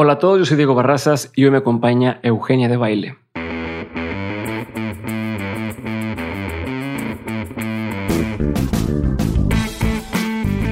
Hola a todos, yo soy Diego Barrazas y hoy me acompaña Eugenia de Baile.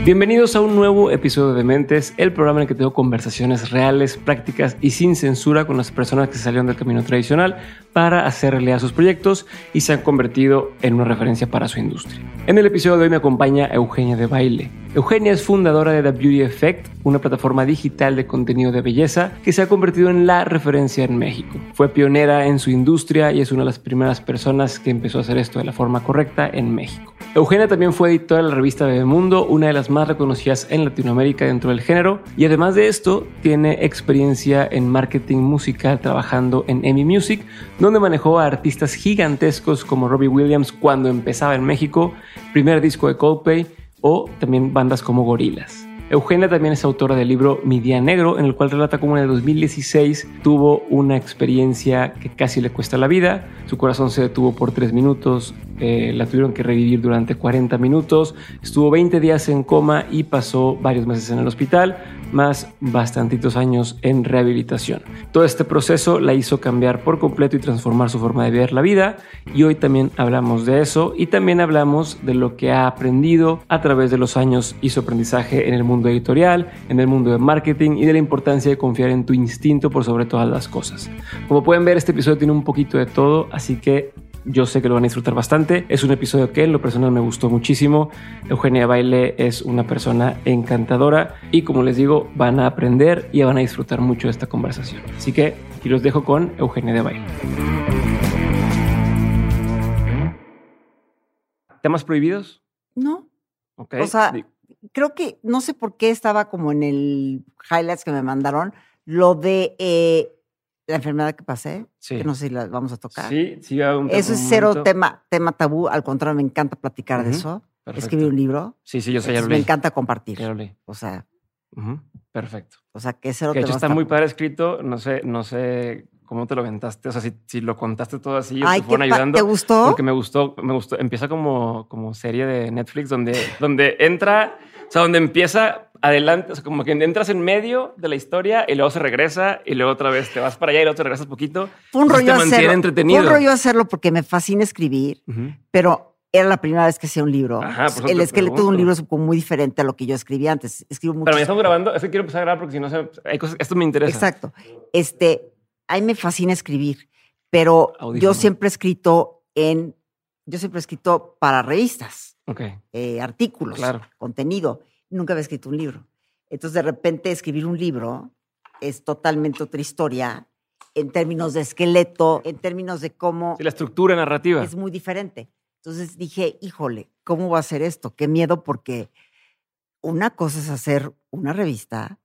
Bienvenidos a un nuevo episodio de Mentes, el programa en el que tengo conversaciones reales, prácticas y sin censura con las personas que salieron del camino tradicional para hacer realidad sus proyectos y se han convertido en una referencia para su industria. En el episodio de hoy me acompaña Eugenia de Baile. Eugenia es fundadora de The Beauty Effect, una plataforma digital de contenido de belleza que se ha convertido en la referencia en México. Fue pionera en su industria y es una de las primeras personas que empezó a hacer esto de la forma correcta en México. Eugenia también fue editora de la revista Bebemundo, una de las más reconocidas en Latinoamérica dentro del género, y además de esto, tiene experiencia en marketing musical trabajando en EMI Music, donde manejó a artistas gigantescos como Robbie Williams cuando empezaba en México, primer disco de Coldplay, o también bandas como Gorilas. Eugenia también es autora del libro Mi Día Negro, en el cual relata cómo en el 2016 tuvo una experiencia que casi le cuesta la vida. Su corazón se detuvo por tres minutos, eh, la tuvieron que revivir durante 40 minutos, estuvo 20 días en coma y pasó varios meses en el hospital, más bastantitos años en rehabilitación. Todo este proceso la hizo cambiar por completo y transformar su forma de ver la vida y hoy también hablamos de eso y también hablamos de lo que ha aprendido a través de los años y su aprendizaje en el mundo editorial, en el mundo de marketing y de la importancia de confiar en tu instinto por sobre todas las cosas. Como pueden ver, este episodio tiene un poquito de todo, así que yo sé que lo van a disfrutar bastante. Es un episodio que en lo personal me gustó muchísimo. Eugenia Baile es una persona encantadora y como les digo, van a aprender y van a disfrutar mucho de esta conversación. Así que aquí los dejo con Eugenia de Baile. ¿Temas prohibidos? No. Okay. O sea, creo que no sé por qué estaba como en el highlights que me mandaron lo de eh, la enfermedad que pasé, Sí. que no sé si la vamos a tocar. Sí, sí, va un Eso es cero momento. tema, tema tabú, al contrario, me encanta platicar de eso. perfecto. Escribir un libro. Sí, sí, yo sé, ya lo me leí. encanta compartir. Ya lo leí. O sea, Perfecto. o sea, que cero Que de hecho está muy padre escrito. No sé, no sé cómo te lo aventaste. O sea, si, si lo contaste todo así, Ay, te fueron ayudando. ¿te gustó? Porque me gustó, me gustó. Empieza como, como serie de Netflix donde, donde entra, o sea, donde empieza adelante, o sea, como que entras en medio de la historia y luego se regresa y luego otra vez te vas para allá y luego te regresas poquito. Fue un rollo hacerlo. entretenido. Fue un rollo hacerlo porque me fascina escribir, pero era la primera vez que hacía un libro. Ajá, por el esqueleto de un libro es como muy diferente a lo que yo escribí antes. Escribo mucho. Pero ya estamos grabando. Es que quiero empezar a grabar porque si no hay cosas. Esto me interesa. Exacto. Este, a mí me fascina escribir, pero Audífono. yo siempre he escrito en, yo siempre he escrito para revistas, Ok. eh, artículos, Claro. contenido. Nunca había escrito un libro. Entonces, de repente, escribir un libro es totalmente otra historia en términos de esqueleto, en términos de cómo Sí, la estructura narrativa. es muy diferente. Entonces dije, híjole, ¿cómo va a ser esto? Qué miedo porque una cosa es hacer una revista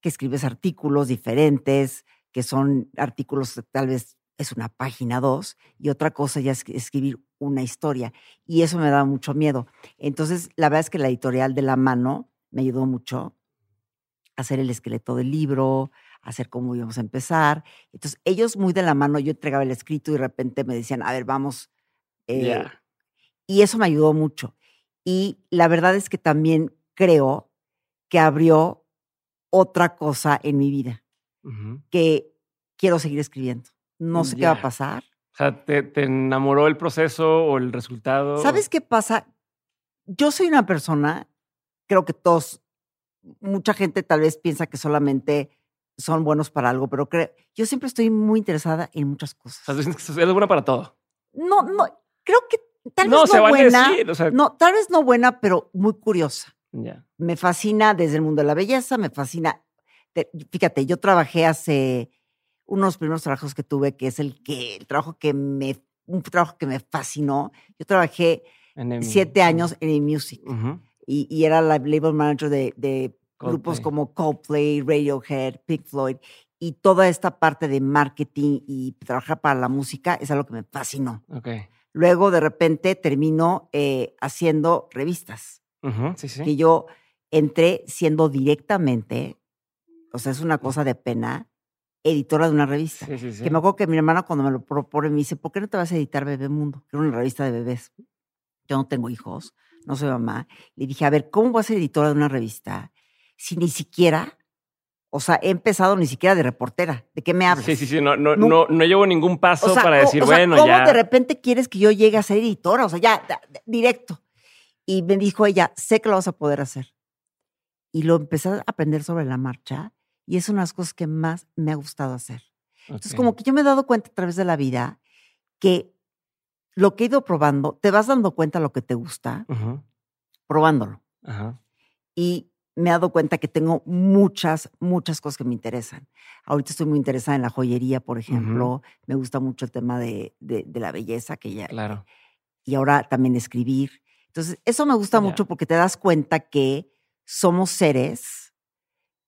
que escribes artículos diferentes, que son artículos tal vez es una página dos, y otra cosa ya es escribir una historia. Y eso me da mucho miedo. Entonces, la verdad es que la editorial de la mano me ayudó mucho a hacer el esqueleto del libro, a hacer cómo íbamos a empezar. Entonces, ellos muy de la mano, yo entregaba el escrito y de repente me decían, a ver, vamos. eh, y eso me ayudó mucho. Y la verdad es que también creo que abrió otra cosa en mi vida, que quiero seguir escribiendo. No sé qué va a pasar. O sea, ¿te, te enamoró el proceso o el resultado? ¿Sabes qué pasa? Yo soy una persona, creo que todos, mucha gente tal vez piensa que solamente son buenos para algo, pero creo, yo siempre estoy muy interesada en muchas cosas. O sea, tú sientes que eres buena para todo. No, no, creo que tal No, vez no buena. decir, o sea- No, tal vez no buena, pero muy curiosa. Me fascina desde el mundo de la belleza, me fascina. te- Fíjate, yo trabajé hace unos primeros trabajos que tuve, que es el que el trabajo que me un trabajo que me fascinó. Yo trabajé siete años en el music y, y era la label manager de, de grupos como Coldplay, Radiohead, Pink Floyd y toda esta parte de marketing y trabajar para la música es algo que me fascinó. Ok. Luego de repente termino eh, haciendo revistas Ujú, Sí, sí. que yo entré siendo directamente, o sea, es una cosa de pena, editora de una revista. Sí, sí, sí. Que me acuerdo que mi hermana cuando me lo propone me dice, ¿por qué no te vas a editar Bebemundo? Que era una revista de bebés. Yo no tengo hijos, no soy mamá. Le dije, a ver, ¿cómo voy a ser editora de una revista si ni siquiera O sea, he empezado ni siquiera de reportera. ¿De qué me hablas? Sí, sí, sí. No, no, no, no llevo ningún paso O sea, para o- decir, o sea, bueno, ¿cómo ya. de repente quieres que yo llegue a ser editora? O sea, ya, directo. Y me dijo ella, sé que lo vas a poder hacer. Y lo empecé a aprender sobre la marcha y es una de las cosas que más me ha gustado hacer. Entonces, Ok. como que yo me he dado cuenta a través de la vida que lo que he ido probando, te vas dando cuenta lo que te gusta, Ujú, probándolo. Ajá. Y me he dado cuenta que tengo muchas, muchas cosas que me interesan. Ahorita estoy muy interesada en la joyería, por ejemplo. Me gusta mucho el tema de, de- de la belleza, que ya, Claro. y ahora también escribir. Entonces, eso me gusta Ya. mucho porque te das cuenta que somos seres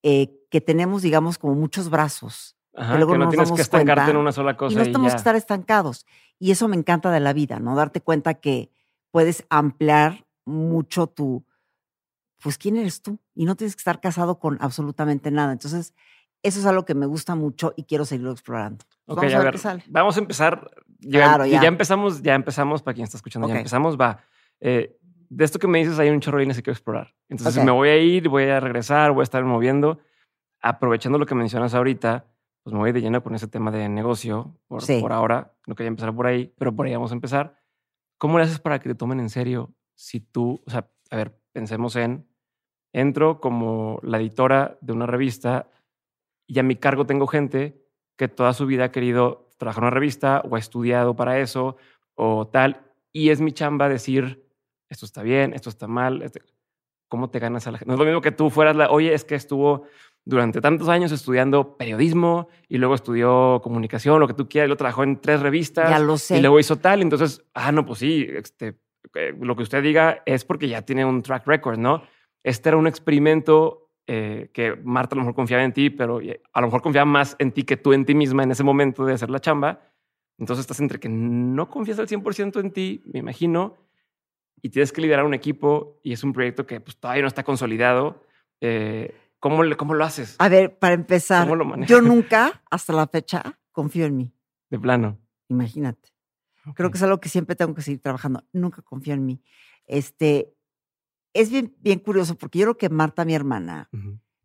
eh, que tenemos, digamos, como muchos brazos Ajá, luego que no nos tienes que estancarte en una sola cosa y no tenemos que estar estancados. Y eso me encanta de la vida, ¿no? Darte cuenta que puedes ampliar mucho tu, pues, quién eres tú y no tienes que estar casado con absolutamente nada. Entonces, eso es algo que me gusta mucho y quiero seguirlo explorando. Pues vamos a a ver qué sale. vamos a empezar. Ya, Claro, ya. ya. empezamos, ya empezamos, para quien está escuchando, ya empezamos, va. Eh, de esto que me dices, hay un chorro de líneas que quiero explorar. Entonces Ok. me voy a ir, voy a regresar, voy a estar moviendo. Aprovechando lo que mencionas ahorita, pues me voy de lleno con ese tema de negocio por, Sí. por ahora. No quería empezar por ahí, pero por ahí vamos a empezar. ¿Cómo le haces para que te tomen en serio si tú, o sea, a ver, pensemos en, entro como la editora de una revista y a mi cargo tengo gente que toda su vida ha querido trabajar en una revista o ha estudiado para eso o tal, y es mi chamba decir, esto está bien, esto está mal, este- ¿cómo te ganas a la gente? No es lo mismo que tú fueras la, oye, es que estuvo durante tantos años estudiando periodismo y luego estudió comunicación, lo que tú quieras, y luego trabajó en tres revistas Ya lo sé. y luego hizo tal, entonces, ah, no, pues sí, este, eh, lo que usted diga es porque ya tiene un track record, ¿no? Este era un experimento eh, que Marta a lo mejor confiaba en ti, pero eh, a lo mejor confiaba más en ti que tú en ti misma en ese momento de hacer la chamba. Entonces estás entre que no confías al 100% en ti, me imagino, y tienes que liderar un equipo y es un proyecto que pues, todavía no está consolidado. Eh, ¿cómo, ¿Cómo lo haces? A ver, para empezar, ¿Cómo lo manejas? yo nunca, hasta la fecha, confío en mí. De plano. Imagínate. Creo que es algo que siempre tengo que seguir trabajando. Nunca confío en mí. Este, es bien, bien curioso porque yo creo que Marta, mi hermana,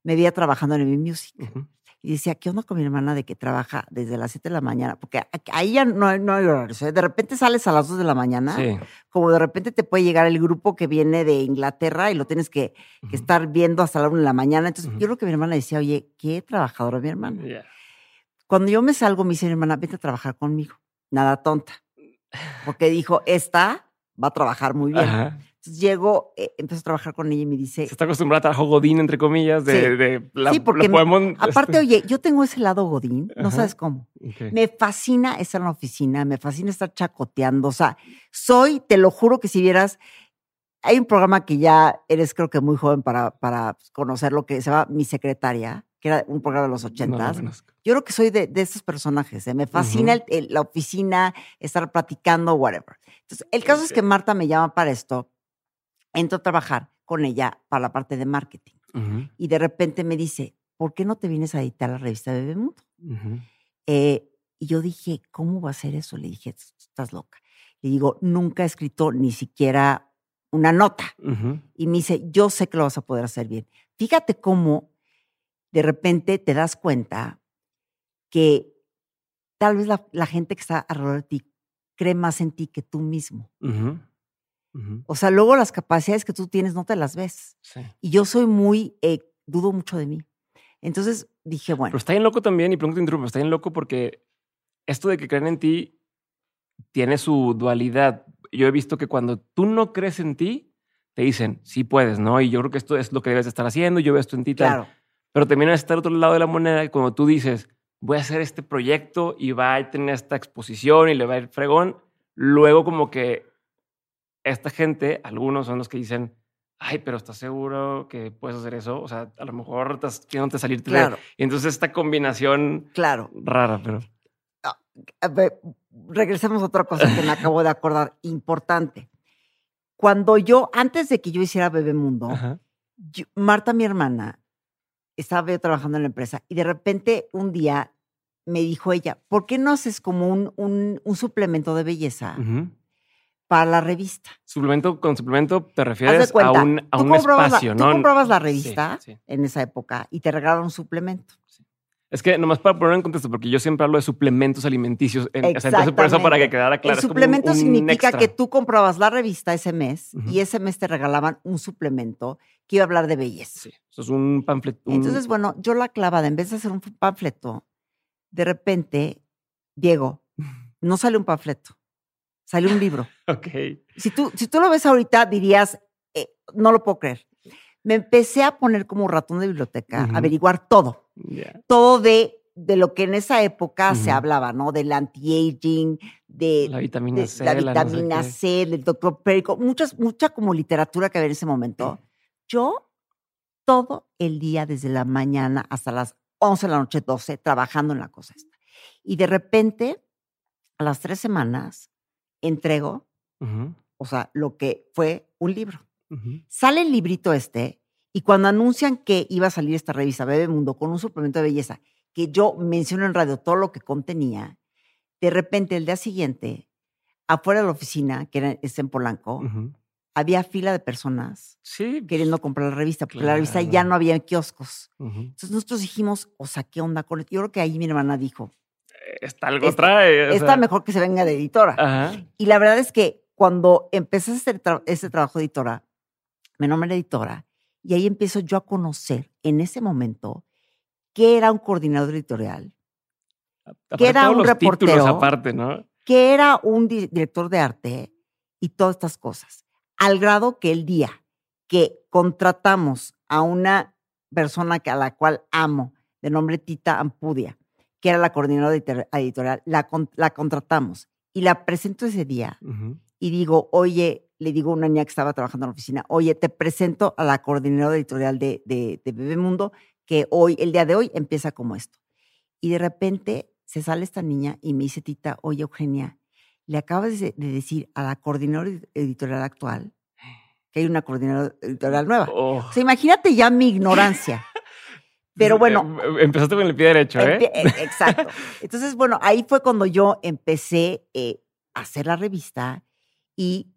me veía trabajando en mi music. Y decía, ¿qué onda con mi hermana de que trabaja desde las 7 de la mañana? Porque ahí ya no hay, no hay horarios. ¿eh? De repente sales a las 2 de la mañana, Sí. como de repente te puede llegar el grupo que viene de Inglaterra y lo tienes que, estar viendo hasta la 1 de la mañana. Entonces, yo creo que mi hermana decía, oye, qué trabajadora mi hermana. Cuando yo me salgo, me dice mi hermana, vete a trabajar conmigo. Nada tonta. Porque dijo, esta va a trabajar muy bien. Ajá. Llego, eh, empiezo a trabajar con ella y me dice, Se está acostumbrada a trabajo godín, entre comillas, de, Sí. de la, Sí, porque la podemos... aparte, este, oye, yo tengo ese lado godín, no Ajá. sabes cómo. Me fascina estar en la oficina, me fascina estar chacoteando. O sea, soy, te lo juro que si vieras, hay un programa que ya eres creo que muy joven para, para conocer lo que se llama Mi Secretaria, que era un programa de los No lo ochentas. Yo creo que soy de, de esos personajes. ¿eh? Me fascina Ujú. el- el- la oficina, estar platicando, whatever. Entonces, el caso es que. Marta me llama para esto. Entro a trabajar con ella para la parte de marketing. Y de repente me dice, ¿por qué no te vienes a editar la revista Bebemundo? ujú. Eh, y yo dije, ¿cómo va a ser eso? Le dije, estás loca. Le digo, nunca he escrito ni siquiera una nota. Y me dice, yo sé que lo vas a poder hacer bien. Fíjate cómo de repente te das cuenta que tal vez la, la gente que está alrededor de ti cree más en ti que tú mismo. Ujú. O sea, luego las capacidades que tú tienes no te las ves. Sí. Y yo soy muy, eh, dudo mucho de mí. Entonces dije, bueno, Pero está bien loco también, y que te interrumpa, está bien loco porque esto de que creen en ti tiene su dualidad. Yo he visto que cuando tú no crees en ti, te dicen, sí puedes, ¿no? Y yo creo que esto es lo que debes de estar haciendo, yo veo esto en ti. tal. claro, Pero también está el otro lado de la moneda, y cuando tú dices, voy a hacer este proyecto y va a tener esta exposición y le va a ir fregón, luego como que esta gente, algunos son los que dicen, ay, pero ¿estás seguro que puedes hacer eso? O sea, a lo mejor estás queriéndote salirte de... claro, Y entonces esta combinación claro. rara, pero... A ver, regresemos a otra cosa que me acabo de acordar, importante. Cuando yo, antes de que yo hiciera Bebemundo, Ajá. yo- Marta, mi hermana, estaba yo trabajando en la empresa y de repente un día me dijo ella, ¿por qué no haces como un, un, un suplemento de belleza? Ujú. Para la revista. Suplemento, con suplemento te refieres a un, a un comprabas la- espacio, tú ¿no? comprabas la revista sí. en esa época y te regalaron un suplemento. Es que nomás para poner en contexto, porque yo siempre hablo de suplementos alimenticios. En, o sea, entonces por eso para que quedara claro. el un- suplemento un significa extra. que tú comprabas la revista ese mes y ese mes te regalaban un suplemento que iba a hablar de belleza. Sí, eso es un panfleto. un- Entonces, bueno, yo la clavada, en vez de hacer un panfleto, de repente, Diego, no sale un panfleto, sale un libro. Ok. Si tú, si tú lo ves ahorita, dirías, eh, no lo puedo creer. Me empecé a poner como ratón de biblioteca, Ujú. a averiguar todo, Ya. todo de, de lo que en esa época se Ujú. hablaba, ¿no? Del anti-aging, de, La vitamina de C. la no sé vitamina. C, del doctor Perico, muchas, mucha como literatura que había en ese momento. Yo todo el día, desde la mañana hasta las 11 de la noche, 12, trabajando en la cosa esta. Y de repente, a las tres semanas, entrego, o sea, lo que fue un libro. Sale el librito este y cuando anuncian que iba a salir esta revista Bebe Mundo con un suplemento de belleza que yo menciono en radio todo lo que contenía, de repente el día siguiente, afuera de la oficina, que era, es en Polanco, había fila de personas Sí. queriendo comprar la revista, porque la revista ya no había en kioscos. Entonces nosotros dijimos, o sea, ¿qué onda con esto? Yo creo que ahí mi hermana dijo, Está algo Esta- trae. o está sea, mejor que se venga de editora. Ajá. Y la verdad es que cuando empecé a hacer tra- ese trabajo de editora, me nombré editora y ahí empiezo yo a conocer en ese momento qué era un coordinador editorial, Aparte era un reportero. aparte, ¿no? qué era un di- director de arte y todas estas cosas. Al grado que el día que contratamos a una persona que, a la cual amo, de nombre Tita Ampudia, que era la coordinadora editor- editorial, la, la contratamos y la presento ese día Ujú. y digo, oye, le digo a una niña que estaba trabajando en la oficina, oye, te presento a la coordinadora editorial de, de, de Bebemundo, que hoy, el día de hoy, empieza como esto. Y de repente se sale esta niña y me dice, Tita, oye, Eugenia, le acabas de, de decir a la coordinadora ed- editorial actual que hay una coordinadora editorial nueva. Oh. O sea, imagínate ya mi ignorancia. Pero bueno, Eh, Empezaste con el pie derecho, ¿eh? Eh, Exacto. Entonces, bueno, ahí fue cuando yo empecé eh, a hacer la revista y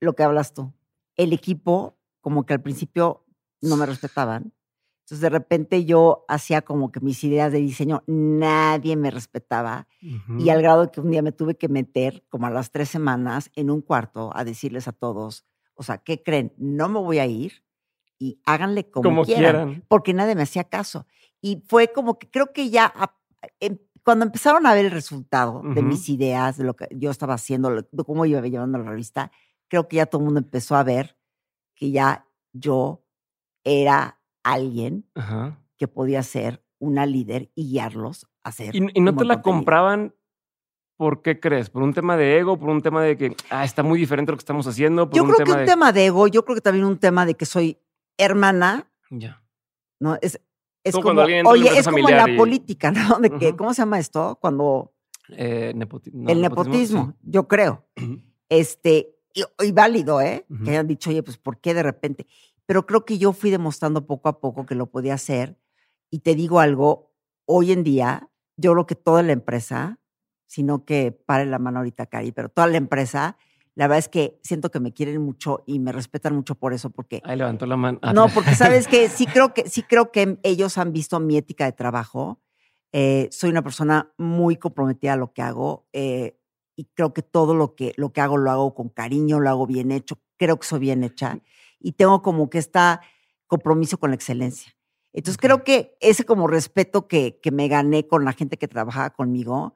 lo que hablas tú, el equipo, como que al principio no me respetaban. Entonces, de repente yo hacía como que mis ideas de diseño, nadie me respetaba. Y al grado de que un día me tuve que meter, como a las tres semanas, en un cuarto a decirles a todos, o sea, ¿qué creen? No me voy a ir y háganle como, Como quieran quieran. porque nadie me hacía caso. Y fue como que creo que ya a- em- cuando empezaron a ver el resultado de mis ideas, de lo que yo estaba haciendo, de cómo iba llevando la revista, creo que ya todo el mundo empezó a ver que ya yo era alguien que podía ser una líder y guiarlos a hacer. ¿Y, y no te la contenido. compraban? ¿Por qué crees? ¿Por un tema de ego? ¿Por un tema de que ah, está muy diferente lo que estamos haciendo? ¿Por Yo un creo que un de... tema de ego, yo creo que también un tema de que soy hermana, Ya. ¿no? Es, es Como como, oye, es como la y- política, ¿no? De que. ¿cómo se llama esto? Cuando Eh, nepoti- no, el nepotismo, yo creo. Este, y, y válido, ¿eh? Que hayan dicho, oye, pues, ¿por qué de repente? Pero creo que yo fui demostrando poco a poco que lo podía hacer. Y te digo algo, hoy en día, yo creo que toda la empresa, sino que pare la mano ahorita, Cari, pero toda la empresa, la verdad es que siento que me quieren mucho y me respetan mucho por eso, porque Ahí levantó la mano. Ah, no, porque sabes que sí creo que sí creo que ellos han visto mi ética de trabajo. Eh, soy una persona muy comprometida a lo que hago eh, y creo que todo lo que lo que hago lo hago con cariño, lo hago bien hecho. Creo que soy bien hecha y tengo como que este compromiso con la excelencia. Entonces creo que ese como respeto que, que me gané con la gente que trabajaba conmigo,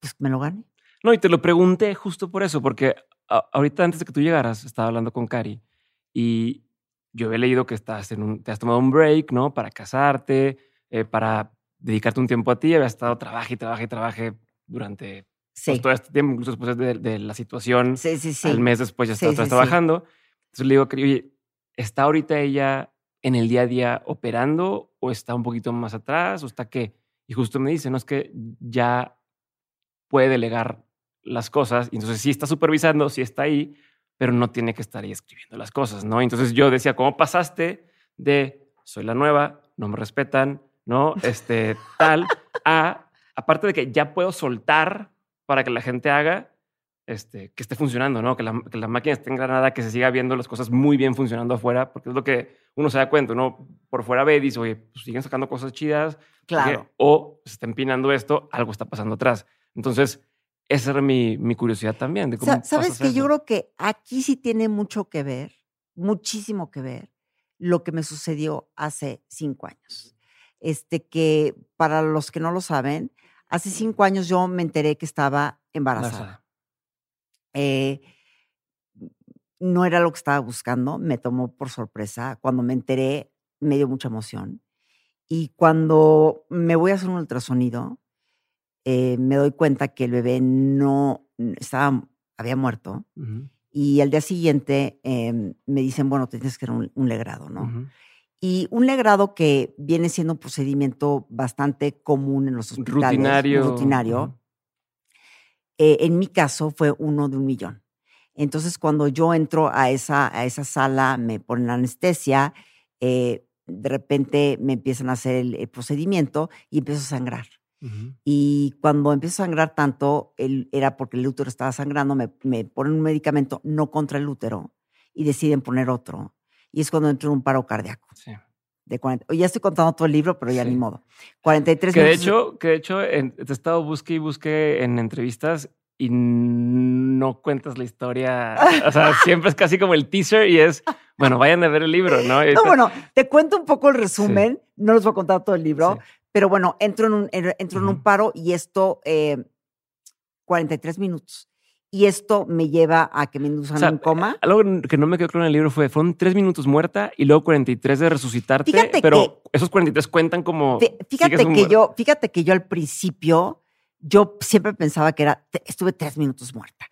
pues me lo gané. No, y te lo pregunté justo por eso, porque a- ahorita antes de que tú llegaras, estaba hablando con Cari y yo había leído que estás en un, te has tomado un break, ¿no? Para casarte, eh, para dedicarte un tiempo a ti. Habías estado trabaje y trabaje y trabaje durante Sí, pues, todo este tiempo, incluso después de, de la situación. sí, sí, sí. Al mes después ya estás sí, sí. trabajando. Entonces le digo, Cari, oye, ¿está ahorita ella en el día a día operando o está un poquito más atrás o está qué? Y justo me dice, no es que ya puede delegar las cosas y entonces sí está supervisando, sí está ahí, pero no tiene que estar ahí escribiendo las cosas, ¿no? Entonces yo decía, ¿cómo pasaste de soy la nueva, no me respetan, ¿no? Este tal, a aparte de que ya puedo soltar para que la gente haga, este, que esté funcionando, ¿no? Que la, que la máquina esté engranada, que se siga viendo las cosas muy bien funcionando afuera, porque es lo que uno se da cuenta, uno por fuera ve y dice, oye, pues siguen sacando cosas chidas. Claro. O se está empinando esto, algo está pasando atrás. Entonces, esa era mi, mi curiosidad también. De cómo Sa- Sabes que yo creo que aquí sí tiene mucho que ver, muchísimo que ver, lo que me sucedió hace cinco años. Este que para los que no lo saben, hace cinco años yo me enteré que estaba embarazada. Embarazada. Eh, no era lo que estaba buscando, me tomó por sorpresa. Cuando me enteré, me dio mucha emoción. Y cuando me voy a hacer un ultrasonido, eh, me doy cuenta que el bebé no estaba, había muerto. Y al día siguiente em, me dicen, bueno, tienes que ir a un, un legrado, ¿no? Y un legrado que viene siendo un procedimiento bastante común en los hospitales. Rutinario. Rutinario. Eh, en mi caso fue uno de un millón. Entonces, cuando yo entro a esa, a esa sala, me ponen la anestesia, eh, de repente me empiezan a hacer el, el procedimiento y empiezo a sangrar. Ujú. Y cuando empiezo a sangrar tanto, el- era porque el útero estaba sangrando, me, me ponen un medicamento no contra el útero y deciden poner otro. Y es cuando entro en un paro cardíaco. Sí. De 40, ya estoy contando todo el libro, pero ya Sí. ni modo. 43 Que de hecho, que de hecho en- te he estado busque y busque en entrevistas y no cuentas la historia. O sea, siempre es casi como el teaser y es, bueno, vayan a ver el libro, ¿no? No, bueno, te cuento un poco el resumen. No les voy a contar todo el libro, Sí. Pero bueno, entro en un, en- entro en un paro y esto, eh, 43 minutos. Y esto me lleva a que me induzcan O sea, un coma. Algo que no me quedó claro en el libro fue, fueron tres minutos muerta y luego 43 de resucitarte, Fíjate pero esos 43 cuentan como... Fí- Fíjate que yo, fíjate que yo al principio, yo siempre pensaba que era, estuve tres minutos muerta,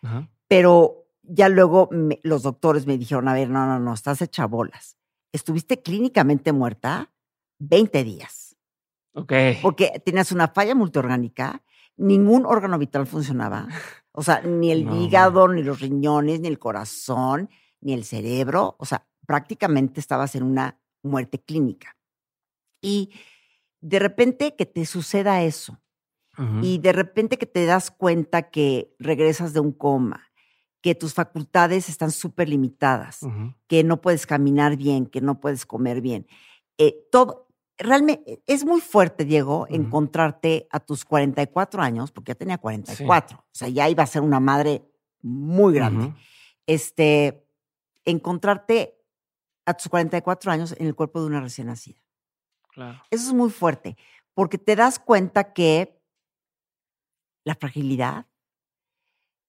pero ya luego me- los doctores me dijeron, a ver, no, no, no, estás hecha bolas. Estuviste clínicamente muerta 20 días, Ok. porque tenías una falla multiorgánica, ningún órgano vital funcionaba, o sea, ni el No, hígado, ni los riñones, ni el corazón, ni el cerebro, o sea, prácticamente estabas en una muerte clínica. Y de repente que te suceda eso, y de repente que te das cuenta que regresas de un coma, que tus facultades están súper limitadas, que no puedes caminar bien, que no puedes comer bien. Eh, todo, realmente es muy fuerte, Diego, encontrarte a tus 44 años, porque ya tenía 44, o sea, ya iba a ser una madre muy grande. Este, encontrarte a tus 44 años en el cuerpo de una recién nacida. Claro. Eso es muy fuerte, porque te das cuenta que la fragilidad,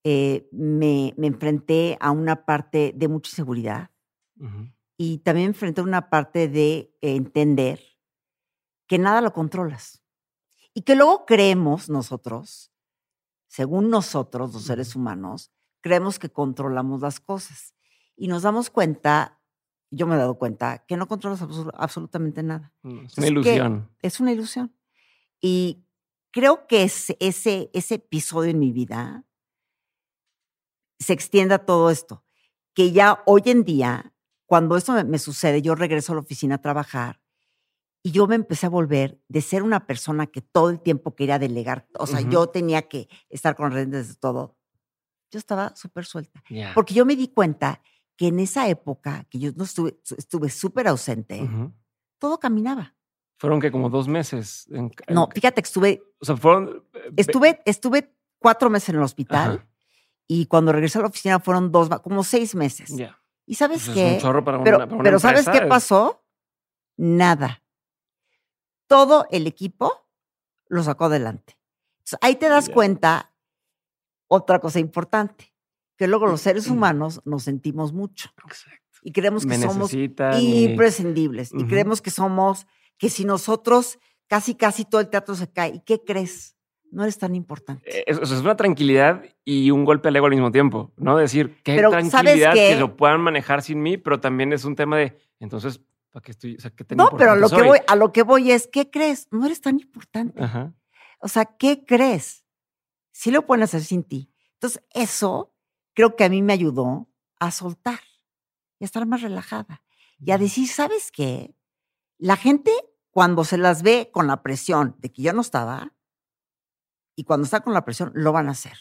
eh, me, me enfrenté a una parte de mucha inseguridad Ujú. y también me enfrenté a una parte de entender que nada lo controlas. Y que luego creemos nosotros, según nosotros, los seres humanos, creemos que controlamos las cosas. Y nos damos cuenta, yo me he dado cuenta, que no controlas absolu- absolutamente nada. Es una ilusión. Es una ilusión. Y creo que ese, ese, ese episodio en mi vida se extiende a todo esto. Que ya hoy en día, cuando esto me, me sucede, yo regreso a la oficina a trabajar y yo me empecé a volver de ser una persona que todo el tiempo quería delegar. O sea, yo tenía que estar con redes de todo. Yo estaba súper suelta. Porque yo me di cuenta que en esa época, que yo no estuve estuve súper ausente, todo caminaba. Fueron que como dos meses. en- en- No, fíjate que estuve O sea, fueron. eh, ve- Estuve, estuve cuatro meses en el hospital Ajá. y cuando regresé a la oficina fueron dos, como seis meses. Ya. ¿Y sabes Pues es qué? un chorro para una, pero para una pero ¿sabes qué es- pasó? Nada. Todo el equipo lo sacó adelante. Entonces, ahí te das cuenta otra cosa importante, que luego los seres Mm. humanos nos sentimos mucho Exacto. y creemos que Me somos y- imprescindibles y creemos que somos, que si nosotros casi, casi todo el teatro se cae, ¿y qué crees? No eres tan importante. Eh, Es, es una tranquilidad y un golpe al ego al mismo tiempo, ¿no? Decir, qué Pero, ¿sabes tranquilidad que lo puedan manejar sin mí, pero también es un tema de, entonces, ¿para qué estoy? O sea, ¿qué tan No, pero a lo, que voy, a lo que voy es, ¿qué crees? No eres tan importante. Ajá. O sea, ¿qué crees? Sí lo pueden hacer sin ti. Entonces, eso creo que a mí me ayudó a soltar y a estar más relajada. Y a decir, ¿sabes qué? La gente, cuando se las ve con la presión de que yo no estaba, y cuando está con la presión, lo van a hacer.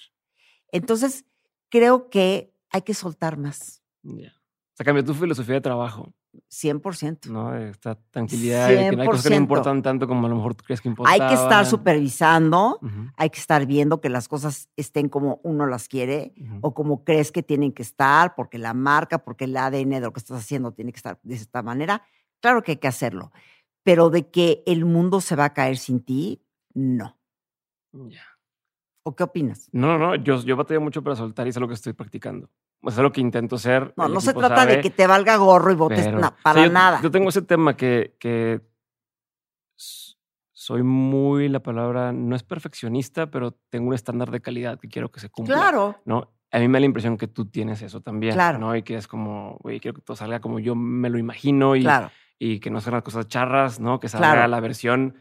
Entonces, creo que hay que soltar más. Ya. O sea, cambió tu filosofía de trabajo, 100%. ¿no? Esta tranquilidad, de que no hay cosas que no 100%. importan tanto como a lo mejor tú crees que importan. Hay que estar supervisando, hay que estar viendo que las cosas estén como uno las quiere o como crees que tienen que estar, porque la marca, porque el ADN de lo que estás haciendo tiene que estar de esta manera. Claro que hay que hacerlo, pero de que el mundo se va a caer sin ti, no. Ya. ¿O qué opinas? No, no, no. Yo, yo batallo mucho para soltar y es lo que estoy practicando. Sea, es lo que intento hacer. No, no se trata de que te valga gorro y pero- no, o sea, para yo- nada. Yo tengo ese tema que, soy muy, la palabra, no es perfeccionista, pero tengo un estándar de calidad que quiero que se cumpla. claro, ¿no? A mí me da la impresión que tú tienes eso también, Claro. ¿no? Y que es como, güey, quiero que todo salga como yo me lo imagino y, claro. y que no sean las cosas charras, ¿no? Que salga Claro. la versión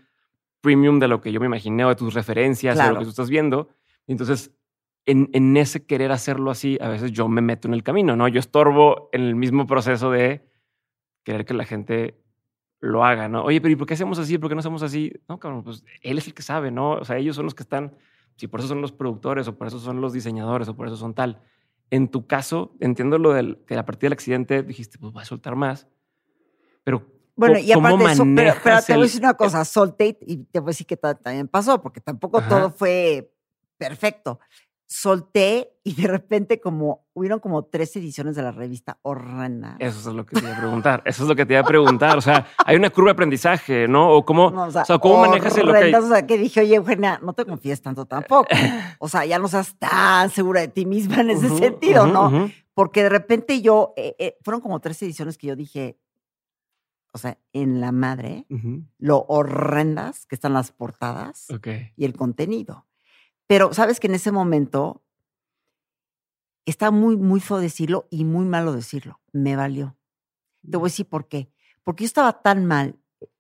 premium de lo que yo me imaginé o de tus referencias o de lo Claro. que tú estás viendo. Y entonces, en, en ese querer hacerlo así, a veces yo me meto en el camino, ¿no? Yo estorbo en el mismo proceso de querer que la gente lo haga, ¿no? Oye, pero ¿y por qué hacemos así? ¿Por qué no hacemos así? No, cabrón, pues él es el que sabe, ¿no? O sea, ellos son los que están, si por eso son los productores o por eso son los diseñadores o por eso son tal. En tu caso, entiendo lo del, que a partir del accidente dijiste, pues voy a soltar más, pero Bueno, y ¿cómo aparte de eso, pero, pero te voy a decir una cosa, solté y te voy a decir que ta- también pasó, porque tampoco Ajá. todo fue perfecto. Solté y de repente como hubieron como tres ediciones de la revista horrenda. Eso es lo que te iba a preguntar. Eso es lo que te iba a preguntar. O sea, hay una curva de aprendizaje, ¿no? O cómo, No, o sea, ¿cómo manejas el ok? horrendas, O sea, que dije, oye, Eugenia, no te confíes tanto tampoco. O sea, ya no seas tan segura de ti misma en ese sentido, ¿no? Porque de repente yo, eh, eh, fueron como tres ediciones que yo dije, o sea, en la madre, lo horrendas que están las portadas y el contenido. Pero sabes que en ese momento está muy, muy feo decirlo y muy malo decirlo. Me valió. Te voy a decir por qué. Porque yo estaba tan mal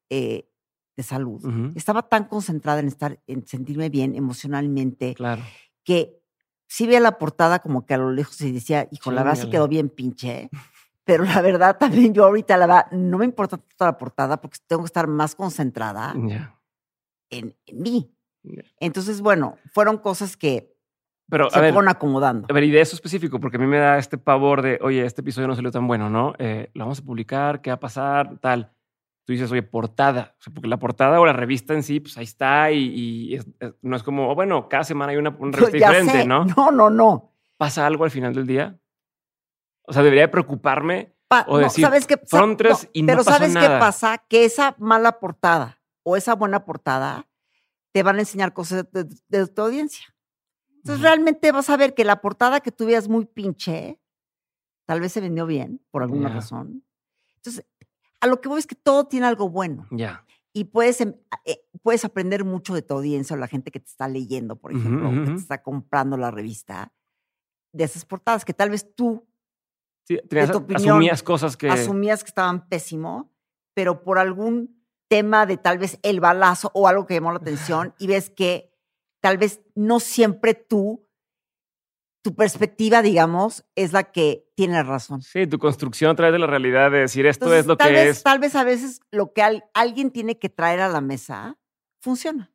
eh, de salud, estaba tan concentrada en estar, en sentirme bien emocionalmente, Claro. que sí veía la portada como que a lo lejos y decía, hijo, la verdad sí Chíngale. quedó bien pinche. Pero la verdad también yo ahorita la verdad no me importa tanto la portada porque tengo que estar más concentrada en mí. Entonces, bueno, fueron cosas que Pero, se a ver, fueron acomodando. a ver, y de eso específico, porque a mí me da este pavor de, oye, este episodio no salió tan bueno, ¿no? Eh, lo vamos a publicar, ¿qué va a pasar? Tal. Tú dices, oye, portada. O sea, porque la portada o la revista en sí, pues ahí está y, y es- es- no es como, oh, bueno, cada semana hay una, una revista ya diferente, sé. ¿no? No, no, no. ¿Pasa algo al final del día? O sea, debería de preocuparme. Pa- O no, decir, ¿sabes qué? Fueron tres y no Pero pasó ¿sabes nada. qué pasa? Que esa mala portada o esa buena portada te van a enseñar cosas de, de tu audiencia. Entonces, realmente vas a ver que la portada que tú veas muy pinche, tal vez se vendió bien por alguna Ya. razón. Entonces, a lo que voy es que todo tiene algo bueno. Ya. y puedes, em- eh, puedes aprender mucho de tu audiencia o la gente que te está leyendo, por ejemplo, que te está comprando la revista, de esas portadas que tal vez tú Sí, tenías- tu opinión, asumías cosas que. asumías que estaban pésimo, pero por algún tema de tal vez el balazo o algo que llamó la atención y ves que tal vez no siempre tú, tu perspectiva, digamos, es la que tiene razón. Sí, tu construcción a través de la realidad de decir esto Entonces, es lo tal que vez, es. Tal vez a veces lo que al- alguien tiene que traer a la mesa funciona.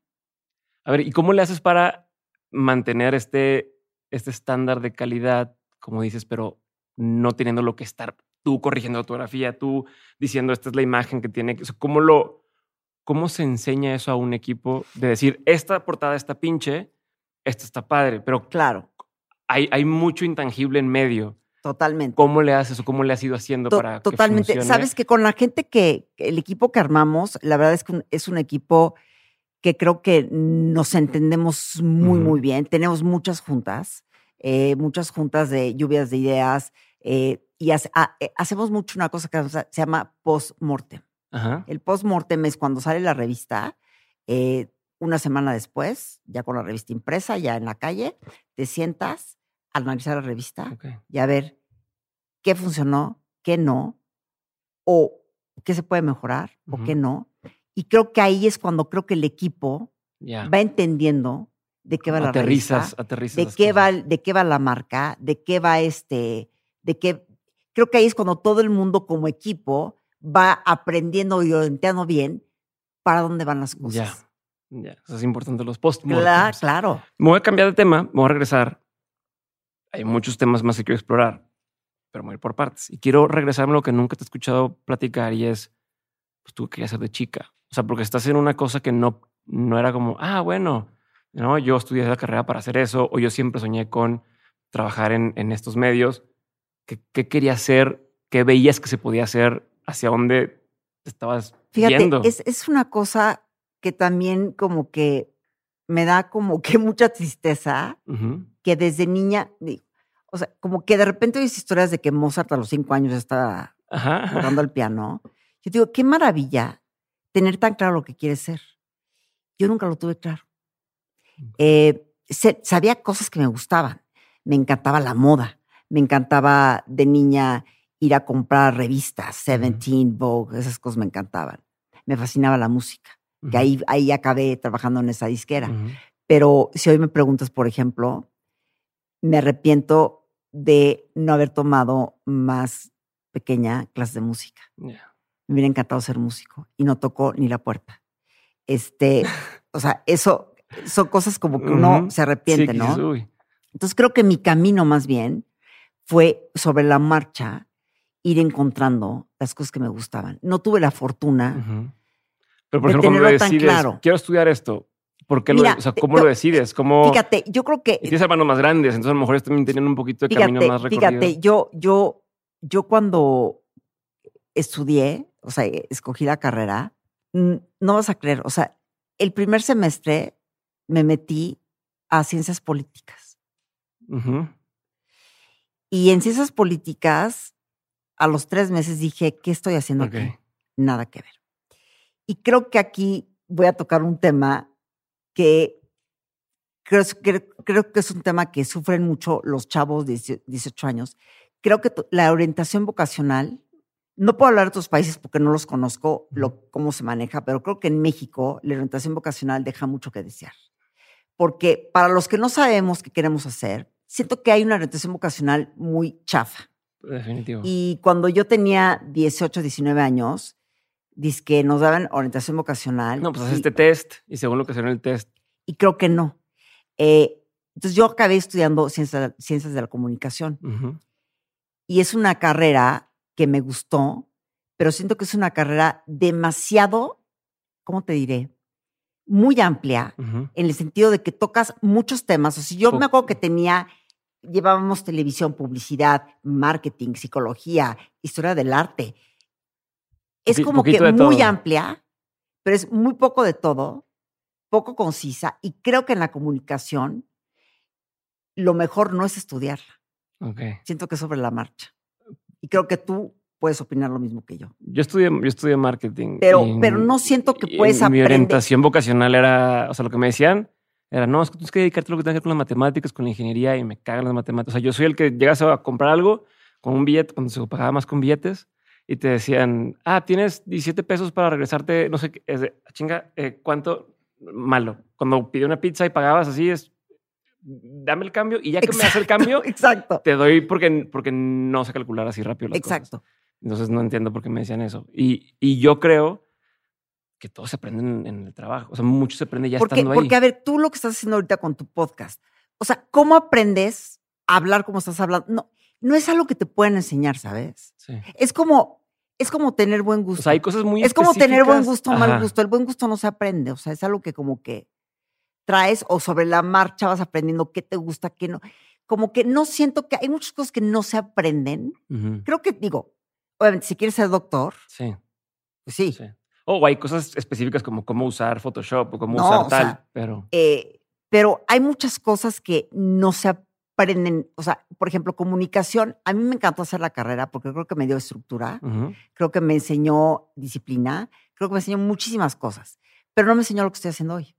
A ver, ¿y cómo le haces para mantener este, este estándar de calidad, como dices, pero no teniendo lo que estar tú corrigiendo ortografía, tú diciendo esta es la imagen que tiene que. o sea, ¿Cómo lo. ¿Cómo se enseña eso a un equipo de decir esta portada está pinche, esta está padre, pero Claro, hay, hay mucho intangible en medio? totalmente. ¿Cómo le haces o cómo le has ido haciendo To- para Totalmente. que funcione? Sabes que con la gente que, el equipo que armamos, la verdad es que un- es un equipo que creo que nos entendemos muy, muy bien. Tenemos muchas juntas, eh, muchas juntas de lluvias de ideas eh, y hace- eh, hacemos mucho una cosa que se llama post-mortem. Ajá. El post-mortem es cuando sale la revista, eh, una semana después, ya con la revista impresa, ya en la calle, te sientas a analizar la revista y a ver qué funcionó, qué no, o qué se puede mejorar, o qué no. Y creo que ahí es cuando creo que el equipo va entendiendo de qué va la revista, aterrizas. de qué, va, de qué va la marca, de qué va este, de qué... Creo que ahí es cuando todo el mundo como equipo va aprendiendo y orientando bien para dónde van las Ya. cosas. Ya. Eso es importante, los post Cla- claro. Me voy a cambiar de tema, me voy a regresar hay muchos temas más que quiero explorar, pero voy a ir por partes. Y quiero regresarme a lo que nunca te he escuchado platicar y es, pues tú querías ser de chica. O sea, porque estás en una cosa que no, no era como, ah, bueno, no, yo estudié la carrera para hacer eso, o yo siempre soñé con trabajar en, en estos medios. ¿Qué, ¿Qué querías hacer? ¿Qué veías que se podía hacer? ¿Hacia dónde te estabas Fíjate, viendo? es, es una cosa que también como que me da como que mucha tristeza que desde niña, digo, o sea, como que de repente oyes historias de que Mozart a los cinco años estaba Ajá. tocando el piano. Yo digo, qué maravilla tener tan claro lo que quieres ser. Yo nunca lo tuve claro. Eh, sabía cosas que me gustaban. Me encantaba la moda. Me encantaba de niña ir a comprar revistas, Seventeen, Vogue, esas cosas me encantaban. Me fascinaba la música, que ahí, ahí acabé trabajando en esa disquera. Pero si hoy me preguntas, por ejemplo, me arrepiento de no haber tomado más pequeña clase de música. Me hubiera encantado ser músico y no tocó ni la puerta. Este, o sea, eso son cosas como que uno se arrepiente, Sí, ¿no? Entonces creo que mi camino más bien fue sobre la marcha ir encontrando las cosas que me gustaban. No tuve la fortuna. Pero por de ejemplo, cuando tenerlo tan decides, claro. quiero estudiar esto, ¿por qué Mira, lo, o sea, cómo lo decides? ¿Cómo, Fíjate, yo creo que y tienes hermanos más grandes, entonces a lo mejor ellos también tenían un poquito de camino más Fíjate, recorrido. fíjate, yo, yo, yo cuando estudié, o sea, escogí la carrera, no vas a creer, o sea, el primer semestre me metí a ciencias políticas. Y en ciencias políticas, a los tres meses dije, ¿qué estoy haciendo aquí? Nada que ver. Y creo que aquí voy a tocar un tema que creo, creo, creo que es un tema que sufren mucho los chavos de 18 18 años. Creo que la orientación vocacional, no puedo hablar de otros países porque no los conozco, lo, cómo se maneja, pero creo que en México la orientación vocacional deja mucho que desear. Porque para los que no sabemos qué queremos hacer, siento que hay una orientación vocacional muy chafa. Definitivo. Y cuando yo tenía 18, 19 años, que nos daban orientación vocacional. no, pues haces este test y según lo que salió en el test. y creo que no. Eh, entonces yo acabé estudiando ciencias, ciencias de la comunicación y es una carrera que me gustó, pero siento que es una carrera demasiado, ¿cómo te diré? Muy amplia en el sentido de que tocas muchos temas. O sea, yo me acuerdo que tenía, llevábamos televisión, publicidad, marketing, psicología, historia del arte. Es como que muy todo. amplia, pero es muy poco de todo, poco concisa, y creo que en la comunicación lo mejor no es estudiarla. Siento que es sobre la marcha. Y creo que tú puedes opinar lo mismo que yo. Yo estudié, yo estudié marketing. Pero, y- pero no siento que puedes Mi aprender. orientación vocacional era, o sea, lo que me decían era, no, es que tienes que dedicarte a lo que tenga que ver con las matemáticas, con la ingeniería, y me cagan las matemáticas. O sea, yo soy el que llegas a comprar algo con un billete, cuando se pagaba más con billetes, y te decían, ah, tienes 17 pesos para regresarte, no sé qué, es de, "Ah, chinga, eh, ¿cuánto? Malo. Cuando pidió una pizza y pagabas así, es, dame el cambio, y ya que me hace el cambio, Exacto. te doy porque, porque no sé calcular así rápido las cosas. Exacto. Entonces no entiendo por qué me decían eso. Y, y yo creo que todo se aprende en, el trabajo. O sea, mucho se aprende ya Porque, estando ahí. porque, a ver, tú lo que estás haciendo ahorita con tu podcast, o sea, ¿cómo aprendes a hablar como estás hablando? No, no es algo que te pueden enseñar, ¿sabes? Sí. Es como, es como tener buen O gusto. sea, hay cosas muy es como tener buen gusto o mal gusto. El buen gusto no se aprende, o sea, es algo que como que traes o sobre la marcha vas aprendiendo qué te gusta, qué no. Como que no siento que hay muchas cosas que no se aprenden. Creo que digo, obviamente, si quieres ser doctor, Sí, pues sí. sí. O hay cosas específicas como cómo usar Photoshop o cómo No, usar tal, sea, pero Eh, pero hay muchas cosas que no se aprenden. O sea, por ejemplo, comunicación. A mí me encantó hacer la carrera porque creo que me dio estructura, creo que me enseñó disciplina, creo que me enseñó muchísimas cosas, pero no me enseñó lo que estoy haciendo hoy,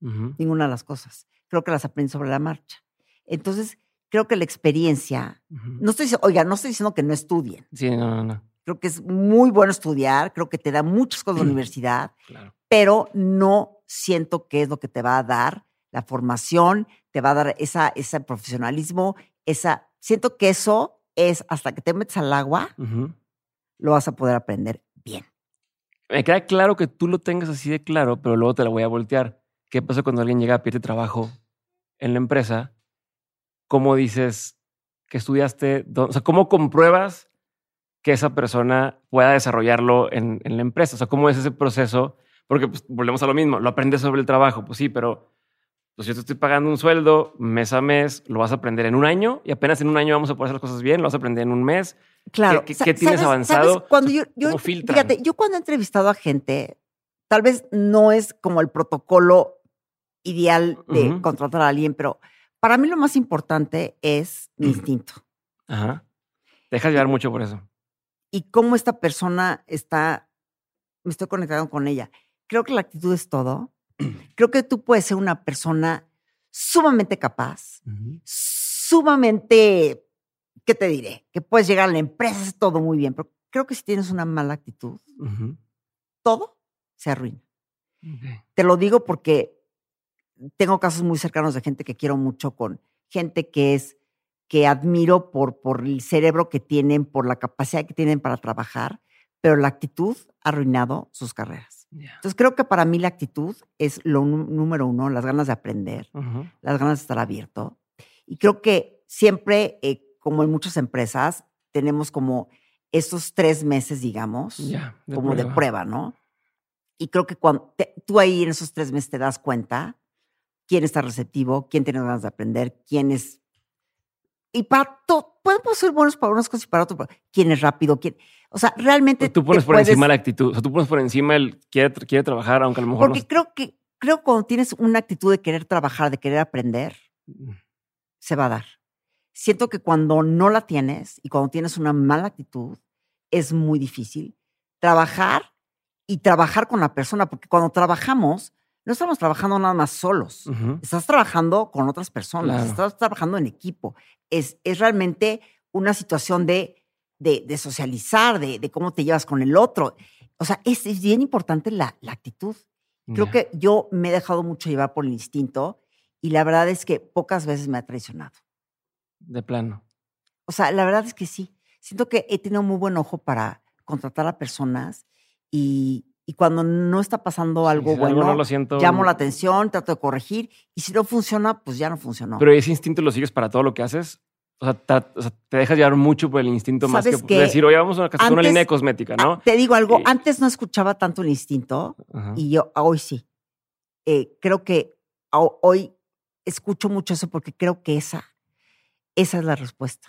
ninguna de las cosas. Creo que las aprendí sobre la marcha. Entonces, creo que la experiencia, no estoy, oiga, no estoy diciendo que no estudien. Sí, no, no, no. Creo que es muy bueno estudiar, creo que te da muchas cosas de la universidad, Claro. pero no siento que es lo que te va a dar la formación, te va a dar esa, ese profesionalismo, esa, siento que eso es hasta que te metes al agua, lo vas a poder aprender bien. Me queda claro que tú lo tengas así de claro, pero luego te la voy a voltear. ¿Qué pasa cuando alguien llega a pedirte trabajo en la empresa? ¿Cómo dices, que estudiaste? ¿Dó- O sea, ¿cómo compruebas que esa persona pueda desarrollarlo en, en la empresa? O sea, ¿cómo es ese proceso? Porque pues, volvemos a lo mismo, lo aprendes sobre el trabajo, pues sí, pero pues yo te estoy pagando un sueldo mes a mes, lo vas a aprender en un año y apenas en un año vamos a poder hacer las cosas bien, lo vas a aprender en un mes. Claro. ¿Qué- tienes ¿sabes- avanzado? sabes? Cuando yo, yo- fíjate, yo cuando he entrevistado a gente, tal vez no es como el protocolo ideal de contratar a alguien, pero para mí lo más importante es mi instinto Ajá. Dejas llevar mucho por eso. Y cómo esta persona está, me estoy conectando con ella. Creo que la actitud es todo. Creo que tú puedes ser una persona sumamente capaz, sumamente, ¿qué te diré? Que puedes llegar a la empresa, es todo muy bien, pero creo que si tienes una mala actitud, todo se arruina. Te lo digo porque tengo casos muy cercanos de gente que quiero mucho con gente que es que admiro por, por el cerebro que tienen, por la capacidad que tienen para trabajar, pero la actitud ha arruinado sus carreras. Ya. Entonces creo que para mí la actitud es lo número uno, las ganas de aprender, Ujú. las ganas de estar abierto. Y creo que siempre, eh, como en muchas empresas, tenemos como estos tres meses, digamos, Ya, de como de prueba. prueba, ¿no? Y creo que cuando te- tú ahí en esos tres meses te das cuenta quién está receptivo, quién tiene ganas de aprender, quién es... Y para todo, podemos ser buenos para unas cosas y para otras, pero quién es rápido, quién... O sea, realmente... Tú pones por puedes- encima la actitud. O sea, tú pones por encima el quiere, quiere trabajar, aunque a lo mejor Porque no. creo que, creo cuando tienes una actitud de querer trabajar, de querer aprender, se va a dar. Siento que cuando no la tienes y cuando tienes una mala actitud, es muy difícil trabajar y trabajar con la persona, porque cuando trabajamos, no estamos trabajando nada más solos. Ujú. Estás trabajando con otras personas, Claro. estás trabajando en equipo. Es, es realmente una situación de, de, de socializar, de, de cómo te llevas con el otro. O sea, es, es bien importante la, la actitud. Creo que yo me he dejado mucho llevar por el instinto y la verdad es que pocas veces me ha traicionado. De plano. O sea, la verdad es que sí. Siento que he tenido muy buen ojo para contratar a personas y, y cuando no está pasando algo Si bueno, no lo siento. llamo la atención, trato de corregir y si no funciona, pues ya no funcionó. Pero ese instinto lo sigues para todo lo que haces. O sea, tra- o sea, te dejas llevar mucho por el instinto más que decir, oye, vamos a una, una línea de cosmética, Ah, ¿no? te digo algo, Eh, antes no escuchaba tanto el instinto Ajá. y yo hoy sí. Eh, creo que ho- hoy escucho mucho eso porque creo que esa, esa es la respuesta.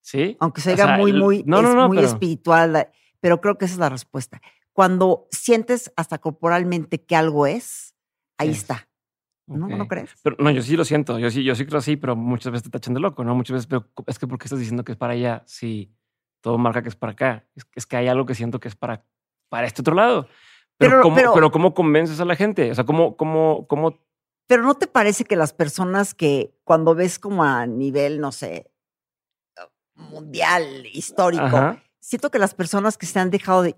Sí. aunque se O oiga sea, muy, muy, no, no, es no, muy pero- espiritual, pero creo que esa es la respuesta. Cuando sientes hasta corporalmente que algo es, ahí Es. está. ¿No, ¿No Ok. crees? Pero no, yo sí lo siento. Yo sí, yo sí creo así, pero muchas veces te tachan de loco, ¿no? Muchas veces, pero es que ¿por qué estás diciendo que es para allá si todo marca que es para acá? Es, que- es que hay algo que siento que es para, para este otro lado. Pero, Pero- ¿cómo, pero- pero ¿cómo convences a la gente? O sea, ¿cómo, cómo, cómo Pero ¿no te parece que las personas que cuando ves como a nivel, no sé, mundial, histórico, Ajá. Siento que las personas que se han dejado de,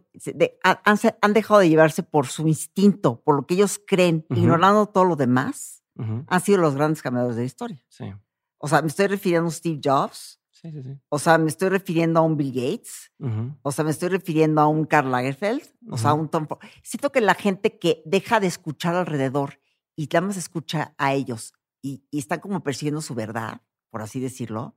han, dejado de llevarse por su instinto, por lo que ellos creen, ignorando todo lo demás, han sido los grandes cambiadores de la historia. Sí. O sea, me estoy refiriendo a Steve Jobs, Sí, sí, sí. o sea, me estoy refiriendo a un Bill Gates. O sea, me estoy refiriendo a un Karl Lagerfeld, o sea, a un Tom Ford. Siento que la gente que deja de escuchar alrededor y nada más escucha a ellos y, y están como persiguiendo su verdad, por así decirlo,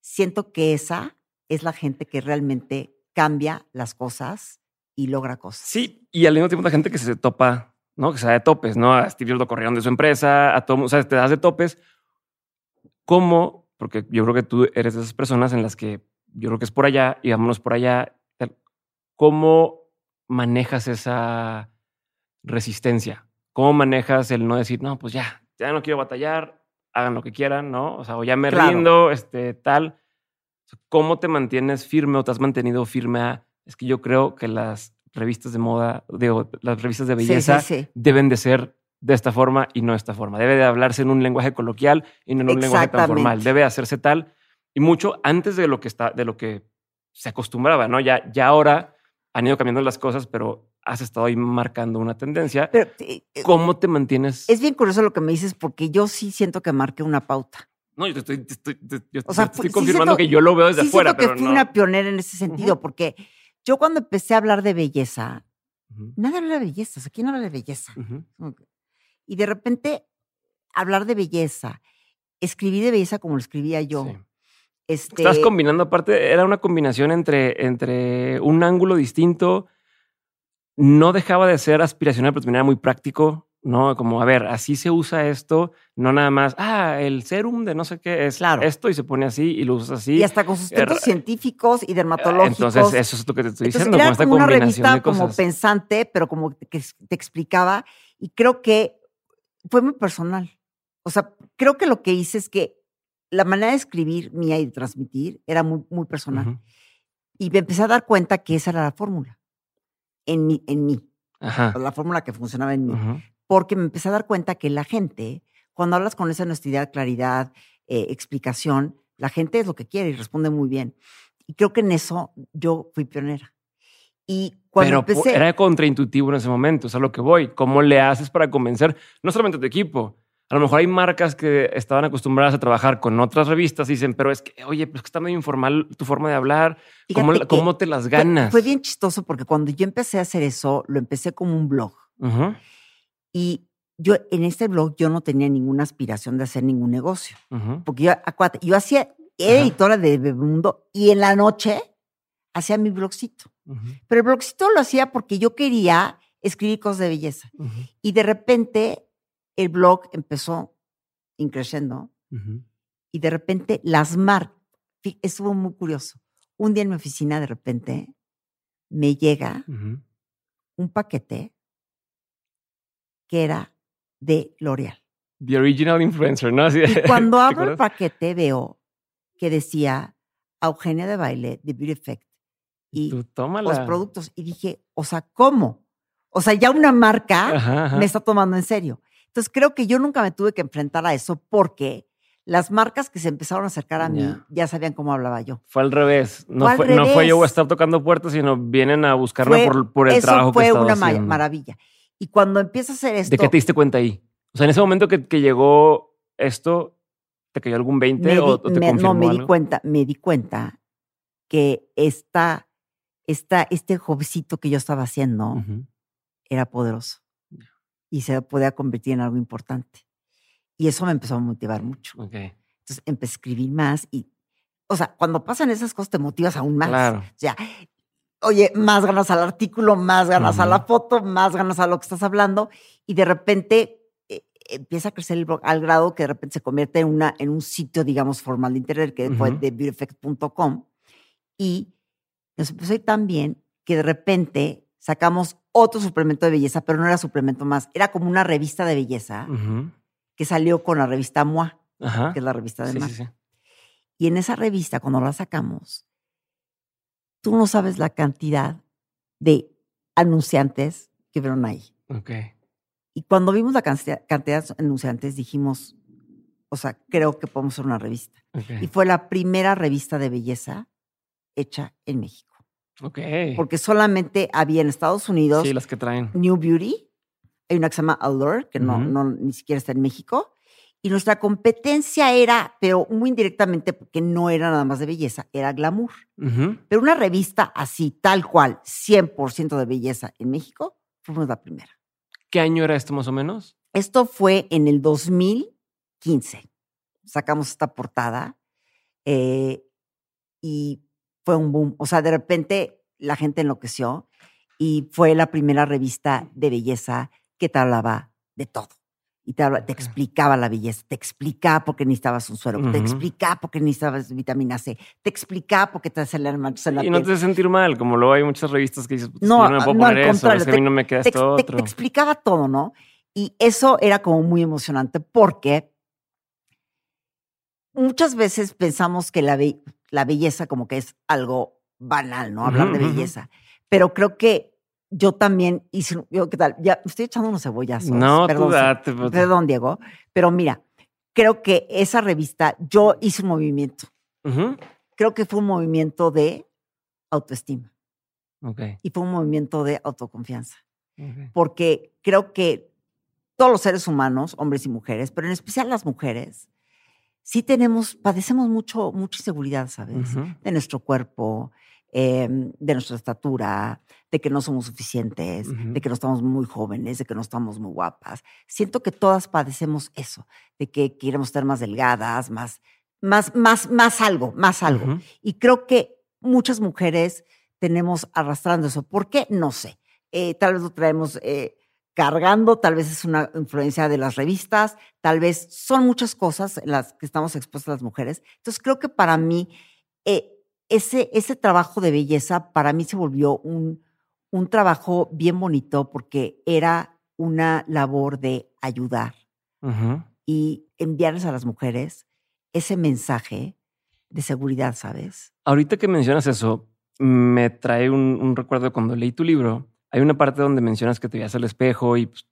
siento que esa es la gente que realmente cambia las cosas y logra cosas. Sí, y al mismo tiempo la gente que se topa, ¿no? Que se da de topes, ¿no? A Steve Jobs lo corrieron de su empresa, a todo, o sea, te das de topes. ¿Cómo? Porque yo creo que tú eres de esas personas en las que yo creo que es por allá y vámonos por allá. ¿Cómo manejas esa resistencia? ¿Cómo manejas el no decir, no, pues ya, ya no quiero batallar, hagan lo que quieran, ¿no? O sea, o ya me Claro. rindo, este, tal. ¿Cómo te mantienes firme o te has mantenido firme a, es que yo creo que las revistas de moda, digo, las revistas de Sí, belleza sí, sí. deben de ser de esta forma y no de esta forma. Debe de hablarse en un lenguaje coloquial y no en un lenguaje tan formal. Debe hacerse tal y mucho antes de lo que está, de lo que se acostumbraba, ¿no? Ya, ya ahora han ido cambiando las cosas, pero has estado ahí marcando una tendencia. Pero eh, ¿Cómo te mantienes? es bien curioso lo que me dices porque yo sí siento que marqué una pauta. No, yo te estoy, te estoy, te- yo O sea, te estoy sí confirmando siento- que yo lo veo desde sí afuera, siento que pero fui no. una pionera en ese sentido porque yo cuando empecé a hablar de belleza, Nadie habla de belleza. O sea, ¿quién habla de belleza? Y de repente, hablar de belleza, escribir de belleza como lo escribía yo, Sí. Este, Estás combinando, aparte, era una combinación entre, entre un ángulo distinto. No dejaba de ser aspiracional, pero también era muy práctico. No, como a ver, así se usa esto, no nada más, ah, el serum de no sé qué es Claro. esto y se pone así y lo usas así. y hasta con sustentos Er- científicos y dermatológicos. Entonces, eso es lo que te estoy Entonces, diciendo, con esta como una combinación revista de como pensante, pero como que te explicaba. Y creo que fue muy personal. O sea, creo que lo que hice es que la manera de escribir mía y de transmitir era muy, muy personal. Y me empecé a dar cuenta que esa era la fórmula. En mí, en mí. Ajá. La fórmula que funcionaba en mí. Ujú. Porque me empecé a dar cuenta que la gente, cuando hablas con esa honestidad, claridad, eh, explicación, la gente es lo que quiere y responde muy bien. Y creo que en eso yo fui pionera. Y cuando Pero empecé. era contraintuitivo en ese momento, es a lo que voy. ¿Cómo le haces para convencer no solamente a tu equipo? A lo mejor hay marcas que estaban acostumbradas a trabajar con otras revistas y dicen, pero es que, oye, pues que está medio informal tu forma de hablar. ¿Cómo, cómo te las ganas? Fue, bien chistoso porque cuando yo empecé a hacer eso, lo empecé como un blog. Ujú, Y yo en este blog yo no tenía ninguna aspiración de hacer ningún negocio. ujú. Porque yo, acuérdate, yo hacía, era editora de Bebemundo y en la noche hacía mi blogcito. Pero el blogcito lo hacía porque yo quería escribir cosas de belleza. ujú, Y de repente el blog empezó increciendo y de repente las marcas, estuvo muy curioso. Un día en mi oficina de repente me llega un paquete que era de L'Oreal. The original influencer, ¿no? Así- Y cuando ¿te abro el paquete veo que decía Eugenia de Baile de Beauty Effect y Tú los productos. Y dije, o sea, ¿cómo? O sea, ya una marca Ajá, ajá. me está tomando en serio. Entonces creo que yo nunca me tuve que enfrentar a eso porque las marcas que se empezaron a acercar a mí Ya. ya sabían cómo hablaba yo. Fue al revés. No Fue no yo a estar tocando puertas, sino vienen a buscarme Fue- por, por el eso trabajo fue que estaba una haciendo. maravilla. Y cuando empiezo a hacer esto, ¿De qué te diste cuenta ahí? O sea, en ese momento que, que llegó esto, ¿te cayó algún 20 me o, di- o te me- confirmó no me di cuenta, me di cuenta que esta, esta, este jovencito que yo estaba haciendo era poderoso y se podía convertir en algo importante. Y eso me empezó a motivar mucho. Entonces empecé a escribir más y, o sea, cuando pasan esas cosas te motivas aún más. claro. O sea, oye, más ganas al artículo, más ganas a la foto, más ganas a lo que estás hablando y de repente eh, empieza a crecer el blog al grado que de repente se convierte en, una, en un sitio, digamos, formal de internet que fue Ujú. de beautyeffect.com y nos empezó a ir tan bien que de repente sacamos otro suplemento de belleza, pero no era suplemento más, era como una revista de belleza que salió con la revista MOA, que es la revista de Sí, marca. sí, sí. Y en esa revista, cuando la sacamos, tú no sabes la cantidad de anunciantes que vieron ahí. Ok. Y cuando vimos la cantidad, cantidad de anunciantes, dijimos, o sea, creo que podemos hacer una revista. ok. Y fue la primera revista de belleza hecha en México. Ok. Porque solamente había en Estados Unidos Sí, las que traen. New Beauty, hay una que se llama Allure, que no, no ni siquiera está en México. Y nuestra competencia era, pero muy indirectamente, porque no era nada más de belleza, era glamour. Pero una revista así, tal cual, 100% de belleza en México, fuimos la primera. ¿Qué año era esto más o menos? Esto fue en el 2015. Sacamos esta portada eh, y fue un boom. O sea, de repente la gente enloqueció y fue la primera revista de belleza que te hablaba de todo. Y te, te explicaba la belleza, te explicaba por qué necesitabas un suero, te explicaba por qué necesitabas vitamina C, te explicaba por qué te hacen la la Y no te haces sentir mal, como luego hay muchas revistas que dices, "Pues, No, yo no me puedo no, poner eso, es que a mí te- no me queda te, esto te- te explicaba todo, ¿no? Y eso era como muy emocionante porque muchas veces pensamos que la, be- la belleza como que es algo banal, ¿no? Hablar de belleza. Pero creo que yo también hice, un- yo, ¿qué tal? Ya estoy echando unos cebollazos. No, perdón, tú se- date. pues. Perdón, Diego. Pero mira, creo que esa revista, yo hice un movimiento. Creo que fue un movimiento de autoestima y fue un movimiento de autoconfianza porque creo que todos los seres humanos, hombres y mujeres, pero en especial las mujeres, sí tenemos, padecemos mucho, mucha inseguridad, ¿sabes? De nuestro cuerpo, em, de nuestra estatura, de que no somos suficientes, de que no estamos muy jóvenes, de que no estamos muy guapas. Siento que todas padecemos eso, de que queremos estar más delgadas, más, más, más, más algo, más algo. Y creo que muchas mujeres tenemos arrastrando eso. ¿Por qué? No sé. Eh, tal vez lo traemos eh, cargando, tal vez es una influencia de las revistas, tal vez son muchas cosas en las que estamos expuestas las mujeres. Entonces creo que para mí eh, ese, ese trabajo de belleza para mí se volvió un, un trabajo bien bonito porque era una labor de ayudar y enviarles a las mujeres ese mensaje de seguridad, ¿sabes? Ahorita que mencionas eso, me trae un, un recuerdo cuando leí tu libro. Hay una parte donde mencionas que te veías al espejo y pues,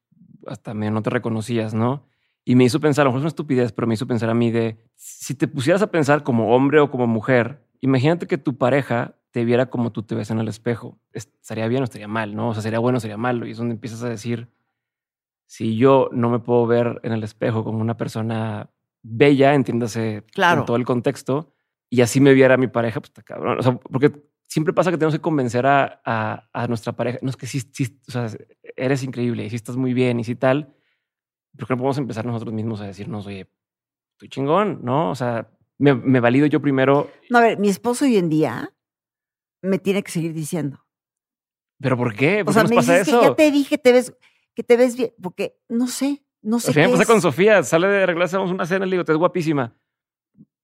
hasta medio no te reconocías, ¿no? Y me hizo pensar, a lo mejor es una estupidez, pero me hizo pensar a mí de, si te pusieras a pensar como hombre o como mujer, imagínate que tu pareja te viera como tú te ves en el espejo. ¿Estaría bien o estaría mal, no? O sea, sería bueno o sería malo. Y es donde empiezas a decir, si yo no me puedo ver en el espejo como una persona bella, entiéndase Claro. en todo el contexto, y así me viera mi pareja, pues está cabrón. O sea, porque siempre pasa que tenemos que convencer a, a- a nuestra pareja. No es que sí, sí, o sea, eres increíble y sí estás muy bien y sí tal. ¿Por qué no podemos empezar nosotros mismos a decirnos, oye, estoy chingón, no? O sea, me, me valido yo primero, No, a ver, mi esposo hoy en día me tiene que seguir diciendo. pero ¿por qué? ¿Por O sea, qué me nos pasa dices eso? que ya te dije que te ves, que te ves bien, porque no sé, no sé O sea, qué me pasa es. con Sofía, sale de arreglarse, vamos a una cena, le digo, te ves guapísima.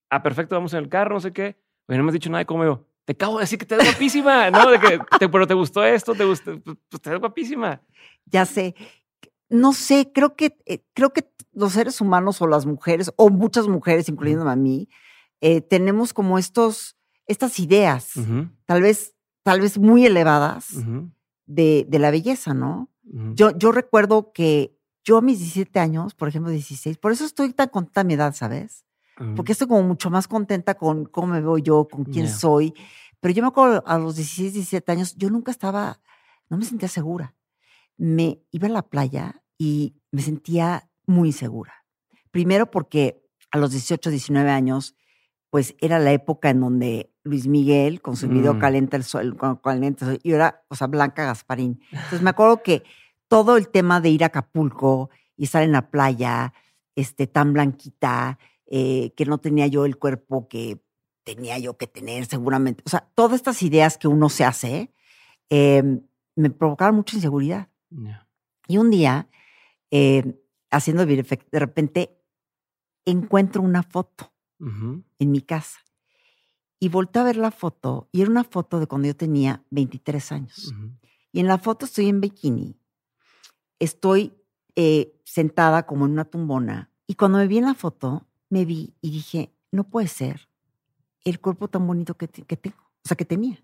Ah, perfecto, vamos en el carro, no sé qué. Oye, no me has dicho nada de cómo yo. Te acabo de decir que te ves guapísima, ¿no? De que, te- pero te gustó esto, te gustó, pues, pues te ves guapísima. Ya sé. No sé, creo que, eh, creo que los seres humanos o las mujeres, o muchas mujeres, incluyéndome a mí, eh, tenemos como estos, estas ideas, tal vez, tal vez muy elevadas de, de la belleza, ¿no? Yo, yo recuerdo que yo a mis 17 años, por ejemplo, 16, por eso estoy tan contenta a mi edad, ¿sabes? Porque estoy como mucho más contenta con cómo me veo yo, con quién soy. Pero yo me acuerdo a los 16, 17 años, yo nunca estaba, no me sentía segura. Me iba a la playa y me sentía muy insegura. Primero porque a los 18, 19 años, pues era la época en donde Luis Miguel, con su video Mm. Calienta el Sol, Calienta el Sol, yo era, o sea, Blanca Gasparín. Entonces me acuerdo que todo el tema de ir a Acapulco y estar en la playa, este, tan blanquita, eh, que no tenía yo el cuerpo que tenía yo que tener seguramente. O sea, todas estas ideas que uno se hace eh, me provocaron mucha inseguridad. Y un día, eh, haciendo de repente encuentro una foto Ujú, en mi casa. Y volteo a ver la foto y era una foto de cuando yo tenía 23 años. ujú. Y en la foto estoy en bikini. Estoy eh, sentada como en una tumbona. Y cuando me vi en la foto, me vi y dije, no puede ser el cuerpo tan bonito que, que tengo, o sea, que tenía.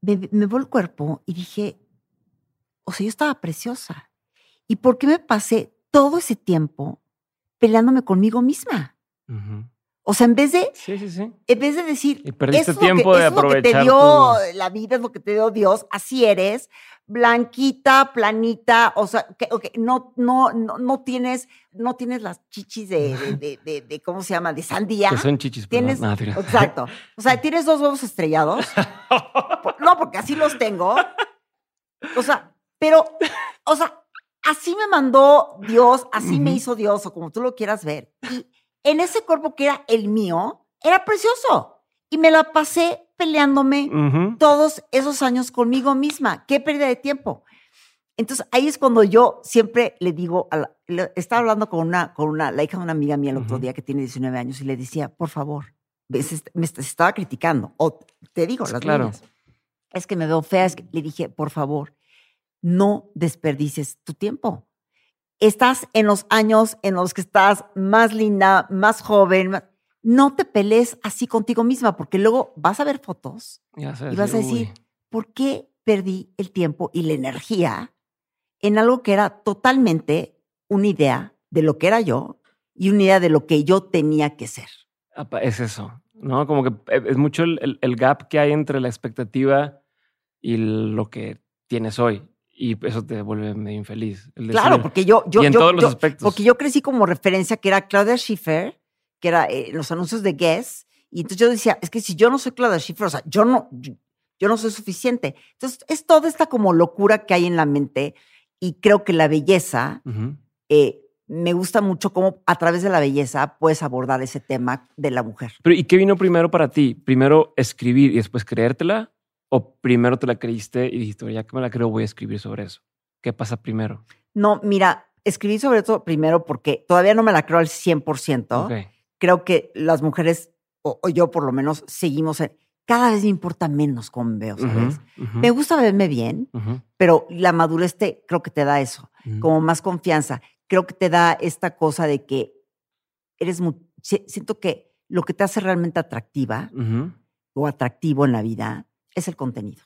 Me, me veo el cuerpo y dije, o sea, yo estaba preciosa. ¿Y por qué me pasé todo ese tiempo peleándome conmigo misma? Ujú. O sea, en vez de, Sí, sí, sí. en vez de decir, Y perdiste "Eso es lo que- tiempo de lo que te aprovechar dio la vida, es lo que te dio Dios, así eres, blanquita, planita, o sea, que, no, no, no, no tienes, no tienes las chichis de, de, de- de- de- ¿cómo se llama? De sandía. Que son chichis. Tienes, No, exacto. O sea, tienes dos huevos estrellados. No, porque así los tengo. O sea, pero, o sea, así me mandó Dios, así me hizo Dios, o como tú lo quieras ver. Y en ese cuerpo que era el mío, era precioso. Y me la pasé peleándome todos esos años conmigo misma. Qué pérdida de tiempo. Entonces ahí es cuando yo siempre le digo, a la- le- estaba hablando con una, con una, la hija de una amiga mía el otro día que tiene 19 años y le decía, por favor, ves, est- me est- estaba criticando, o te digo, las claro. niñas, es que me veo fea, es que-". le dije, por favor, no desperdicies tu tiempo. Estás en los años en los que estás más linda, más joven, más- no te pelees así contigo misma, porque luego vas a ver fotos sé, y vas a decir, uy. ¿por qué perdí el tiempo y la energía en algo que era totalmente una idea de lo que era yo y una idea de lo que yo tenía que ser? Es eso, ¿no? Como que eh, es mucho el, el- el gap que hay entre la expectativa y lo que tienes hoy. Y eso te vuelve medio infeliz. El claro, porque yo, yo, y en yo- todos los yo- aspectos. porque yo crecí como referencia que era Claudia Schiffer, que era eh, los anuncios de Guess, y entonces yo decía, es que si yo no soy Claudia Schiffer, o sea, yo no, yo, yo no soy suficiente. Entonces es toda esta como locura que hay en la mente y creo que la belleza eh, me gusta mucho cómo a través de la belleza puedes abordar ese tema de la mujer. Pero ¿y qué vino primero para ti? ¿Primero escribir y después creértela? ¿O primero te la creíste y dijiste, ya que me la creo, voy a escribir sobre eso? ¿Qué pasa primero? No, mira, escribí sobre todo primero porque todavía no me la creo al 100%. Ok. Creo que las mujeres, o, o yo por lo menos, seguimos en... Cada vez me importa menos cómo me veo, ¿sabes? Me gusta verme bien, pero la madurez te, creo que te da eso, ujú. como más confianza. Creo que te da esta cosa de que eres muy... si- Siento que lo que te hace realmente atractiva o atractivo en la vida es el contenido.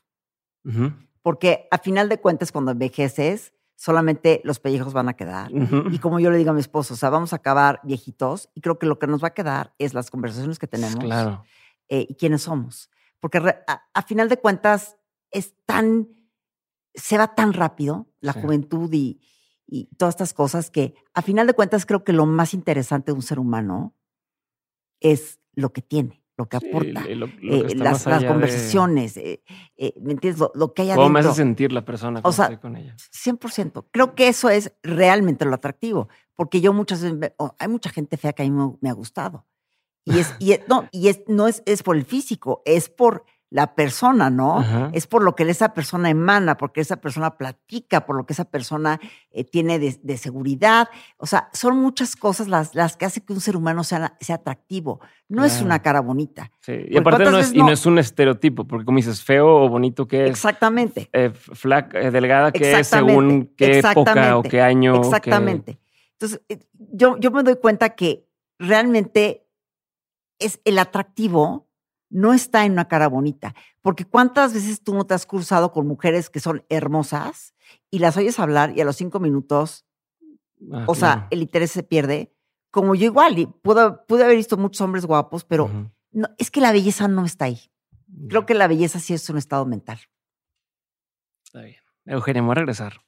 Porque a final de cuentas, cuando envejeces, solamente los pellejos van a quedar. Y como yo le digo a mi esposo, o sea, vamos a acabar viejitos y creo que lo que nos va a quedar es las conversaciones que tenemos Claro. eh, y quiénes somos. Porque a, a final de cuentas es tan, se va tan rápido la Sí. juventud y, y todas estas cosas que a final de cuentas creo que lo más interesante de un ser humano es lo que tiene, lo que Sí, aporta. lo- lo que eh, las, las allá de conversaciones, eh, eh, ¿me entiendes? Lo, lo que hay ¿Cómo me adentro. hace sentir la persona cuando sea, estoy con ella? 100%. Creo que eso es realmente lo atractivo, porque yo muchas veces, ve- oh, hay mucha gente fea que a mí me, me ha gustado. Y es, y es- no, y es, no es, es por el físico, es por la persona, ¿no? Ajá. Es por lo que esa persona emana, porque esa persona platica, por lo que esa persona eh, tiene de, de seguridad. O sea, son muchas cosas las, las que hacen que un ser humano sea, sea atractivo. No es una cara bonita. Sí. Y aparte ¿cuántas no es, veces y no no? es un estereotipo, porque como dices, feo o bonito que es, Exactamente. eh, flaca, eh, delgada que es según qué época o qué año. qué- Exactamente. Entonces, yo, yo me doy cuenta que realmente es el atractivo no está en una cara bonita. Porque cuántas veces tú no te has cruzado con mujeres que son hermosas y las oyes hablar y a los cinco minutos, Ah, o sea, el interés se pierde. Como yo igual, y pude, pude haber visto muchos hombres guapos, pero no, es que la belleza no está ahí. Creo que la belleza sí es un estado mental. Está bien. Eugenia, me voy a regresar.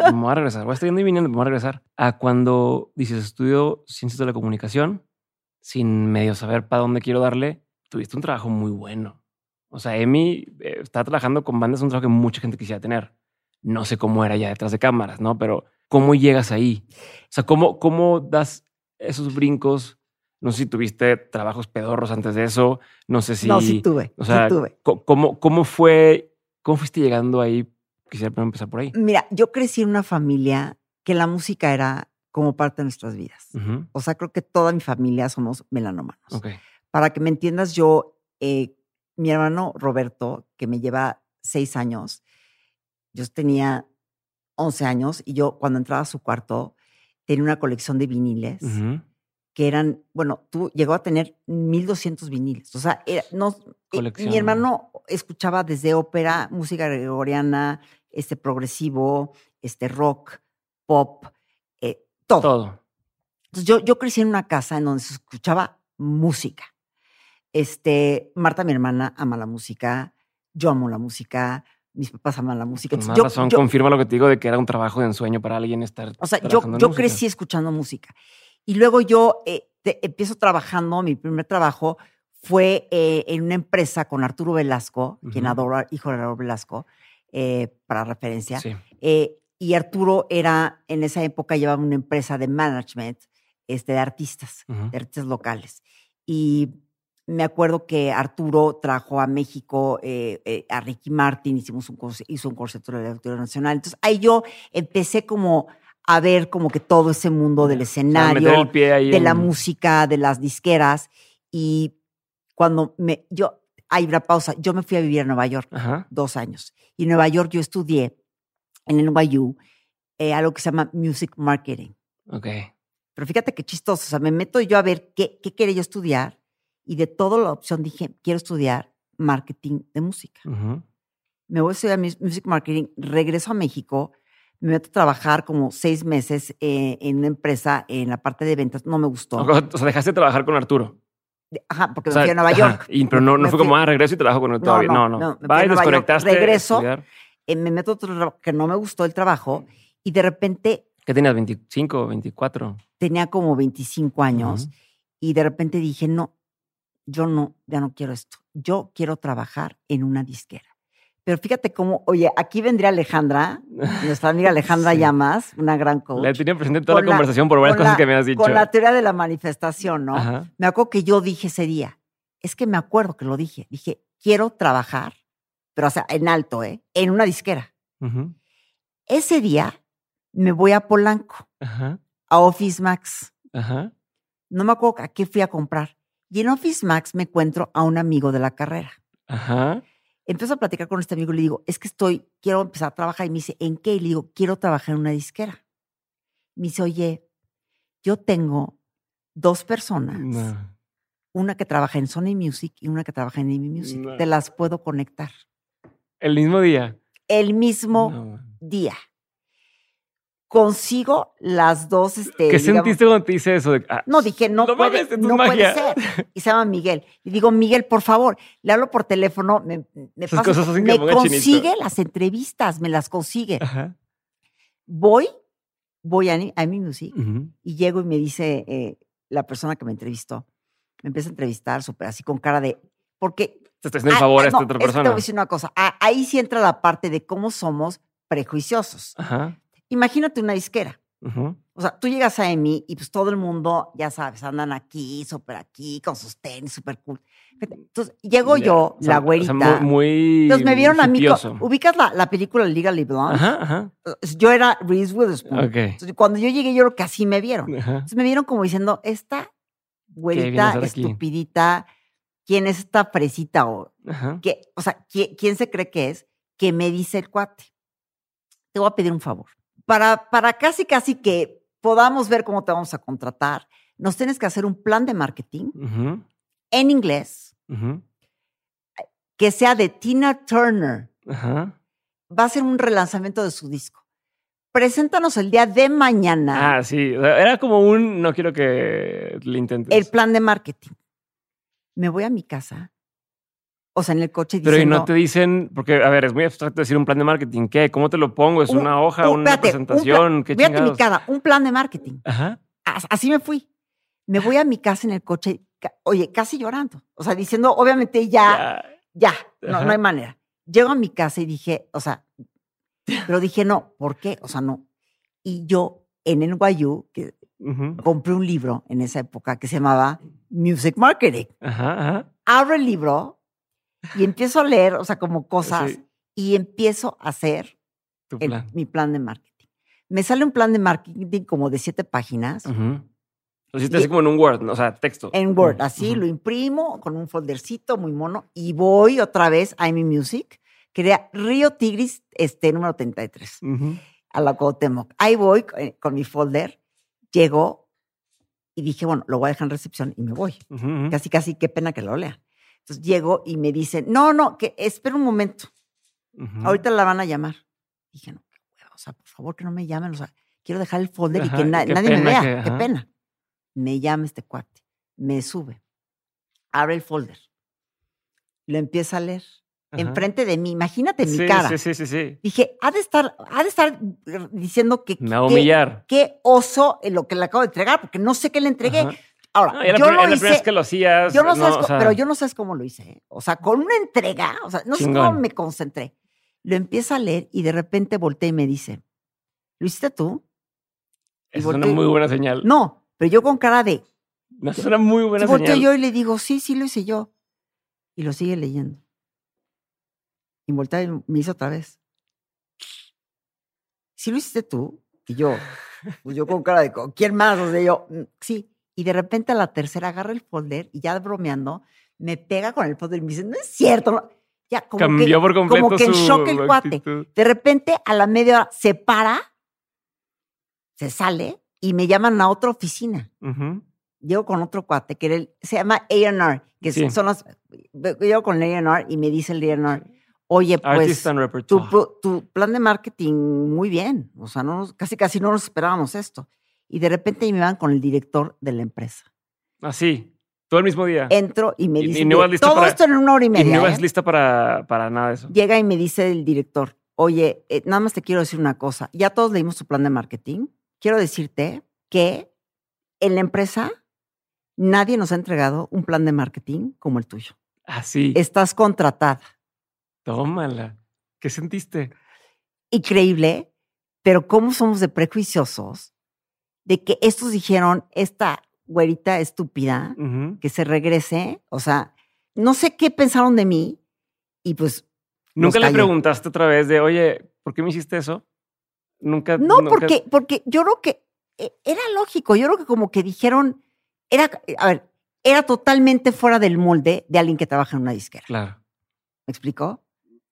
me voy a regresar. Voy a estar yendo y viniendo, me voy a regresar a cuando dices estudio ciencias de la comunicación sin medio saber para dónde quiero darle. Tuviste un trabajo muy bueno. O sea, Emi eh, está trabajando con bandas, un trabajo que mucha gente quisiera tener. No sé cómo era ya detrás de cámaras, ¿no? Pero ¿cómo llegas ahí? O sea, ¿cómo, cómo das esos brincos? No sé si tuviste trabajos pedorros antes de eso. No sé si. no, sí tuve, o sea, sí tuve. co- ¿cómo, ¿cómo fue? ¿Cómo fuiste llegando ahí? Quisiera empezar por ahí. Mira, yo crecí en una familia que la música era como parte de nuestras vidas. O sea, creo que toda mi familia somos melanomanos. Ok. Para que me entiendas, yo, eh, mi hermano Roberto, que me lleva seis años, yo tenía 11 años y yo cuando entraba a su cuarto tenía una colección de viniles que eran, bueno, tú llegó a tener 1200 viniles. O sea, era- no, eh, mi hermano escuchaba desde ópera, música gregoriana, este progresivo, este rock, pop, eh, todo. Todo. Entonces yo, yo crecí en una casa en donde se escuchaba música. Este, Marta, mi hermana, ama la música, yo amo la música, mis papás aman la música. Con más yo- razón, yo- confirma lo que te digo de que era un trabajo de ensueño para alguien estar. o sea, yo, yo música. crecí escuchando música. Y luego yo eh, te- empiezo trabajando, mi primer trabajo fue eh, en una empresa con Arturo Velasco, quien Ujú. adora, hijo de Arturo Velasco, eh, para referencia. Sí. Eh, y Arturo era, en esa época llevaba una empresa de management este, de artistas, Ujú. de artistas locales. Y me acuerdo que Arturo trajo a México eh, eh, a Ricky Martin, hicimos un, hizo un concierto de la Auditorio Nacional. Entonces ahí yo empecé como a ver como que todo ese mundo del escenario, de la en- música, de las disqueras. Y cuando me, yo, hay una pausa, yo me fui a vivir a Nueva York Ajá. dos años. Y en Nueva York yo estudié en el NYU eh, algo que se llama Music Marketing. Ok. Pero fíjate qué chistoso, o sea, me meto yo a ver qué, qué quería yo estudiar y de toda la opción dije, quiero estudiar marketing de música. Ujú. Me voy a estudiar mus- music marketing, regreso a México, me meto a trabajar como seis meses eh, en una empresa en la parte de ventas, no me gustó. O sea, dejaste de trabajar con Arturo. Ajá, porque O me sea, fui a Nueva ajá, York. y- pero no, no Me fue como, ah, regreso y trabajo con él No, todavía. No, no, no. no, me York, desconectaste. a regreso. eh, me meto a otro trabajo que no me gustó el trabajo y de repente ¿Qué tenías? ¿25, 24? tenía como 25 años Ujú. y de repente dije, no, yo no, ya no quiero esto. Yo quiero trabajar en una disquera. Pero fíjate cómo, oye, aquí vendría Alejandra, nuestra amiga Alejandra Sí. Llamas, una gran coach. La he tenido presente en toda la la- conversación por varias cosas la- que me has dicho. Con la teoría de la manifestación, ¿no? Ajá. Me acuerdo que yo dije ese día, es que me acuerdo que lo dije, dije, quiero trabajar, pero o sea, en alto, ¿eh? En una disquera. Ese día me voy a Polanco, Ajá. a Office Max. Ajá. No me acuerdo a qué fui a comprar. Y en Office Max me encuentro a un amigo de la carrera. Ajá. Empiezo a platicar con este amigo y le digo, es que estoy, quiero empezar a trabajar. Y me dice, ¿en qué? Y le digo, quiero trabajar en una disquera. Me dice, oye, yo tengo dos personas, No. una que trabaja en Sony Music y una que trabaja en Amy Music. No. Te las puedo conectar. El mismo día. El mismo No. día. Consigo las dos. Este, ¿Qué digamos- sentiste cuando te hice eso? De, ah, No, dije, no, No puede, no puede ser. Y se llama Miguel. Y digo, Miguel, por favor, le hablo por teléfono, me, me, pasa- cosas me chinito. consigue las entrevistas, me las consigue. Ajá. Voy, voy a, a mi music Ujú. y llego y me dice eh, la persona que me entrevistó, me empieza a entrevistar súper así con cara de, porque... Te estoy haciendo el ah, favor ah, a esta no, otra que Te persona. voy a decir una cosa, ah, ahí sí entra la parte de cómo somos prejuiciosos. Ajá. Imagínate una disquera. O sea, tú llegas a EMI y pues todo el mundo, ya sabes, andan aquí, súper aquí, con sus tenis, súper cool. Entonces, llego yo, o sea, la o sea, güerita. muy, muy entonces me vieron a mí, ubicas la, la película Legally Blonde. Ajá, ajá. Yo era Reese Witherspoon. Ok. Entonces, cuando yo llegué, yo creo que así me vieron. Ajá. Entonces me vieron como diciendo, esta güerita estupidita, ¿quién es esta fresita? O. ¿qué? o sea, ¿quién, quién se cree que es? Que me dice el cuate. Te voy a pedir un favor. Para, para casi, casi que podamos ver cómo te vamos a contratar, nos tienes que hacer un plan de marketing en inglés que sea de Tina Turner. Ajá. Va a ser un relanzamiento de su disco. Preséntanos el día de mañana Ah, sí. Era como un. No quiero que le intentes. el plan de marketing. Me voy a mi casa, o sea, en el coche Pero y diciendo... no te dicen, porque, a ver, es muy abstracto decir un plan de marketing. ¿Qué? ¿Cómo te lo pongo? ¿Es un- una hoja, un- una espérate, un plan- presentación? ¿Qué mi chingados? cara, un plan de marketing. Ajá. As- Así me fui. Me voy a mi casa en el coche, oye, casi llorando. O sea, diciendo, obviamente ya, Ya. ya, no, no hay manera. Llego a mi casa y dije, o sea, pero dije, no, ¿por qué? O sea, no. Y yo en NYU, que Ujú. compré un libro en esa época que se llamaba Music Marketing. Ajá, ajá. Abro el libro y empiezo a leer, o sea, como cosas, Sí, y empiezo a hacer tu el- plan. mi plan de marketing. Me sale un plan de marketing como de siete páginas Ujú. Lo hiciste Y- así como en un Word, ¿no? o sea, texto. en Word. Ujú. Así Ujú. lo imprimo con un foldercito muy mono y voy otra vez a Mi Music, que era Río Tigris, este número 33, Ujú. a la Cuauhtémoc. Ahí voy con, con mi folder, llego y dije, bueno, lo voy a dejar en recepción y me voy. Casi, casi, qué pena que lo lea. Entonces llego y me dicen, no, no, que espera un momento, Ujú. ahorita la van a llamar. Dije, no, qué hueva, o sea, por favor que no me llamen, o sea, quiero dejar el folder y Ajá, que na- nadie me vea, que- qué pena. Me llama este cuate, me sube, abre el folder, lo empieza a leer, Ajá. enfrente de mí, imagínate mi Sí, cara. Sí, sí, sí, sí. Dije, ha de estar, ha de estar diciendo que Me va a qué- humillar. qué oso en lo que le acabo de entregar, porque no sé qué le entregué. Ajá. Ahora, No, yo lo hice, que lo hacías. yo no, sabes o co- sea, pero yo no sabes cómo lo hice, ¿eh? O sea, con una entrega, o sea, no sé cómo me concentré. Lo empieza a leer y de repente voltea y me dice, ¿lo hiciste tú? Es una volteé- muy buena señal. No, pero yo con cara de, No, es una muy buena Sí, volteo señal. yo y le digo, sí, sí lo hice yo. Y lo sigue leyendo. Y voltea y me hizo otra vez. ¿Sí lo hiciste tú? Y yo, pues yo con cara de, "¿Con ¿quién más? O sea, yo, "Mm, sí. Y de repente a la tercera agarra el folder y ya bromeando, me pega con el folder y me dice, no es cierto. no". Ya, como Cambió que, por completo como que en shock el cuate. De repente, a la media hora, se para, se sale y me llaman a otra oficina Ujú. llego con otro cuate que era el- se llama A&R, que Sí. son los, llego con el A&R y me dice el A&R, oye, pues Artist and tu, tu plan de marketing muy bien, o sea, no nos- casi casi no nos esperábamos esto. Y de repente me van con el director de la empresa. Así. Todo el mismo día. Entro y me Y- y dice, no vas todo para- esto en una hora y y media. no ibas ¿eh? lista para, para nada de eso. Llega y me dice el director, oye, eh, nada más te quiero decir una cosa, ya todos leímos tu plan de marketing, quiero decirte que en la empresa nadie nos ha entregado un plan de marketing como el tuyo. Así. Estás contratada. Tómala. ¿Qué sentiste? Increíble, pero cómo somos de prejuiciosos de que estos dijeron, esta güerita estúpida, que se regrese, o sea, no sé qué pensaron de mí y pues ¿Nunca le preguntaste otra vez de, oye, ¿por qué me hiciste eso? Nunca. No, nunca- porque, porque yo creo que eh, era lógico, yo creo que como que dijeron, era, a ver, era totalmente fuera del molde de alguien que trabaja en una disquera. Claro. ¿Me explicó?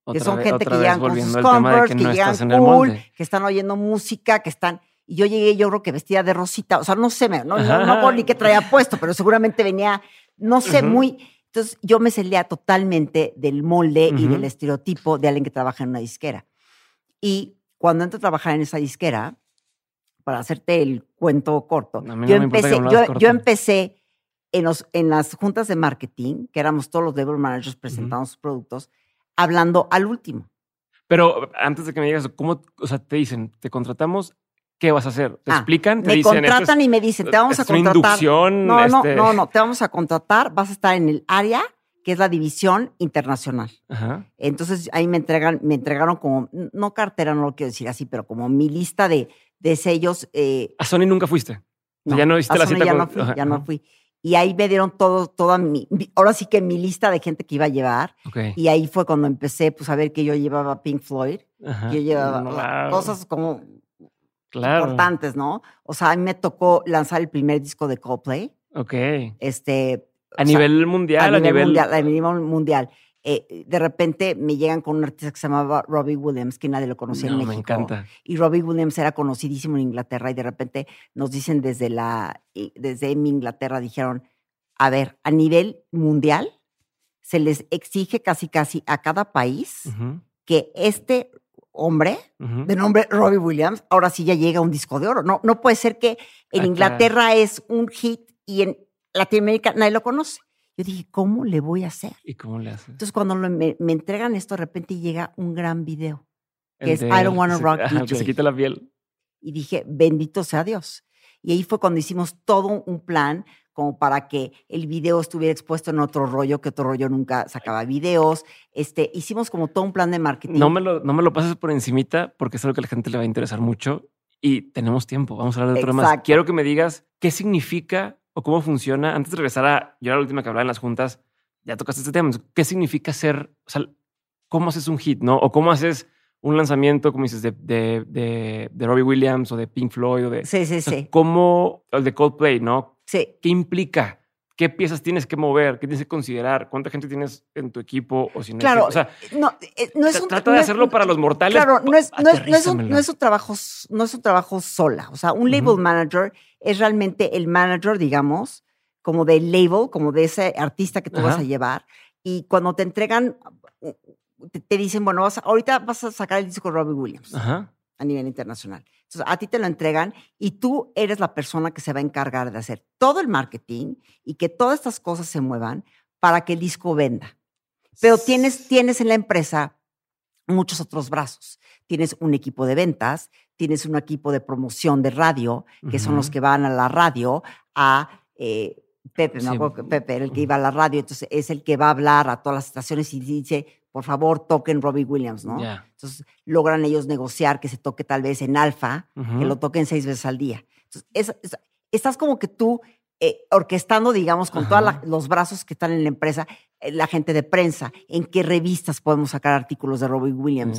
Otra que son vez- gente que llegan con sus Converse, que que, no llegan en el cool, que están oyendo música, que están... Y yo llegué, yo creo que vestida de rosita, o sea, no sé, no, no, no ni qué traía puesto, pero seguramente venía, no sé, Ujú. muy... Entonces yo me salía totalmente del molde y Ujú. del estereotipo de alguien que trabaja en una disquera. Y cuando entro a trabajar en esa disquera, para hacerte el cuento corto, yo, no que empecé, yo, hagas yo corto. empecé en, los, en las juntas de marketing, que éramos todos los level managers presentando sus productos, hablando al último. Pero antes de que me digas, ¿cómo, o sea, te dicen, te contratamos, ¿qué vas a hacer? ¿Te Ah, explican? Te Me dicen, contratan es- y me dicen, te vamos a contratar. inducción, No, no, este- no, no, te vamos a contratar, vas a estar en el área que es la división internacional. Ajá. Entonces ahí me entregan, me entregaron como, no cartera, no lo quiero decir así, pero como mi lista de, de sellos. eh, A Sony nunca fuiste. O sea, ya no hiciste a la Sony cita ya con- no fui, ya no fui. Y ahí me dieron todo, toda mi, ahora sí que mi lista de gente que iba a llevar. Y ahí fue cuando empecé pues, a ver que yo llevaba Pink Floyd, Ajá. que yo llevaba Wow. cosas como claro. importantes, ¿no? O sea, a mí me tocó lanzar el primer disco de Coldplay. Ok. Este, A sea, nivel mundial, a nivel, mundial. A nivel mundial. Eh, de repente me llegan con un artista que se llamaba Robbie Williams, que nadie lo conocía No, en me México. encanta. Y Robbie Williams era conocidísimo en Inglaterra y de repente nos dicen desde la y desde mi Inglaterra dijeron, a ver, a nivel mundial se les exige casi casi a cada país que este hombre ujú. de nombre Robbie Williams ahora sí ya llega a un disco de oro. No no puede ser que en Ah, claro. Inglaterra es un hit y en Latinoamérica nadie lo conoce. Yo dije, ¿cómo le voy a hacer? ¿Y cómo le haces? Entonces cuando lo- me, me entregan esto, de repente llega un gran video El que es de- I Don't Wanna se- Rock ajá, el que se quita la piel. y dije, bendito sea Dios. Y ahí fue cuando hicimos todo un plan como para que el video estuviera expuesto en otro rollo, que otro rollo nunca sacaba videos. Este, hicimos como todo un plan de marketing. No me, lo, no me lo pases por encimita porque es algo que a la gente le va a interesar mucho y tenemos tiempo. Vamos a hablar de otro más. Quiero que me digas qué significa o cómo funciona. Antes de regresar a, yo era la última que hablaba en las juntas, ya tocaste este tema. ¿Qué significa ser, o sea, cómo haces un hit, no? O cómo haces un lanzamiento, como dices, de, de, de, de Robbie Williams o de Pink Floyd o de... Sí, sí, o sea, sí. ¿Cómo, el de Coldplay, no? Sí. ¿Qué implica? ¿Qué piezas tienes que mover? ¿Qué tienes que considerar? ¿Cuánta gente tienes en tu equipo? O si no Claro? O sea, no, eh, no es un, trata de hacerlo para los mortales. Claro, no es, no, es, no, es un, no es un trabajo, no es un trabajo sola. O sea, un label manager es realmente el manager, digamos, como del label, como de ese artista que tú vas a llevar. Y cuando te entregan, te, dicen, bueno, vas a- ahorita vas a sacar el disco de Robbie Williams Ajá. a nivel internacional. Entonces, a ti te lo entregan y tú eres la persona que se va a encargar de hacer todo el marketing y que todas estas cosas se muevan para que el disco venda. Pero tienes, tienes en la empresa muchos otros brazos. Tienes un equipo de ventas, tienes un equipo de promoción de radio, que son los que van a la radio a... eh, Pepe, me Sí. acuerdo que Pepe era el que iba a la radio, entonces es el que va a hablar a todas las estaciones y dice, por favor, toquen Robbie Williams, ¿no? Entonces logran ellos negociar que se toque tal vez en alfa, que lo toquen seis veces al día. Entonces, es- es- estás como que tú eh, orquestando, digamos, con todos los brazos que están en la empresa, eh, la gente de prensa, en qué revistas podemos sacar artículos de Robbie Williams.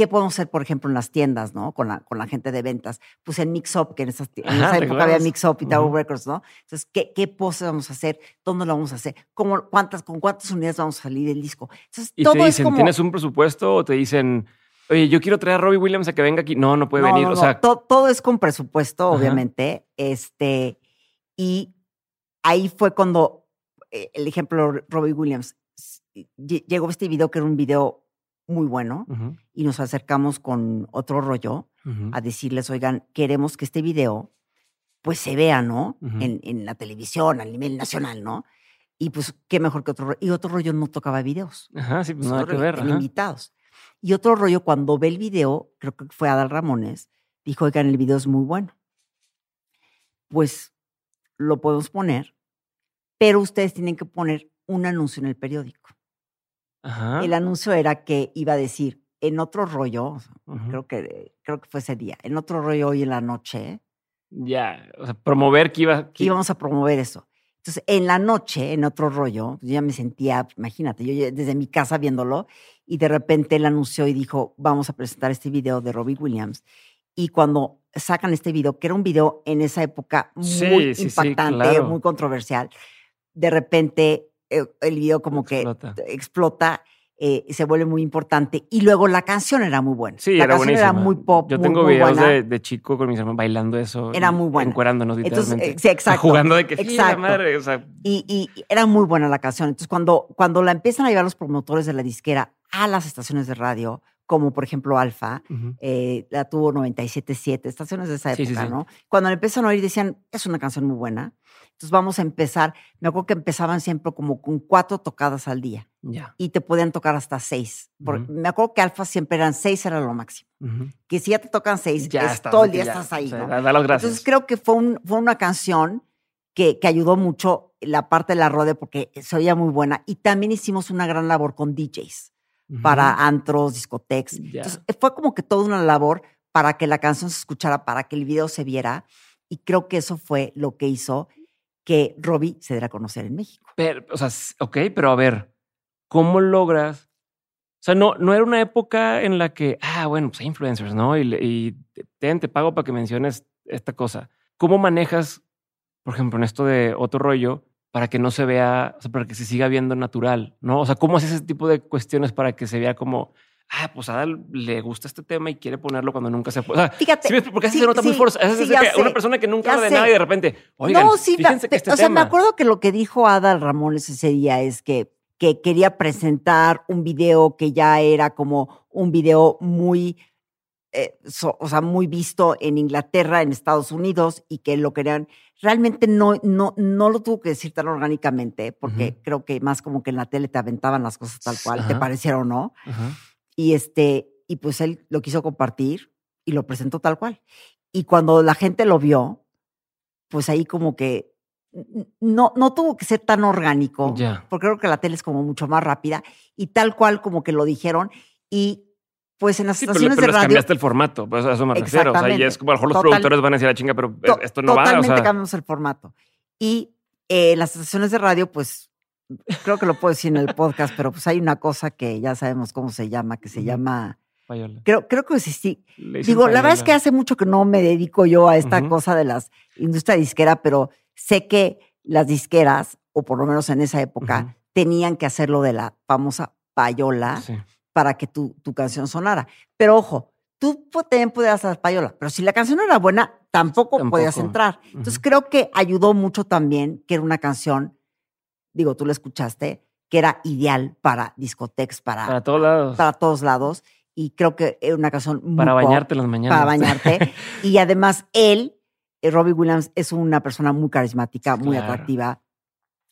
Qué podemos hacer, por ejemplo, en las tiendas, ¿no? Con la, con la gente de ventas. Pues en Mix Up, que en, esas esa ¿te época había? Mix Up y Tower. Records, ¿no? Entonces, ¿qué, qué poses vamos a hacer? ¿Dónde lo vamos a hacer? ¿Cómo, cuántas, ¿Con cuántas unidades vamos a salir del disco? Entonces, Y todo te es dicen, como... ¿tienes un presupuesto? O te dicen, oye, yo quiero traer a Robbie Williams a que venga aquí. No, no puede No, venir. no, o sea, to- todo, es con presupuesto, Ajá. obviamente. Este, y ahí fue cuando eh, el ejemplo Robbie Williams llegó este video que era un video muy bueno y nos acercamos con otro rollo a decirles, oigan, queremos que este video pues se vea, ¿no? En, en la televisión, a nivel nacional, ¿no? Y pues qué mejor que otro rollo. Y otro rollo no tocaba videos. Ajá, sí, pues nada que rollo, ver. tenía ajá. invitados. Y otro rollo, cuando ve el video, creo que fue Adal Ramones, dijo, oigan, el video es muy bueno. Pues lo podemos poner, pero ustedes tienen que poner un anuncio en el periódico. Ajá. El anuncio era que iba a decir, en otro rollo, creo que creo que fue ese día, en otro rollo hoy en la noche, Ya, o sea, promover que iba. que- íbamos a promover eso. Entonces, en la noche, en otro rollo, yo ya me sentía, imagínate, yo ya desde mi casa viéndolo, y de repente él anunció y dijo, vamos a presentar este video de Robbie Williams. Y cuando sacan este video, que era un video en esa época muy Sí, sí, sí, impactante, claro. muy controversial, de repente el video como Explota. que explota, eh, se vuelve muy importante. Y luego la canción era muy buena. Sí, la era canción buenísima. era muy pop, Yo muy, tengo muy videos de, de chico con mis hermanos bailando eso. Era muy buena. Encuerándonos, Entonces, literalmente. eh, sí, exacto. Jugando de que sí, la Exacto. madre. O sea, Y, y- y era muy buena la canción. Entonces, cuando, cuando la empiezan a llevar los promotores de la disquera a las estaciones de radio, como por ejemplo Alfa, ujú. eh, la tuvo 97.7, estaciones de esa Sí, época, sí, sí. ¿no? Cuando la empiezan a oír decían, es una canción muy buena. Entonces vamos a empezar. Me acuerdo que empezaban siempre como con cuatro tocadas al día y te podían tocar hasta seis. Por- Ujú. Me acuerdo que Alfa siempre eran seis, era lo máximo. ujú. Que si ya te tocan seis, Ya es estás, todo el día ya, estás ahí, o sea, ¿no? da las gracias. Entonces creo que fue, un, fue una canción que, que ayudó mucho la parte de la rode porque se oía muy buena. Y también hicimos una gran labor con DJs Para antros, discotecas. Entonces fue como que toda una labor para que la canción se escuchara, para que el video se viera. Y creo que eso fue lo que hizo que Robbie se diera a conocer en México. Pero, o sea, ok, pero a ver, ¿cómo logras? O sea, no, no era una época en la que, ah, bueno, pues hay influencers, ¿no? Y, y te- ten, te pago para que menciones esta cosa. ¿Cómo manejas, por ejemplo, en esto de otro rollo, para que no se vea, o sea, para que se siga viendo natural, ¿no? O sea, ¿cómo haces ese tipo de cuestiones para que se vea como, ah, pues a Adal le gusta este tema y quiere ponerlo cuando nunca se puede? O sea, Fíjate. ¿sí porque así sí, se nota muy sí, forzado. Es sí, una persona que nunca habla de sé. nada y de repente, oigan, no, sí, fíjense que este o sea, me tema- acuerdo que lo que dijo Adal Ramones ese día es que, que quería presentar un video que ya era como un video muy, eh, so- o sea, muy visto en Inglaterra, en Estados Unidos, y que lo querían. Realmente no, no, no lo tuvo que decir tan orgánicamente, porque Ujú. creo que más como que en la tele te aventaban las cosas tal cual, te Ajá. pareciera o no. Ajá. Y este, y pues él lo quiso compartir y lo presentó tal cual. Y cuando la gente lo vio, pues ahí como que no, no tuvo que ser tan orgánico, Ya. porque creo que la tele es como mucho más rápida, y tal cual como que lo dijeron. Y pues en las Sí, estaciones pero de radio. cambiaste el formato, pues a eso me refiero. O sea, es como a lo mejor los Total- productores van a decir la chinga, pero to- esto no va. O Totalmente sea, cambiamos el formato. Y eh, las estaciones de radio, pues creo que lo puedo decir en el podcast, pero pues hay una cosa que ya sabemos cómo se llama, que se llama. payola. Creo, creo que sí, sí, Digo, la verdad es que hace mucho que no me dedico yo a esta cosa de las industria disquera, pero sé que las disqueras, o por lo menos en esa época, tenían que hacerlo de la famosa payola Sí. Para que tu, tu canción sonara. Pero ojo, tú también podías hacer payola, pero si la canción no era buena, tampoco, podías Tampoco. entrar. Entonces creo que ayudó mucho también que era una canción, digo, tú la escuchaste, que era ideal para discotecas, para, Para todos lados. para todos lados. Y creo que era una canción muy Para pop bañarte en las mañanas. para bañarte. y además, él, eh, Robbie Williams, es una persona muy carismática, muy Claro. atractiva.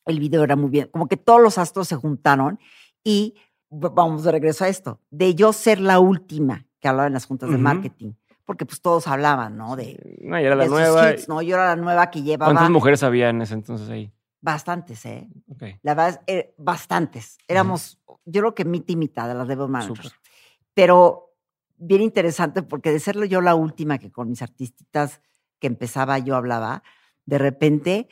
El video era muy bien. Como que todos los astros se juntaron y vamos de regreso a esto. De yo ser la última que hablaba en las juntas de marketing. Porque pues todos hablaban, ¿no? De, No, y era la nueva. hits, ¿no? Yo era la nueva que llevaba ¿Cuántas mujeres había en ese entonces ahí? bastantes, ¿eh? Ok. La verdad, es, eh, bastantes. Éramos, yo creo que mitad y mitad de las Devil Managers. Pero bien interesante porque de ser yo la última que con mis artistitas que empezaba yo hablaba, de repente,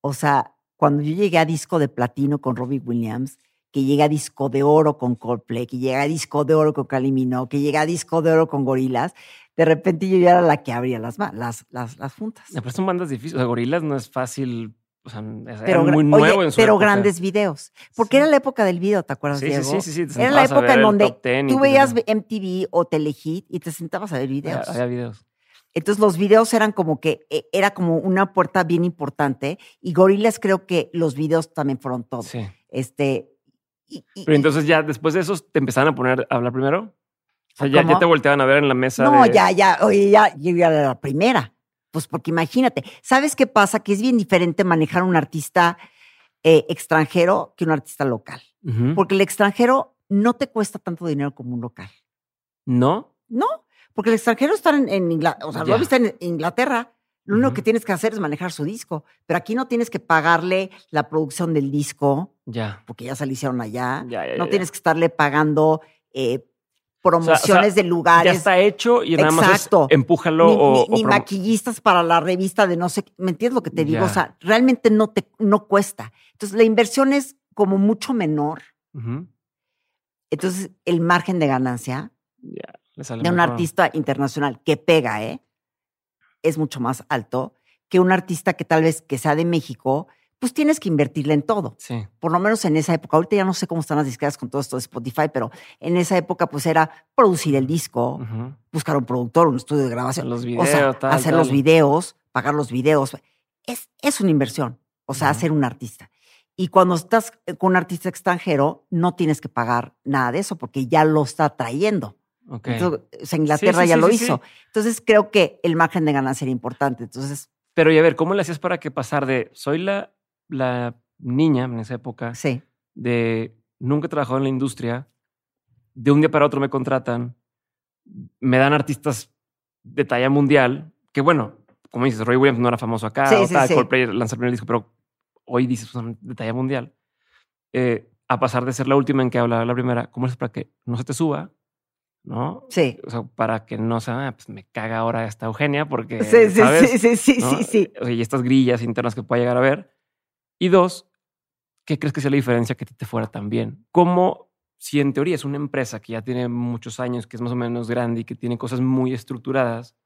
o sea, cuando yo llegué a disco de platino con Robbie Williams, que llegué a disco de oro con Coldplay, que llegué a disco de oro con Calimino, que llegué a disco de oro con Gorilas, de repente yo ya era la que abría las, las, las, las juntas. Pero son bandas difíciles. O sea, Gorilas no es fácil. O sea, Pero, muy oye, nuevo en su pero época. grandes videos. Porque Sí. era la época del video, ¿te acuerdas, Sí, Diego? sí, sí, sí. te Era la época en donde top 10 y tú veías MTV o Telehit y te sentabas a ver videos. Había, había videos. Entonces los videos eran como que eh, era como una puerta bien importante y Gorilas creo que los videos también fueron todo. Sí. Este Pero entonces ya después de esos te empezaron a poner a hablar primero. O sea, ya, ya te volteaban a ver en la mesa. no, de- ya, ya, oye, ya, yo ya era la primera. Pues porque imagínate, ¿sabes qué pasa? Que es bien diferente manejar un artista eh, extranjero que un artista local. Porque el extranjero no te cuesta tanto dinero como un local. ¿No? No, porque el extranjero está en, en Inglaterra, o sea, Ya. Robbie está en Inglaterra. Lo único que tienes que hacer es manejar su disco, pero aquí no tienes que pagarle la producción del disco, Ya. porque ya se le hicieron allá. Ya, ya, no ya, tienes que estarle pagando eh, promociones de lugares. Ya está hecho y nada más es Exacto. empújalo ni, o, ni- o ni promo- maquillistas para la revista de no sé. ¿me entiendes lo que te digo? O sea, realmente no te no cuesta. Entonces, la inversión es como mucho menor. Entonces, el margen de ganancia de un mejor. artista internacional que pega, ¿eh? Es mucho más alto que un artista que tal vez que sea de México, pues tienes que invertirle en todo. Sí. Por lo menos en esa época. Ahorita ya no sé cómo están las disqueras con todo esto de Spotify, pero en esa época pues era producir el disco, buscar un productor, un estudio de grabación. Los o videos, sea, tal, hacer tal. los videos, pagar los videos. Es, es una inversión, o sea, Ujú. hacer un artista. Y cuando estás con un artista extranjero, no tienes que pagar nada de eso porque ya lo está trayendo. Ok. Entonces, o sea, Inglaterra sí, ya sí, lo hizo. Entonces, creo que el margen de ganancia era importante. Entonces, Pero y a ver, ¿cómo le hacías para que pasar de soy la, la niña en esa época sí. de nunca he trabajado en la industria, de un día para otro me contratan, me dan artistas de talla mundial, que bueno, como dices, Roy Williams no era famoso acá, o tal. Coldplay lanzó el primer disco, pero hoy dices son de talla mundial. Eh, a pasar de ser la última en que hablaba la primera, ¿cómo es para que no se te suba? ¿No? Sí. O sea, para que no se, ah, pues me caga ahora esta Eugenia porque, Sí, sí, ¿sabes? sí, sí, sí, ¿no? sí, sí. O sea, y estas grillas internas que pueda llegar a ver. Y dos, ¿qué crees que sea la diferencia que a ti te fuera tan bien? ¿Cómo, si en teoría es una empresa que ya tiene muchos años, que es más o menos grande y que tiene cosas muy estructuradas,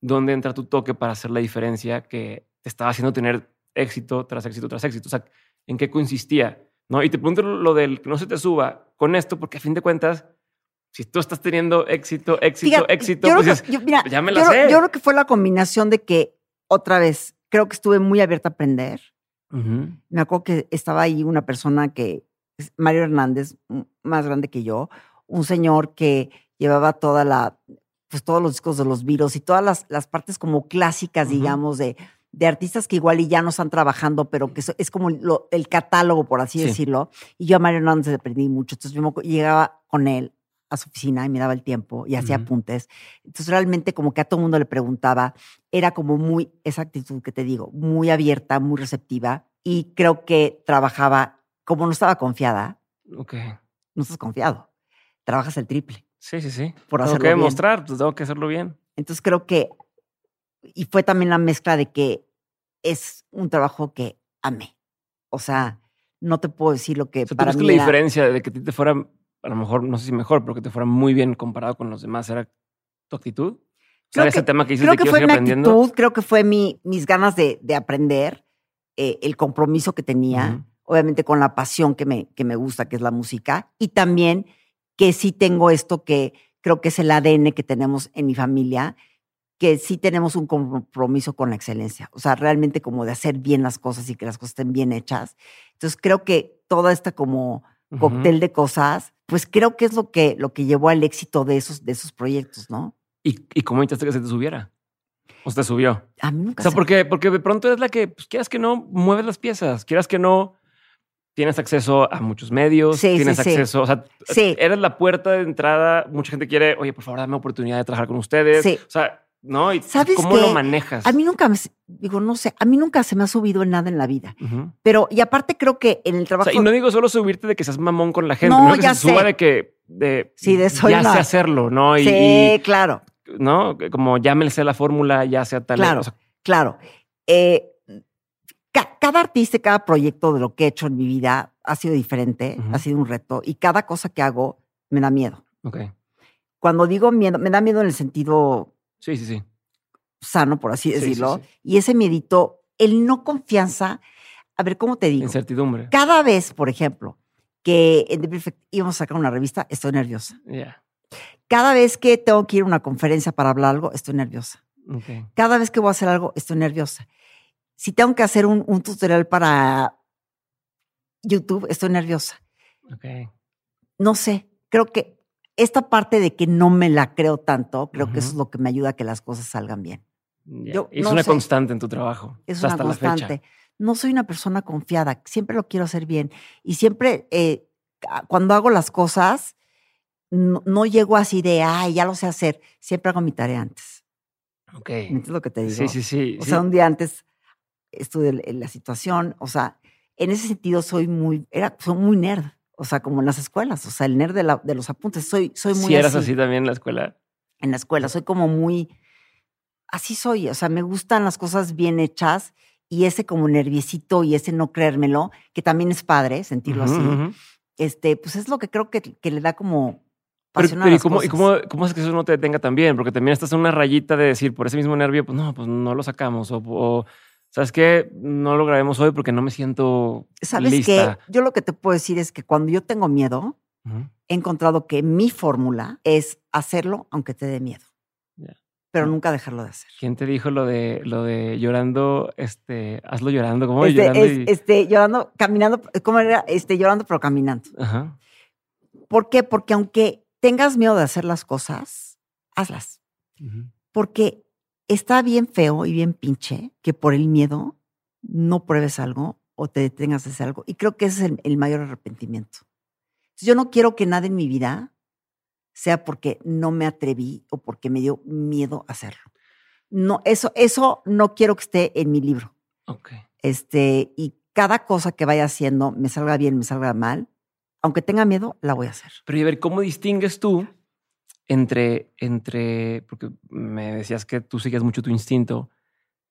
dónde entra tu toque para hacer la diferencia que te estaba haciendo tener éxito tras éxito tras éxito? O sea, ¿en qué consistía? ¿No? Y te pregunto lo del que no se te suba con esto, porque a fin de cuentas, si tú estás teniendo éxito, éxito, Fíjate, éxito, yo pues creo que- yo- mira, ya me la yo, sé. yo creo que fue la combinación de que, otra vez, creo que estuve muy abierta a aprender. Ujú. Me acuerdo que estaba ahí una persona que, Mario Hernández, más grande que yo, un señor que llevaba toda la, pues todos los discos de los virus y todas las, las partes como clásicas, Ujú. digamos, de, de artistas que igual y ya no están trabajando, pero que es como lo- el catálogo, por así Sí. decirlo. Y yo a Mario Hernández aprendí mucho. Entonces yo llegaba con él a su oficina y me daba el tiempo y hacía apuntes. Entonces realmente como que a todo mundo le preguntaba, era como muy, esa actitud que te digo, muy abierta, muy receptiva y creo que trabajaba, como no estaba confiada, Ok. no estás confiado, trabajas el triple. Sí, sí, sí. Por tengo hacerlo que bien. demostrar, pues tengo que hacerlo bien. Entonces creo que, y fue también la mezcla de que es un trabajo que amé. O sea, no te puedo decir lo que O sea, ¿tú para crees que mí la era- diferencia de que te fuera, a lo mejor, no sé si mejor, pero que te fuera muy bien comparado con los demás era tu actitud? Creo ese que- tema que dices creo de que que fue mi aprendiendo. actitud, creo que fue mi, mis ganas de, de aprender, eh, el compromiso que tenía, obviamente con la pasión que me, que me gusta, que es la música, y también que sí tengo esto que creo que es el ADN que tenemos en mi familia, que sí tenemos un compromiso con la excelencia, o sea, realmente como de hacer bien las cosas y que las cosas estén bien hechas. Entonces creo que toda esta como Cóctel de cosas, pues creo que es lo que, lo que llevó al éxito de esos, de esos proyectos, ¿no? ¿Y, ¿Y cómo intentaste que se te subiera? ¿O se te subió? A mí O nunca sea, se- porque, porque de pronto es la que, pues, quieras que no, mueves las piezas, quieras que no, tienes acceso a muchos medios, Sí, sí, tienes sí. acceso, o sea, Sí. eres la puerta de entrada, mucha gente quiere, oye, por favor, dame oportunidad de trabajar con ustedes. Sí. O sea, ¿no? Y ¿Sabes ¿Cómo lo manejas? A mí nunca me, digo, no sé, a mí nunca se me ha subido en nada en la vida. Pero, y aparte creo que en el O trabajo. sea, y no digo solo subirte de que seas mamón con la gente, No, no, que ya se suba sé. de que de, Sí, de soy ya una- sé hacerlo, ¿no? Y, sí, y, claro, ¿no? Como ya me sé la fórmula, ya sea tal. Claro. o sea, claro. Eh, ca- cada artista y cada proyecto de lo que he hecho en mi vida ha sido diferente, ha sido un reto, y cada cosa que hago me da miedo. ok. Cuando digo miedo, me da miedo en el sentido Sí, sí, sí. sano, por así Sí, sí, decirlo. sí. Y ese miedito, el no confianza, a ver, ¿cómo te digo? Incertidumbre. Cada vez, por ejemplo, que en The Perfect íbamos a sacar una revista, estoy nerviosa. Cada vez que tengo que ir a una conferencia para hablar algo, estoy nerviosa. Ok. Cada vez que voy a hacer algo, estoy nerviosa. Si tengo que hacer un, un tutorial para YouTube, estoy nerviosa. Ok. No sé, creo que esta parte de que no me la creo tanto, creo que eso es lo que me ayuda a que las cosas salgan bien. Yo es no una sé. constante en tu trabajo. Es una la constante. fecha. No soy una persona confiada, siempre lo quiero hacer bien. Y siempre, eh, cuando hago las cosas, no, no llego así de, ay, ya lo sé hacer. Siempre hago mi tarea antes. Ok. ¿Me entiendes lo que te digo? Sí, sí, sí. O sí. sea, un día antes estuve en la situación, o sea, en ese sentido soy muy, era, soy muy nerd. O sea, como en las escuelas, o sea, el nerd de, la- de los apuntes. Soy, soy muy Si eras así, así también en la escuela. en la escuela. Soy como muy. Así soy. O sea, me gustan las cosas bien hechas y ese como nerviosito y ese no creérmelo, que también es padre sentirlo así. Este, pues es lo que creo que, que le da como Pero, pero ¿y, cómo, y cómo, cómo es que eso no te detenga también? Porque también estás en una rayita de decir, por ese mismo nervio, pues no, pues no lo sacamos. O, o, ¿sabes qué? No lo grabemos hoy porque no me siento ¿Sabes lista. qué? Yo lo que te puedo decir es que cuando yo tengo miedo, he encontrado que mi fórmula es hacerlo aunque te dé miedo. Pero nunca dejarlo de hacer. ¿Quién te dijo lo de lo de llorando? Este, hazlo llorando, ¿cómo? Este, llorando es- y- este, llorando, caminando, ¿cómo era? Este, llorando pero caminando. Ajá. ¿Por qué? Porque aunque tengas miedo de hacer las cosas, hazlas. Porque está bien feo y bien pinche que por el miedo no pruebes algo o te detengas de hacer algo. Y creo que ese es el, el mayor arrepentimiento. Entonces, Yo no quiero que nada en mi vida sea porque no me atreví o porque me dio miedo hacerlo. No, eso, eso no quiero que esté en mi libro. Este, y cada cosa que vaya haciendo, me salga bien, me salga mal, aunque tenga miedo, la voy a hacer. Pero y a ver, ¿cómo distingues tú entre, entre, porque me decías que tú sigues mucho tu instinto,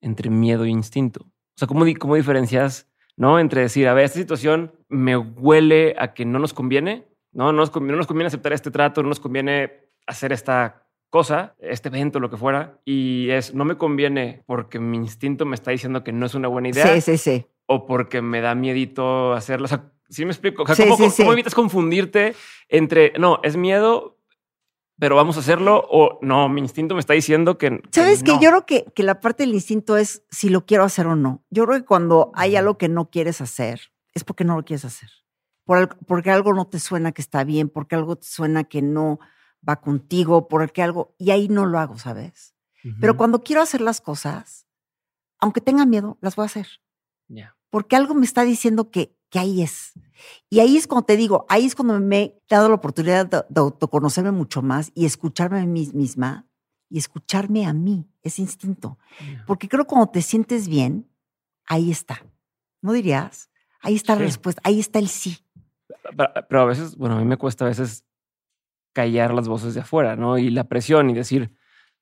entre miedo e instinto? O sea, ¿cómo, cómo diferencias, no? Entre decir, a ver, esta situación me huele a que no nos conviene, ¿no? No nos, conv- no nos conviene aceptar este trato, no nos conviene hacer esta cosa, este evento, lo que fuera, y es, no me conviene porque mi instinto me está diciendo que no es una buena idea Sí, sí, sí. o porque me da miedito hacerlo. O sea, ¿sí me explico? O sea, Sí, ¿cómo, sí, cómo sí. evitas confundirte entre, no, es miedo, pero vamos a hacerlo, o no, mi instinto me está diciendo que. ¿Sabes que. Yo creo que, que la parte del instinto es si lo quiero hacer o no. Yo creo que cuando hay algo que no quieres hacer, es porque no lo quieres hacer. Por porque algo no te suena que está bien, porque algo te suena que no va contigo, porque algo. Y ahí no lo hago, ¿sabes? Pero cuando quiero hacer las cosas, aunque tenga miedo, las voy a hacer. Porque algo me está diciendo que, que ahí es. Y ahí es cuando te digo, ahí es cuando me he dado la oportunidad de, de autoconocerme mucho más y escucharme a mí misma y escucharme a mí, ese instinto. Porque creo que cuando te sientes bien, ahí está. ¿No dirías? Ahí está Sí. la respuesta, ahí está el sí. Pero, pero a veces, bueno, a mí me cuesta a veces callar las voces de afuera, ¿no? Y la presión y decir,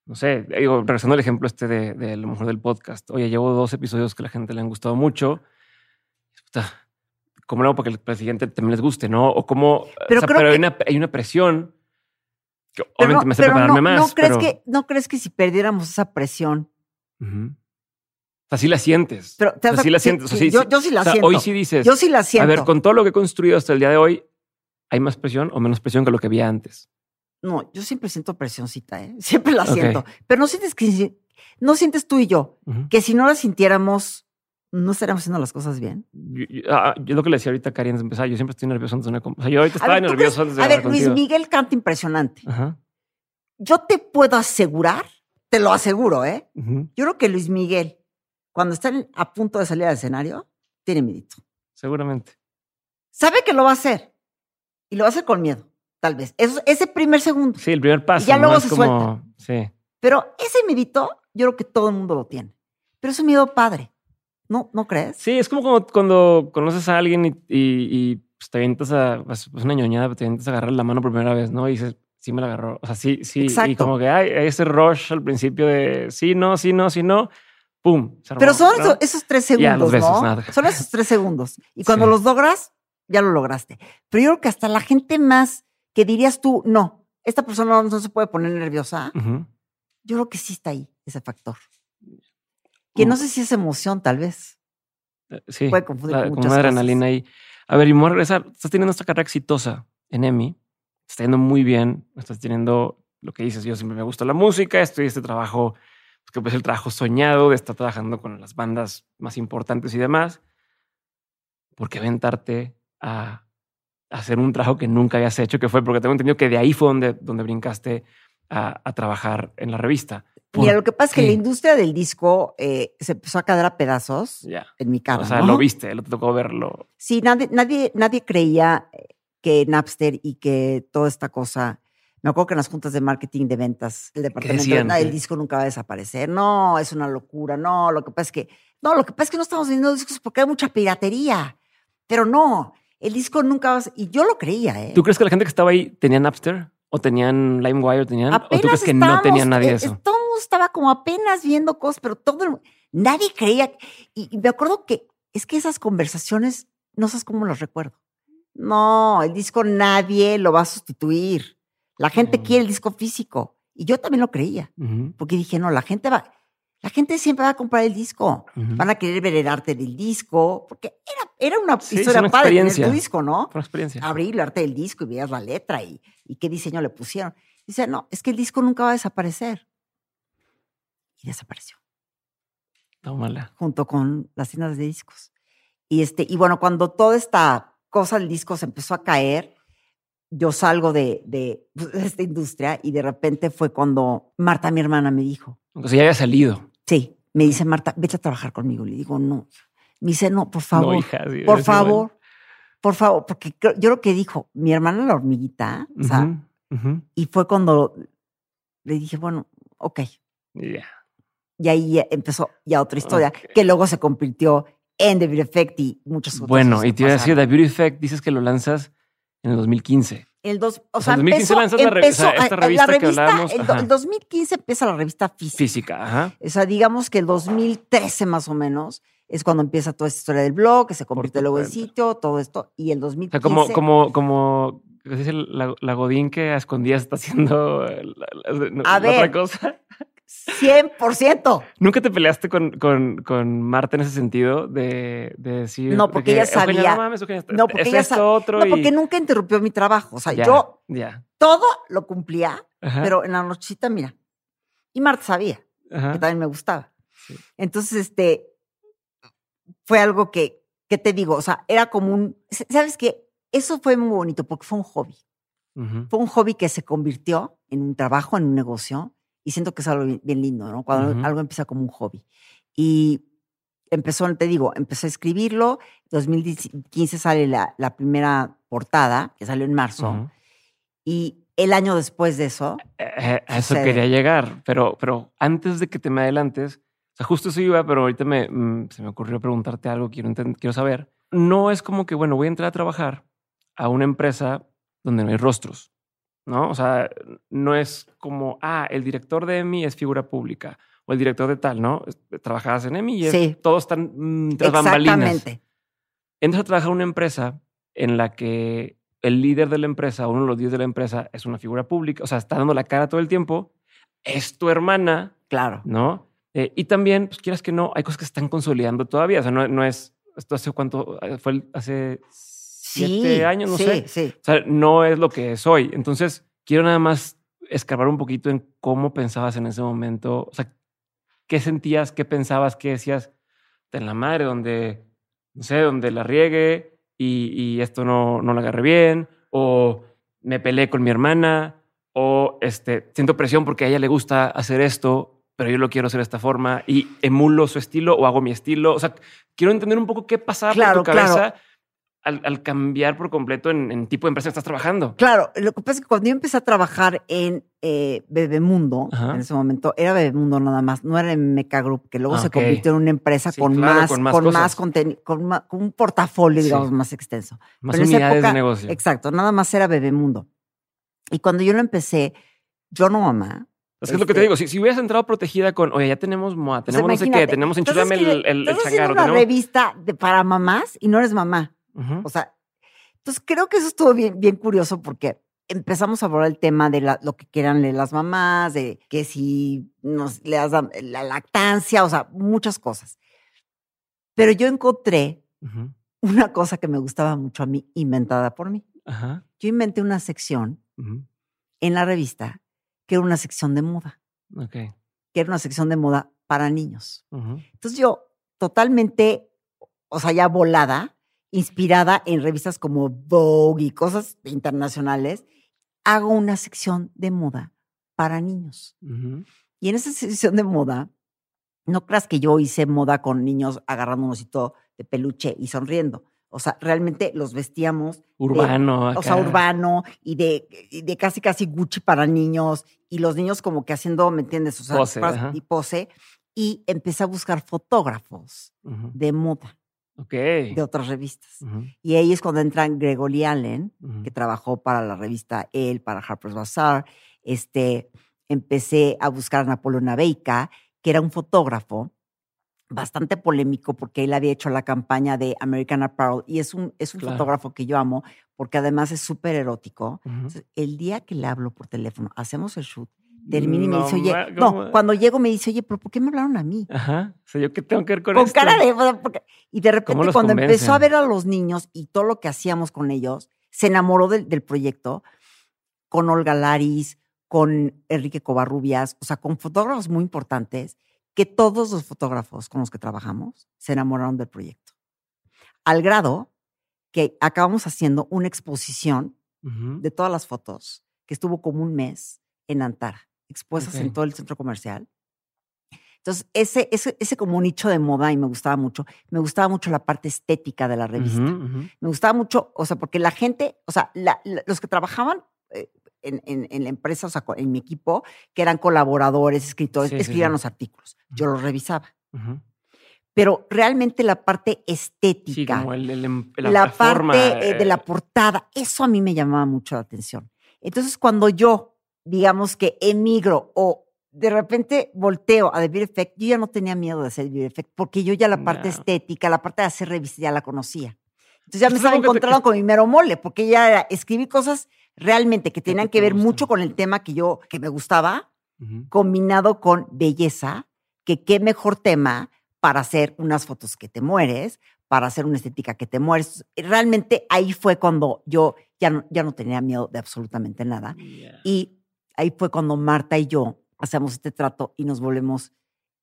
no sé, digo, regresando al ejemplo este de, de a lo mejor del podcast. Oye, llevo dos episodios que a la gente le han gustado mucho. Puta, ¿Cómo lo hago para que el, siguiente también les guste, no? O cómo, Pero o sea, creo pero hay, que- una, hay una presión que obviamente no- me hace prepararme no, más. ¿no crees, pero, que, ¿No crees que si perdiéramos esa presión? Ujú. O sea, sí la sientes. Pero te O sea, sí la sí, sientes. O sea, sí, sí- yo- sí- yo sí la o sea, siento. Hoy sí dices, Yo sí la siento. a ver, con todo lo que he construido hasta el día de hoy, ¿hay más presión o menos presión que lo que había antes? No, yo siempre siento presioncita, ¿eh? Siempre la siento. Pero no sientes que no sientes tú y yo que si no la sintiéramos, no estaríamos haciendo las cosas bien. Yo, yo- ah, yo lo que le decía ahorita a Karen antes de empezar, yo siempre estoy nervioso antes de una... O sea, yo ahorita A estaba ver, ¿tú nervioso antes de a ver, Luis contigo. Miguel canta impresionante. Ajá. Yo te puedo asegurar, te lo aseguro, ¿eh? Yo creo que Luis Miguel, cuando está a punto de salir al escenario, tiene miedito. Seguramente. Sabe que lo va a hacer. Y lo va a hacer con miedo, tal vez. Eso, ese primer segundo. Sí, el primer paso. ya ¿no? luego se como, Sí. Pero ese miedito, yo creo que todo el mundo lo tiene. Pero es un miedo padre. ¿No, ¿no crees? Sí, es como cuando, cuando conoces a alguien y, y- y, pues, te avientas a... Es es una ñoñada, te avientas a agarrar la mano por primera vez, ¿no? Y dices, sí me la agarró. O sea, sí, sí. Y como que hay, hay ese rush al principio de sí, no, sí, no, sí, no. ¡Pum! se armó, Pero son ¿no? esos, esos tres Ya, segundos, los besos, ¿no? nada. Son esos tres segundos. Y cuando Sí. los logras, ya lo lograste. Pero yo creo que hasta la gente más que dirías tú, no, esta persona no, se puede poner nerviosa, yo creo que sí está ahí ese factor. Que no sé si es emoción, tal vez. Eh, Sí, Puede confundir la- con como muchas una adrenalina ahí. A ver, y voy a regresar. Estás teniendo esta carrera exitosa en EMI. Te está yendo muy bien. Estás teniendo lo que dices. Yo siempre me gusta la música. Estoy este trabajo, pues, que pues el trabajo soñado de estar trabajando con las bandas más importantes y demás. ¿Por qué aventarte a hacer un trabajo que nunca habías hecho? Que fue porque tengo entendido que de ahí fue donde, donde brincaste a, a trabajar en la revista. Mira, ¿Por lo que pasa es que la industria del disco eh, se empezó a caer a pedazos en mi cara. O sea, ¿no? lo viste, lo tocó verlo. Sí, nadie, nadie, nadie creía eh, que Napster y que toda esta cosa. Me acuerdo que en las juntas de marketing de ventas, el departamento? "No, el disco nunca va a desaparecer. No, es una locura. No, lo que pasa es que. No, lo que pasa es que no estamos vendiendo discos porque hay mucha piratería. Pero no, El disco nunca va a Y yo lo creía, ¿eh? ¿Tú crees que la gente que estaba ahí tenía Napster? ¿O tenían LimeWire? ¿Tenían? ¿O tú crees que no tenía nadie de eh, eso? Todo mundo estaba como apenas viendo cosas, pero todo el- nadie creía. Y, y me acuerdo que es que esas conversaciones, no sabes cómo las recuerdo. No, el disco nadie lo va a sustituir. La gente quiere el disco físico. Y yo también lo creía, Ujú, porque dije, no, la gente va, la gente siempre va a comprar el disco. Van a querer ver el arte del disco, porque era, era una Sí, historia una padre tener experiencia. tu disco, ¿no? Una experiencia. abrir el arte del disco y veías la letra y, y qué diseño le pusieron. Dice, no, es que el disco nunca va a desaparecer. Y desapareció, Tómala. junto con las tiendas de discos. Y, este, y bueno, cuando toda esta cosa del disco se empezó a caer, yo salgo de, de, pues, de esta industria y de repente fue cuando Marta, mi hermana, me dijo, O sea, ya había salido. sí, me dice Marta, vete a trabajar conmigo. Le digo, no. Me dice, no, por favor. No, hija. sí, Por favor, por favor, porque yo lo que dijo mi hermana la hormiguita, o sea, y fue cuando le dije, bueno, ok. Ya. Y ahí empezó ya otra historia, que luego se convirtió en The Beauty Effect y muchas otras Bueno, cosas y que te iba a decir. The Beauty Effect, dices que lo lanzas en el 2015. El dos, o, o sea, sea, en 2015 empezó, lanzas la o sea, esta revista la que revista, el, do- ajá. el 2015 empieza la revista física. Física, ajá. O sea, digamos que el 2013 más o menos es cuando empieza toda esta historia del blog, que se convierte luego en sitio, todo esto. Y el O 2015... sea, como, como, como. La, la Godín que a escondidas está haciendo eh, la, la- no, A la ver. otra cosa. 100%. ¿Nunca te peleaste con, con, con Marta en ese sentido de, de decir... No, de porque que, ella "Eugenia, sabía- No, mames, Eugenia, No, porque es ella esto sa- otro No, y- porque nunca interrumpió mi trabajo. O sea, Ya, yo Ya. todo lo cumplía, Ajá, pero en la nochita, mira. Y Marta sabía ajá. que también me gustaba. Sí. Entonces, este, fue algo que, ¿qué te digo? O sea, era como un, ¿sabes qué? Eso fue muy bonito porque fue un hobby. Fue un hobby que se convirtió en un trabajo, en un negocio. Y siento que es algo bien, bien lindo, ¿no? Cuando Ujú. algo empieza como un hobby. Y empezó, te digo, empecé a escribirlo. 2015 sale la, la primera portada, que salió en marzo. Ujú. Y el año después de eso, Eh, a eso quería llegar, pero, pero antes de que te me adelantes, o sea, justo eso iba, pero ahorita me, mm, se me ocurrió preguntarte algo, quiero, quiero saber. No es como que, bueno, voy a entrar a trabajar a una empresa donde no hay rostros, ¿no? O sea, no es como, ah, el director de EMI es figura pública o el director de tal, ¿no? Trabajabas en EMI y es- Sí. todos están mm, tras bambalinas. exactamente. Entras a trabajar en una empresa en la que el líder de la empresa, uno de los líderes de la empresa, es una figura pública, o sea, está dando la cara todo el tiempo, es tu hermana, Claro. ¿no? Eh, y también, pues quieras que no, hay cosas que se están consolidando todavía, o sea, no, no es, esto hace cuánto, Eh, fue hace siete años, no sé, Sí, o sea, no es lo que es hoy. Entonces, quiero nada más escarbar un poquito en cómo pensabas en ese momento, o sea, qué sentías, qué pensabas, qué decías en la madre, donde, no sé, donde la riegue y, y esto no, no lo agarré bien, o me peleé con mi hermana, o este, siento presión porque a ella le gusta hacer esto, pero yo lo quiero hacer de esta forma y emulo su estilo o hago mi estilo. O sea, quiero entender un poco qué pasaba Claro, por tu cabeza claro. Al, al cambiar por completo en, en tipo de empresa que estás trabajando. Claro, lo que pasa es que cuando yo empecé a trabajar en eh, Bebemundo, Ajá. en ese momento, era Bebemundo nada más, no era en Meca Group, que luego Ah, se convirtió en una empresa Sí, con, claro, más, con más con más contenido, con, un portafolio, Sí. digamos, más extenso. Más Pero en esa unidades época- de negocio. Exacto, nada más era Bebemundo. Y cuando yo lo empecé, yo no mamá. Es que es lo que te este, digo. Si, si hubieras entrado protegida con, oye, ya tenemos MOA, o sea, tenemos no sé qué, tenemos enchúlame el, el, el una tenemos- revista de, para mamás y no eres mamá. O sea, entonces creo que eso estuvo bien, bien curioso porque empezamos a hablar el tema de la- lo que quieran leer las mamás, de que si nos le das la, la lactancia, o sea, muchas cosas. Pero yo encontré una cosa que me gustaba mucho a mí, inventada por mí. Yo inventé una sección en la revista que era una sección de moda, Ok. que era una sección de moda para niños. Entonces yo, totalmente, o sea, ya volada, inspirada en revistas como Vogue y cosas internacionales, hago una sección de moda para niños. Y en esa sección de moda, no creas que yo hice moda con niños agarrando un osito de peluche y sonriendo. O sea, realmente los vestíamos Urbano. o sea, urbano y de, de casi casi Gucci para niños y los niños como que haciendo, ¿me entiendes? O sea, Pose, y pose. Y empecé a buscar fotógrafos de moda. De otras revistas. Y ahí es cuando entra Gregory Allen, que trabajó para la revista Elle, para Harper's Bazaar. Este, empecé a buscar a Napoleón Abeica, que era un fotógrafo bastante polémico porque él había hecho la campaña de American Apparel y es un, es un Claro. fotógrafo que yo amo porque además es súper erótico. Entonces, el día que le hablo por teléfono, hacemos el shoot, termina y me No dice, oye, no, cuando llego me dice, oye, pero ¿por qué me hablaron a mí? Ajá. O sea, ¿yo qué tengo que ver con, Con esto? cara de... porque- y de repente cuando empezó a ver a los niños y todo lo que hacíamos con ellos, se enamoró del, del proyecto con Olga Laris, con Enrique Covarrubias, o sea, con fotógrafos muy importantes, que todos los fotógrafos con los que trabajamos se enamoraron del proyecto. Al grado que acabamos haciendo una exposición de todas las fotos que estuvo como un mes en Antara, expuestas en Ok. todo el centro comercial. Entonces, ese, ese, ese como nicho de moda y me gustaba mucho. Me gustaba mucho la parte estética de la revista. Ujú, ujú. Me gustaba mucho, o sea, porque la gente, o sea, la- la- los que trabajaban eh, en, en- en la empresa, o sea, en mi equipo, que eran colaboradores, escritores, Sí, escribían sí. los artículos. Yo los revisaba. Pero realmente la parte estética, como el, el em- la, la, parte forma, eh, de la eh, portada, eso a mí me llamaba mucho la atención. Entonces, cuando yo, digamos que emigro o de repente volteo a The Beauty Effect, yo ya no tenía miedo de hacer Beauty Effect, porque yo ya la parte Ya. estética, la parte de hacer revistas ya la conocía. Entonces ya me estaba que te- encontrando con mi mero mole, porque ya escribí cosas realmente que tenían te que ver mucho con el tema que yo, que me gustaba, ujú. combinado con belleza, que qué mejor tema para hacer unas fotos que te mueres, para hacer una estética que te mueres. Realmente ahí fue cuando yo ya no, ya no tenía miedo de absolutamente nada. Ya. Y ahí fue cuando Marta y yo hacemos este trato y nos volvemos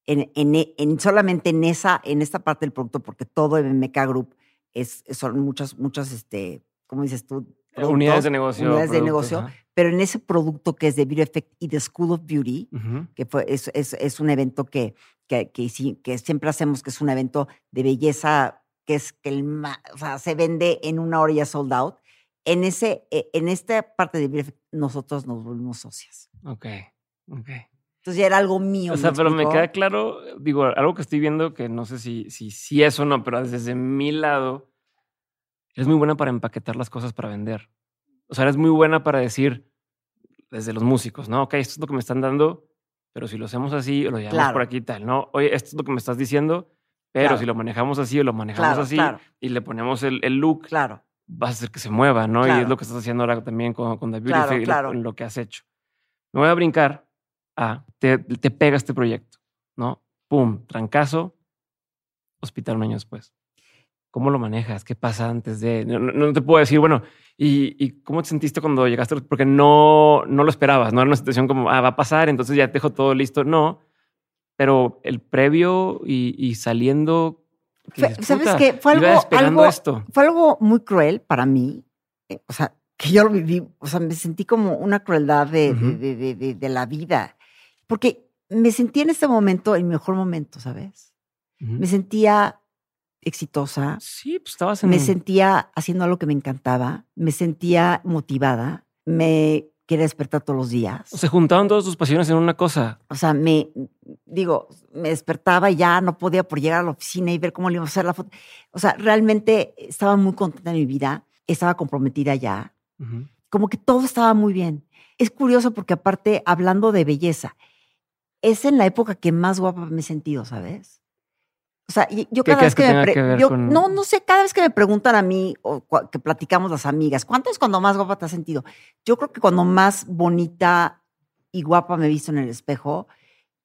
en, en- e, en- solamente en esa, en esta parte del producto, porque todo MMK Group es, son muchas, muchas, este, ¿cómo dices tú? Unidades de negocio. unidades de negocio, ajá. pero en ese producto que es de Beauty Effect y The School of Beauty, que fue, es, es, es un evento que, que, que, sí- que siempre hacemos, que es un evento de belleza, que es que el o sea, se vende en una hora y ya sold out. En, ese, eh, en esta parte de Effect, nosotros nos volvimos socias. Ok, ok. Entonces ya era algo mío. O sea, pero me queda claro, digo, algo que estoy viendo que no sé si, si, si es o no, pero desde mi lado, eres muy buena para empaquetar las cosas para vender. O sea, eres muy buena para decir, desde los músicos, ¿no? Ok, esto es lo que me están dando, pero si lo hacemos así, o lo llevamos Claro. por aquí y tal, ¿no? Oye, esto es lo que me estás diciendo, pero Claro. si lo manejamos así o lo manejamos Claro, así y le ponemos el, el look, Claro, vas a hacer que se mueva, ¿no? Y es Claro. lo que estás haciendo ahora también con, con The Beauty Claro, y claro. con lo que has hecho. Me voy a brincar a, te, te pega este proyecto, ¿no? Pum, trancazo, hospital un año después. ¿Cómo lo manejas? ¿Qué pasa antes de...? No te puedo decir, bueno, ¿y, y cómo te sentiste cuando llegaste? Porque no, no lo esperabas, no era una situación como, ah, va a pasar, entonces ya te dejo todo listo. No, pero el previo y, y saliendo... dices, ¿sabes "Puta, qué? Fue algo- algo- esto. fue algo muy cruel para mí. eh, O sea, que yo lo viví, o sea, me sentí como una crueldad de, de- de- de- la vida. Porque me sentí en este momento, el mejor momento, ¿sabes? Me sentía exitosa, Sí, pues estabas en... me sentía haciendo algo que me encantaba, me sentía motivada, me quería despertar todos los días. Se juntaban todas tus pasiones en una cosa. O sea, me, digo, me despertaba y ya no podía por llegar a la oficina y ver cómo le iba a hacer la foto. O sea, realmente estaba muy contenta en mi vida, estaba comprometida ya, como que todo estaba muy bien. Es curioso porque aparte, hablando de belleza, es en la época que más guapa me he sentido, ¿sabes? O sea, yo ¿Qué cada vez que que, me que ver yo- con- no, no sé, cada vez que me preguntan a mí o que platicamos las amigas, ¿cuánto es cuando más guapa te has sentido? Yo creo que cuando más bonita y guapa me he visto en el espejo,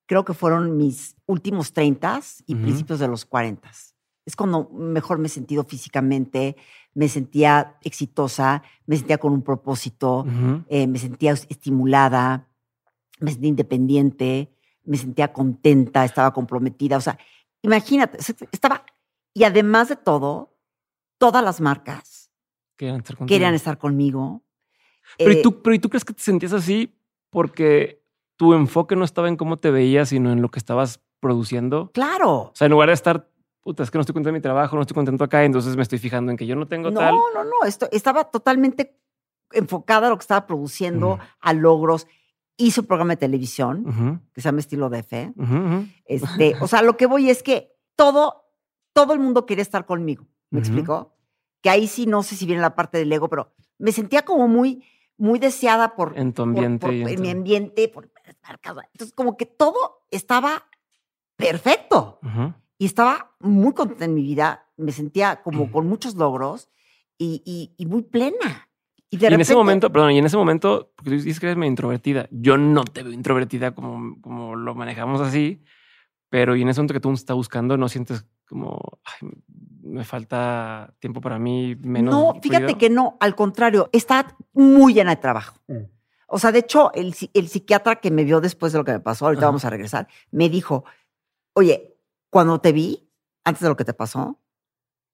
creo que fueron mis últimos 30 y Ujú. principios de los 40. Es cuando mejor me he sentido físicamente, me sentía exitosa, me sentía con un propósito, eh, me sentía estimulada, me sentía independiente, me sentía contenta, estaba comprometida. O sea, imagínate, estaba. Y además de todo, todas las marcas Querían estar contigo. querían estar conmigo. Pero, Eh, ¿y tú, pero ¿y tú crees que te sentías así porque tu enfoque no estaba en cómo te veías, sino en lo que estabas produciendo? Claro. O sea, en lugar de estar, puta, es que no estoy contento de mi trabajo, no estoy contento acá, entonces me estoy fijando en que yo no tengo No, tal. no, no. Esto, estaba totalmente enfocada a lo que estaba produciendo, a logros. Un programa de televisión que se llama Estilo DF. ujú, ujú. Este, o sea, lo que voy es que todo todo el mundo quería estar conmigo. ¿Me explicó? Que ahí sí no sé si viene la parte del ego, pero me sentía como muy, muy deseada por, En tu ambiente. por- en en mi ambiente, por casada. Entonces, como que todo estaba perfecto y estaba muy contenta en mi vida. Me sentía como Mm. con muchos logros y, y- y muy plena. Y, Y de en ese repente- momento, perdón, y en ese momento, porque tú dices que eres medio introvertida, yo no te veo introvertida como, como lo manejamos así, pero y en ese momento que tú estás buscando, no sientes como, "Ay, me falta tiempo para mí, menos. No, fíjate ruido"? que no, al contrario, está muy llena de trabajo. Mm. O sea, de hecho, el, el psiquiatra que me vio después de lo que me pasó, ahorita Ajá. vamos a regresar, me dijo, oye, cuando te vi, antes de lo que te pasó,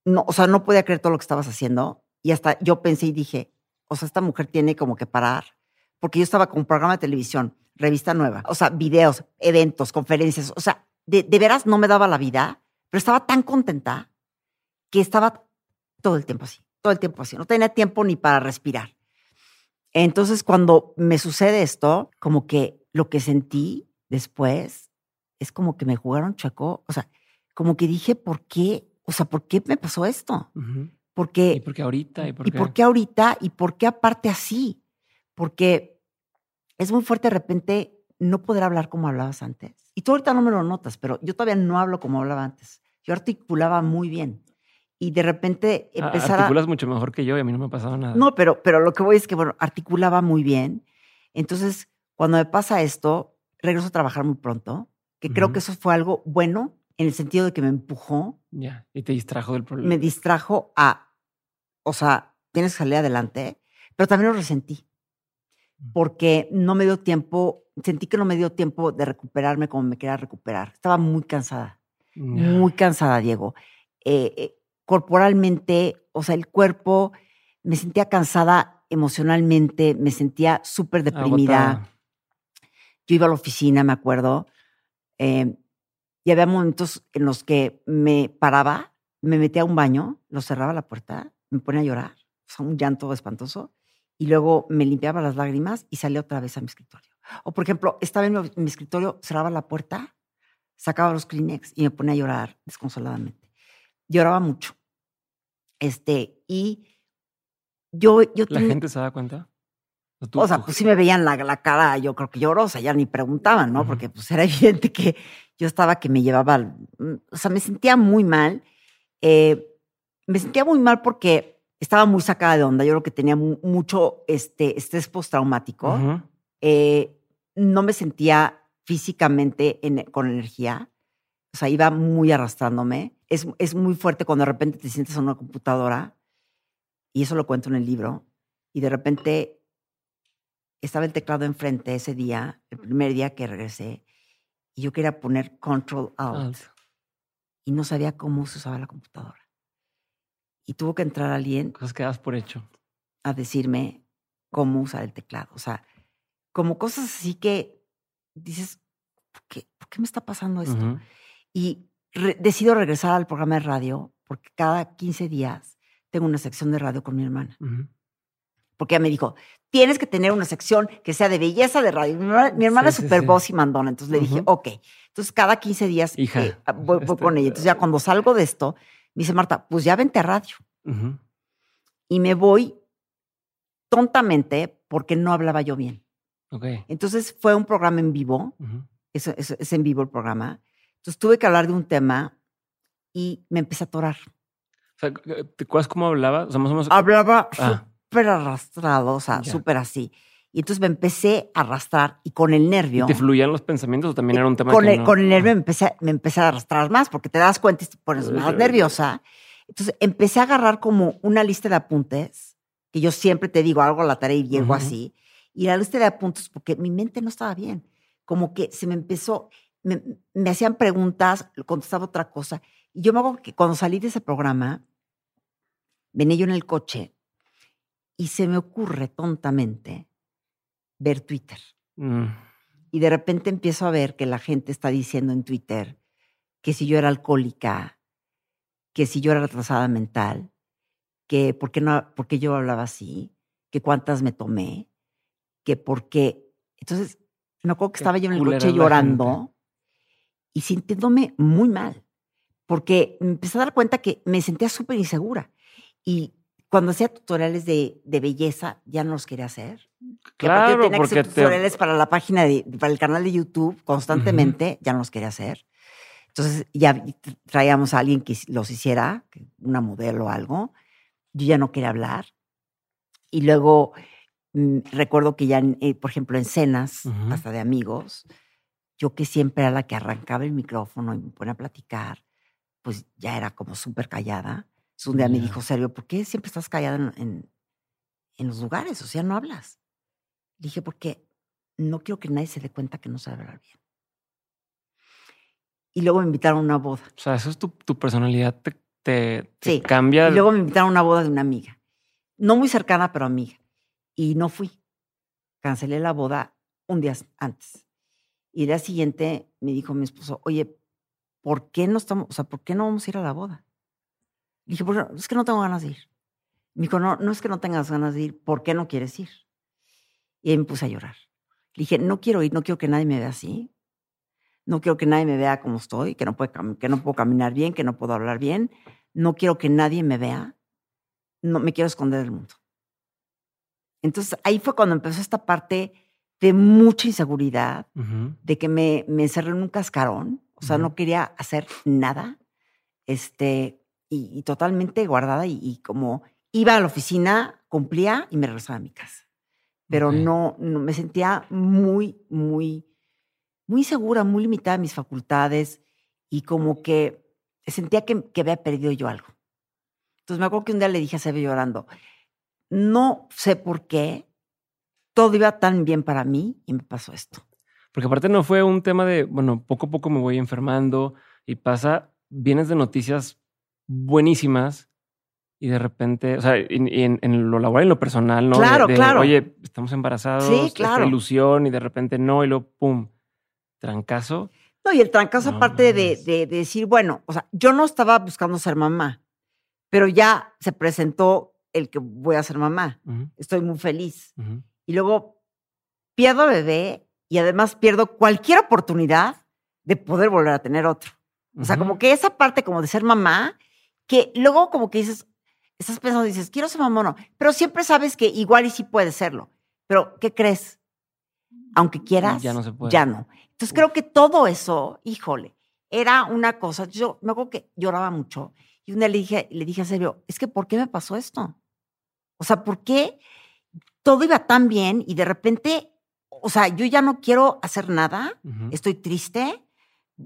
no, o sea, no podía creer todo lo que estabas haciendo. Y hasta yo pensé y dije, o sea, esta mujer tiene como que parar. Porque yo estaba con un programa de televisión, revista nueva, o sea, videos, eventos, conferencias, o sea, de, de veras no me daba la vida, pero estaba tan contenta que estaba todo el tiempo así, todo el tiempo así. No tenía tiempo ni para respirar. Entonces, cuando me sucede esto, como que lo que sentí después es como que me jugaron chaco, o sea, como que dije, ¿por qué? O sea, ¿por qué me pasó esto? ¿Y Porque, por qué ahorita? ¿Y por ¿y qué? por qué ahorita? ¿Y por qué aparte así? Porque es muy fuerte de repente no poder hablar como hablabas antes. Y tú ahorita no me lo notas, pero yo todavía no hablo como hablaba antes. Yo articulaba muy bien. Y de repente Ah, empezar a... Articulas mucho mejor que yo y a mí no me ha pasado nada. No, pero, pero lo que voy es que, bueno, articulaba muy bien. Entonces, cuando me pasa esto, regreso a trabajar muy pronto, que creo Ujú. que eso fue algo bueno en el sentido de que me empujó, Ya, y te distrajo del problema. me distrajo a, o sea, tienes que salir adelante, pero también lo resentí, porque no me dio tiempo, sentí que no me dio tiempo de recuperarme como me quería recuperar. Estaba muy cansada muy cansada, Diego. Eh, eh, corporalmente, o sea, el cuerpo, me sentía cansada emocionalmente, me sentía súper deprimida. Agotada. Yo iba a la oficina, me acuerdo, eh, y había momentos en los que me paraba, me metía a un baño, lo cerraba la puerta, me ponía a llorar, o sea, un llanto espantoso, y luego me limpiaba las lágrimas y salía otra vez a mi escritorio. O, por ejemplo, estaba en mi, en mi escritorio, cerraba la puerta, sacaba los Kleenex y me ponía a llorar desconsoladamente. Lloraba mucho. Este, y yo, yo ¿La gente se da cuenta? O tú- o sea, tú- pues sí me veían la, la cara, yo creo que llorosa, ya ni preguntaban, ¿no? Porque pues era evidente que yo estaba que me llevaba, mm, o sea, me sentía muy mal. Eh, me sentía muy mal porque estaba muy sacada de onda. Yo creo que tenía mu- mucho este, estrés postraumático. Eh, no me sentía físicamente en- con energía. O sea, iba muy arrastrándome. Es, es muy fuerte cuando de repente te sientes en una computadora, y eso lo cuento en el libro, y de repente estaba el teclado enfrente ese día, el primer día que regresé, y yo quería poner Control Alt, Alt. y no sabía cómo se usaba la computadora. Y tuvo que entrar alguien Cosas que das por hecho. a decirme cómo usar el teclado. O sea, como cosas así que dices, ¿por qué, ¿por qué me está pasando esto? Y re- decido regresar al programa de radio porque cada 15 días tengo una sección de radio con mi hermana. Porque ella me dijo, tienes que tener una sección que sea de belleza de radio. Mi hermana, mi hermana Sí, es súper sí. voz y mandona. Entonces le dije, ok. Entonces cada 15 días Hija, eh, voy, voy este- con ella. Entonces ya cuando salgo de esto, me dice Marta, pues ya vente a radio. Y me voy tontamente porque no hablaba yo bien. Ok. Entonces fue un programa en vivo, Ujú. es, es- es en vivo el programa. Entonces tuve que hablar de un tema y me empecé a atorar. O sea, ¿te acuerdas cómo hablaba? O sea, más o menos. Hablaba Ah. súper arrastrado, o sea, Ya. súper así. Y entonces me empecé a arrastrar y con el ¿Y nervio. ¿Te fluían los pensamientos o también era un tema con, que el, no? con el nervio me empecé, me empecé a arrastrar más porque te das cuenta y te pones más Eh. nerviosa. Entonces empecé a agarrar como una lista de apuntes, que yo siempre te digo algo a la tarea y llego Ujú. así. Y la lista de apuntes, porque mi mente no estaba bien. Como que se me empezó, me, me hacían preguntas, contestaba otra cosa. Y yo me hago que cuando salí de ese programa, venía yo en el coche y se me ocurre tontamente ver Twitter. Mm. Y de repente empiezo a ver que la gente está diciendo en Twitter que si yo era alcohólica, que si yo era retrasada mental, que por qué, no, por qué yo hablaba así, que cuántas me tomé, que por qué. Entonces, me acuerdo que Qué estaba yo en el coche llorando y sintiéndome muy mal. porque me empecé a dar cuenta que me sentía súper insegura. Y cuando hacía tutoriales de, de, belleza, ya no los quería hacer. Claro, tenía porque que hacer tutoriales para la página, de, para el canal de YouTube constantemente, ya no los quería hacer. Entonces ya traíamos a alguien que los hiciera, una modelo o algo. Yo ya no quería hablar. Y luego mm, recuerdo que ya, eh, por ejemplo, en cenas, hasta de amigos, yo que siempre era la que arrancaba el micrófono y me ponía a platicar, pues ya era como súper callada. Entonces un día me dijo, Sergio, ¿por qué siempre estás callada en, en, los lugares? O sea, no hablas. Le dije, porque no quiero que nadie se dé cuenta que no sabe hablar bien. Y luego me invitaron a una boda. O sea, eso es tu, tu personalidad, te, te, sí. cambia. Y luego me invitaron a una boda de una amiga. No muy cercana, pero amiga. Y no fui. Cancelé la boda un día antes. Y el día siguiente me dijo mi esposo, oye, ¿por qué no estamos, o sea, por qué no vamos a ir a la boda? Le dije, es que no tengo ganas de ir. Me dijo, no, no es que no tengas ganas de ir, ¿por qué no quieres ir? Y ahí me puse a llorar. Le dije, no quiero ir, no quiero que nadie me vea así. No quiero que nadie me vea como estoy, que no, puedo, que no puedo caminar bien, que no puedo hablar bien. No quiero que nadie me vea. No me quiero esconder del mundo. Entonces ahí fue cuando empezó esta parte de mucha inseguridad, de que me, me encerré en un cascarón, o sea, no quería hacer nada, este, y, totalmente guardada y, como iba a la oficina, cumplía y me regresaba a mi casa. Pero no, no, me sentía muy, muy, muy segura, muy limitada en mis facultades y como que sentía que, que había perdido yo algo. Entonces me acuerdo que un día le dije a Sebe llorando, no sé por qué, todo iba tan bien para mí y me pasó esto. Porque aparte no fue un tema de, bueno, poco a poco me voy enfermando y pasa, vienes de noticias buenísimas y de repente, o sea, en, lo laboral y en lo personal, ¿no? Claro, claro. Oye, estamos embarazados, sí, claro. ilusión y de repente no, y luego, pum, trancazo. No, y el trancazo aparte de, de, decir, bueno, o sea, yo no estaba buscando ser mamá, pero ya se presentó el que voy a ser mamá. Estoy muy feliz. Y luego pierdo bebé y además pierdo cualquier oportunidad de poder volver a tener otro. O sea, como que esa parte como de ser mamá, que luego como que dices, estás pensando, dices, quiero ser no, pero siempre sabes que igual y sí puede serlo. Pero, ¿qué crees? Aunque quieras, ya no se puede. Ya no. Entonces creo que todo eso, híjole, era una cosa. Yo me acuerdo que lloraba mucho y un día le dije, le dije a Sergio, es que ¿por qué me pasó esto? O sea, ¿por qué todo iba tan bien y de repente, o sea, yo ya no quiero hacer nada, estoy triste,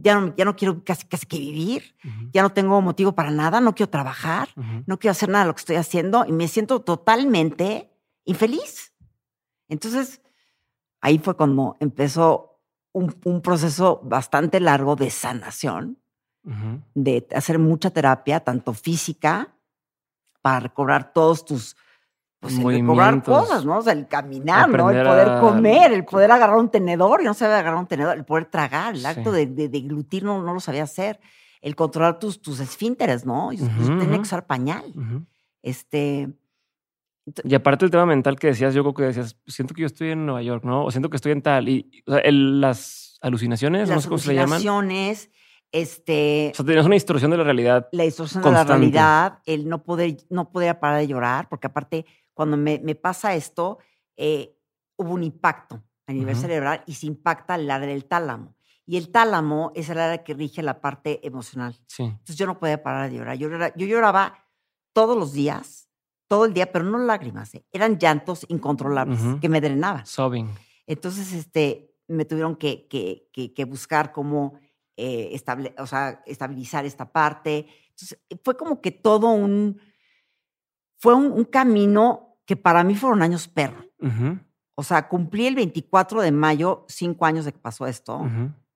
ya no, ya no quiero casi, casi que vivir, ya no tengo motivo para nada, no quiero trabajar, no quiero hacer nada de lo que estoy haciendo y me siento totalmente infeliz. Entonces, ahí fue cuando empezó un, un proceso bastante largo de sanación, de hacer mucha terapia, tanto física, para recobrar todos tus pues el recobrar cosas, ¿no? O sea, el caminar, ¿no? El poder comer, el poder agarrar un tenedor, y no sabía agarrar un tenedor, el poder tragar, el acto de, de, glutir no, no, lo sabía hacer, el controlar tus, tus esfínteres, ¿no? Y tenía que usar pañal. Este. Y aparte el tema mental que decías, yo creo que decías, siento que yo estoy en Nueva York, ¿no? O siento que estoy en tal. Y o sea, las alucinaciones, no sé cómo se le llaman. Alucinaciones, este. O sea, tenías una distorsión de la realidad. La distorsión de la realidad, el no poder, no poder parar de llorar, porque aparte cuando me, me pasa esto, eh, hubo un impacto a nivel cerebral y se impacta el área del tálamo. Y el tálamo es el área que rige la parte emocional. Sí. Entonces yo no podía parar de llorar. Yo, lloraba. yo lloraba todos los días, todo el día, pero no lágrimas, ¿eh? eran llantos incontrolables que me drenaban. Sobbing. Entonces, este, me tuvieron que, que, que, buscar cómo eh, estable, o sea, estabilizar esta parte. Entonces, fue como que todo un, fue un, camino que para mí fueron años perro. O sea, cumplí el 24 de mayo, cinco años de que pasó esto,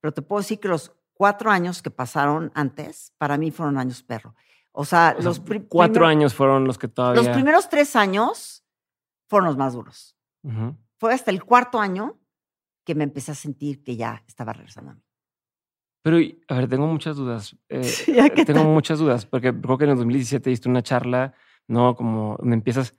pero te puedo decir que los cuatro años que pasaron antes, para mí fueron años perro. O sea, los cuatro años fueron los que todavía. Los primeros tres años fueron los más duros. Fue hasta el cuarto año que me empecé a sentir que ya estaba regresando a mí. Pero, a ver, tengo muchas dudas. Eh, tengo muchas dudas, porque creo que en el 2017 diste una charla ¿no? Como donde empiezas,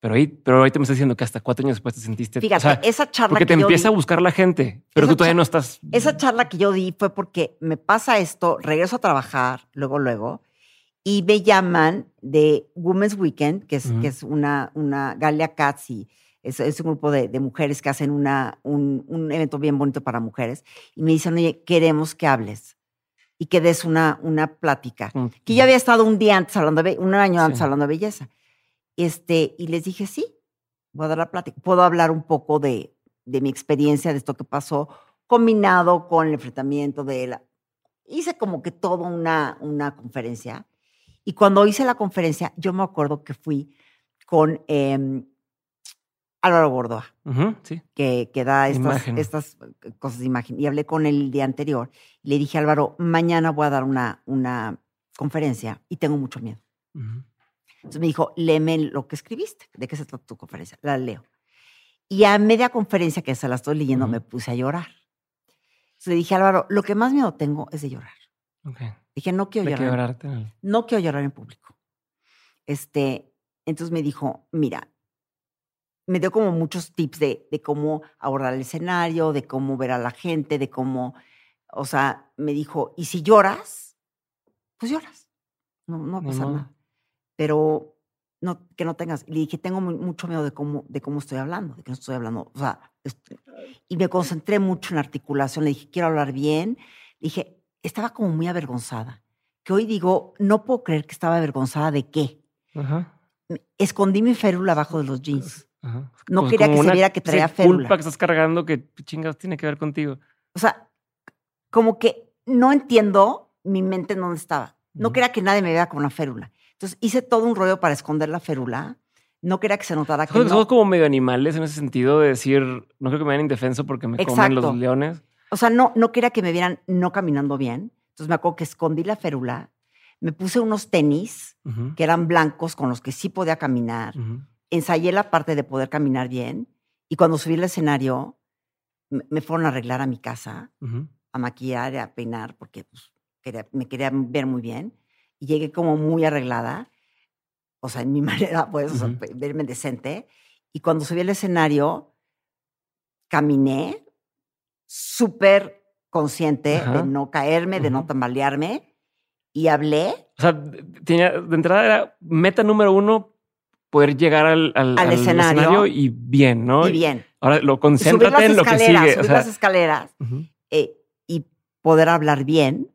Pero ahí, pero ahorita me estás diciendo que hasta cuatro años después te sentiste. Fíjate, o sea, esa charla porque te que yo empieza di- a buscar la gente, pero tú todavía no estás. Esa charla que yo di fue porque me pasa esto, regreso a trabajar, luego, luego, y me llaman de Women's Weekend, que es, que es una, una Galia Katz y es, es un grupo de, de mujeres que hacen una, un, un evento bien bonito para mujeres, y me dicen, oye, queremos que hables y que des una, una plática. Mm, Que yo había estado un día antes hablando de, un año antes Sí. hablando de belleza. Este, y les dije, sí, voy a dar la plática. Puedo hablar un poco de, de mi experiencia, de esto que pasó, combinado con el enfrentamiento de la... Hice como que toda una, una conferencia. Y cuando hice la conferencia, yo me acuerdo que fui con em, Álvaro sí. que, que da estas, estas cosas de imagen. Y hablé con él el día anterior. Y le dije, Álvaro, mañana voy a dar una, una conferencia y tengo mucho miedo. Entonces me dijo, léeme lo que escribiste. ¿De qué se trata tu conferencia? La leo. Y a media conferencia que se la estoy leyendo, me puse a llorar. Entonces le dije, Álvaro, lo que más miedo tengo es de llorar. Ok. Dije, no quiero llorar. No quiero llorar en público. Este, entonces me dijo, mira, me dio como muchos tips de, de cómo abordar el escenario, de cómo ver a la gente, de cómo, o sea, me dijo, y si lloras, pues lloras. No, no va a pasar modo. nada. Pero no, que no tengas. Le dije, tengo mu- mucho miedo de cómo, de cómo estoy hablando, de que no estoy hablando. O sea, y me concentré mucho en la articulación. Le dije, quiero hablar bien. Le dije, estaba como muy avergonzada. Que hoy digo, no puedo creer que estaba avergonzada de qué. Ajá. Escondí mi férula abajo de los jeans. Ajá. No Pues quería que se viera que traía sí, férula. culpa que estás cargando que chingas tiene que ver contigo. O sea, como que no entiendo mi mente en dónde estaba. No quería que nadie me viera con una férula. Entonces hice todo un rollo para esconder la férula. No quería que se notara que que no. somos como medio animales en ese sentido de decir, no creo que me vean indefenso porque me comen los leones. O sea, no, no quería que me vieran no caminando bien. Entonces me acuerdo que escondí la férula. Me puse unos tenis que eran blancos con los que sí podía caminar. Ensayé la parte de poder caminar bien. Y cuando subí al escenario, me fueron a arreglar a mi casa. A maquillar y a peinar porque pues, quería- me quería ver muy bien. Y llegué como muy arreglada, o sea, en mi manera, pues, o sea, Ujú. pe- verme decente. Y cuando subí al escenario, caminé súper consciente Ajá. de no caerme, de no tambalearme, y hablé O sea, tenía, de entrada era meta número uno, poder llegar al, al- Al al escenario. y bien, ¿no? y bien. Ahora lo concéntrate en lo que sigue. o subir sea, las escaleras ujú. eh, y poder hablar bien.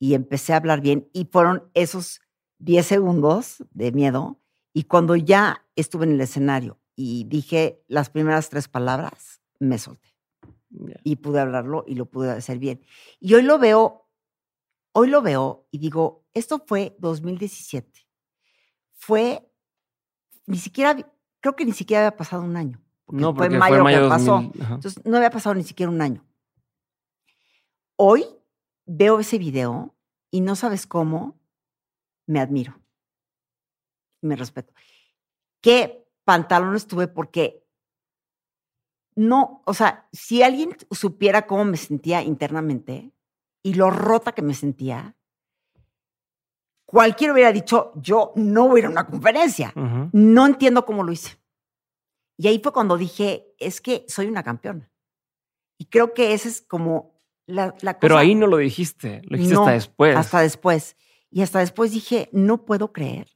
Y empecé a hablar bien. Y fueron esos 10 segundos de miedo. Y cuando ya estuve en el escenario y dije las primeras tres palabras, me solté. Y pude hablarlo y lo pude hacer bien. Y hoy lo veo, hoy lo veo y digo, esto fue 2017. Fue, ni siquiera, creo que ni siquiera había pasado un año. porque No, fue porque en mayo, fue mayo que pasó. 2000, ajá. Entonces, no había pasado ni siquiera un año. Hoy veo ese video y no sabes cómo me admiro. Me respeto. ¿Qué pantalones tuve? Porque no, o sea, si alguien supiera cómo me sentía internamente y lo rota que me sentía, cualquiera hubiera dicho, yo no voy a ir a una conferencia. Ujú. No entiendo cómo lo hice. Y ahí fue cuando dije, es que soy una campeona. Y creo que esa es como la, la cosa. Pero ahí no lo dijiste, lo dijiste No, hasta después. Hasta después. Y hasta después dije, no puedo creer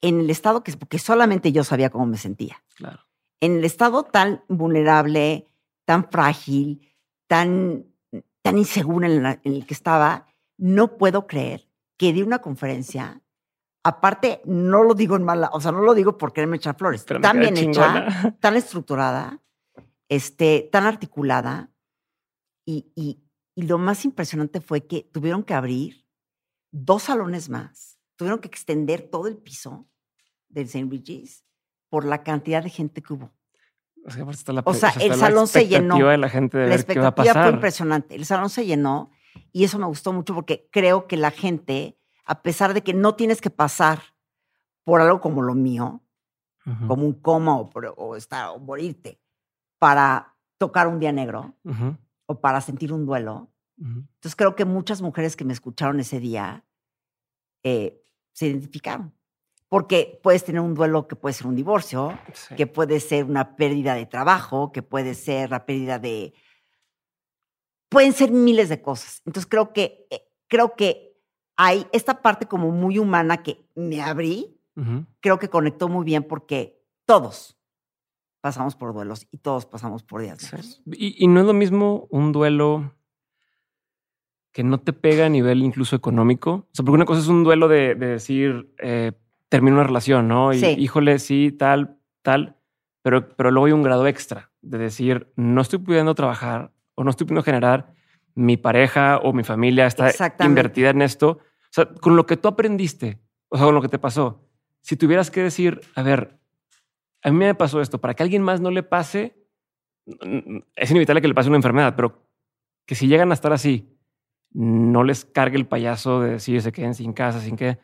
en el estado que porque solamente yo sabía cómo me sentía. Claro. En el estado tan vulnerable, tan frágil, tan, tan insegura en, en el que estaba, no puedo creer que di una conferencia. Aparte, no lo digo en mala, o sea, no lo digo por quererme echar flores. Pero tan bien hecha, chingona. tan estructurada, este, tan articulada. Y, y- y lo más impresionante fue que tuvieron que abrir dos salones más, tuvieron que extender todo el piso del St. Regis por la cantidad de gente que hubo. O sea, está la, O sea, el salón se llenó. de la gente de la ver qué va a expectativa fue impresionante. El salón se llenó y eso me gustó mucho porque creo que la gente, a pesar de que no tienes que pasar por algo como lo mío, como un coma o, estar o morirte para tocar un día negro o para sentir un duelo. Entonces creo que muchas mujeres que me escucharon ese día eh, se identificaron. Porque puedes tener un duelo que puede ser un divorcio, Sí. que puede ser una pérdida de trabajo, que puede ser la pérdida de... Pueden ser miles de cosas. Entonces creo que, eh, creo que hay esta parte como muy humana que me abrí, creo que conectó muy bien porque todos pasamos por duelos y todos pasamos por días Sí. Y, y no es lo mismo un duelo que no te pega a nivel incluso económico. O sea, porque una cosa es un duelo de, de decir, eh, termino una relación, ¿no? Y Sí. híjole, sí, tal, tal. Pero, pero luego hay un grado extra de decir, no estoy pudiendo trabajar o no estoy pudiendo generar, mi pareja o mi familia está invertida en esto. O sea, con lo que tú aprendiste, o sea, con lo que te pasó, si tuvieras que decir, a ver, a mí me pasó esto, para que a alguien más no le pase, es inevitable que le pase una enfermedad, pero que si llegan a estar así, no les cargue el payaso de decir se queden sin casa, sin qué.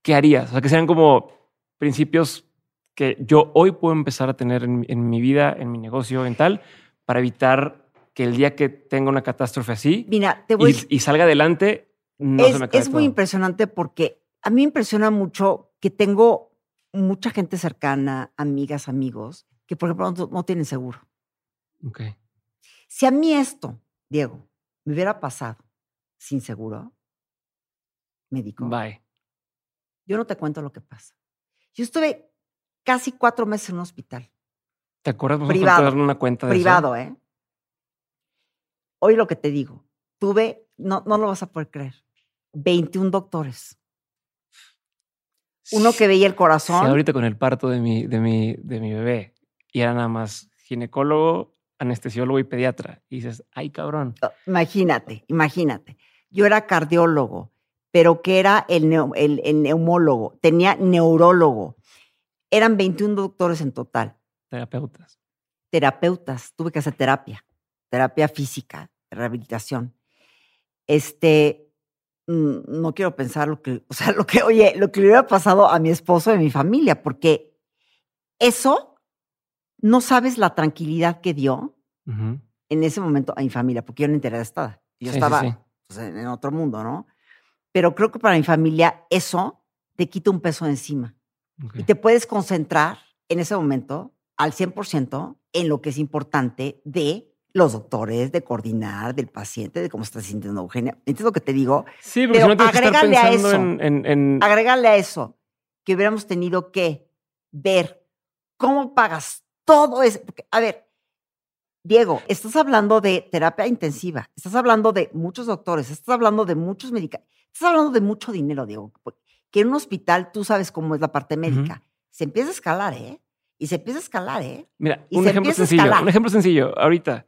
¿Qué harías? O sea, que sean como principios que yo hoy puedo empezar a tener en, en mi vida, en mi negocio, en tal, para evitar que el día que tenga una catástrofe así Mira, te voy y, y salga adelante, no es, se me cae es muy impresionante porque a mí me impresiona mucho que tengo mucha gente cercana, amigas, amigos, que por ejemplo no, no tienen seguro. Ok. Si a mí esto, Diego, me hubiera pasado sin seguro médico, Bye. yo no te cuento lo que pasa. Yo estuve casi cuatro meses en un hospital, ¿Te acuerdas? Vamos a Privado. darle una cuenta de eso? privado, ¿eh? Hoy lo que te digo, tuve, no, no lo vas a poder creer, 21 doctores. Uno que veía el Sí, corazón. ahorita con el parto de mi, de mi, de mi bebé y era nada más ginecólogo, anestesiólogo y pediatra. Y dices, ay, cabrón. Oh, Imagínate, imagínate. Yo era cardiólogo, pero que era el- el neumólogo, tenía neurólogo. Eran 21 doctores en total, Terapeutas. terapeutas, tuve que hacer terapia, terapia física, rehabilitación. Este, no quiero pensar lo que, o sea, lo que, oye, lo que le hubiera pasado a mi esposo y a mi familia, porque eso, no sabes la tranquilidad que dio en ese momento a mi familia, porque yo no enterada estaba. Yo Sí, sí, estaba sí. pues, en, otro mundo, ¿no? Pero creo que para mi familia eso te quita un peso de encima y te puedes concentrar en ese momento al 100% en lo que es importante de los doctores, de coordinar, del paciente, de cómo está sintiendo Eugenia. ¿Entiendes lo que te digo? Sí, porque Pero si no agrégale a eso. en, en- en- Agregarle a eso que hubiéramos tenido que ver cómo pagas todo eso. Porque, a ver, Diego, estás hablando de terapia intensiva, estás hablando de muchos doctores, estás hablando de muchos medicamentos, estás hablando de mucho dinero, Diego. porque- Que en un hospital tú sabes cómo es la parte médica. Se empieza a escalar, ¿eh? Y se empieza a escalar, ¿eh? Mira, y un ejemplo sencillo. Un ejemplo sencillo. Ahorita,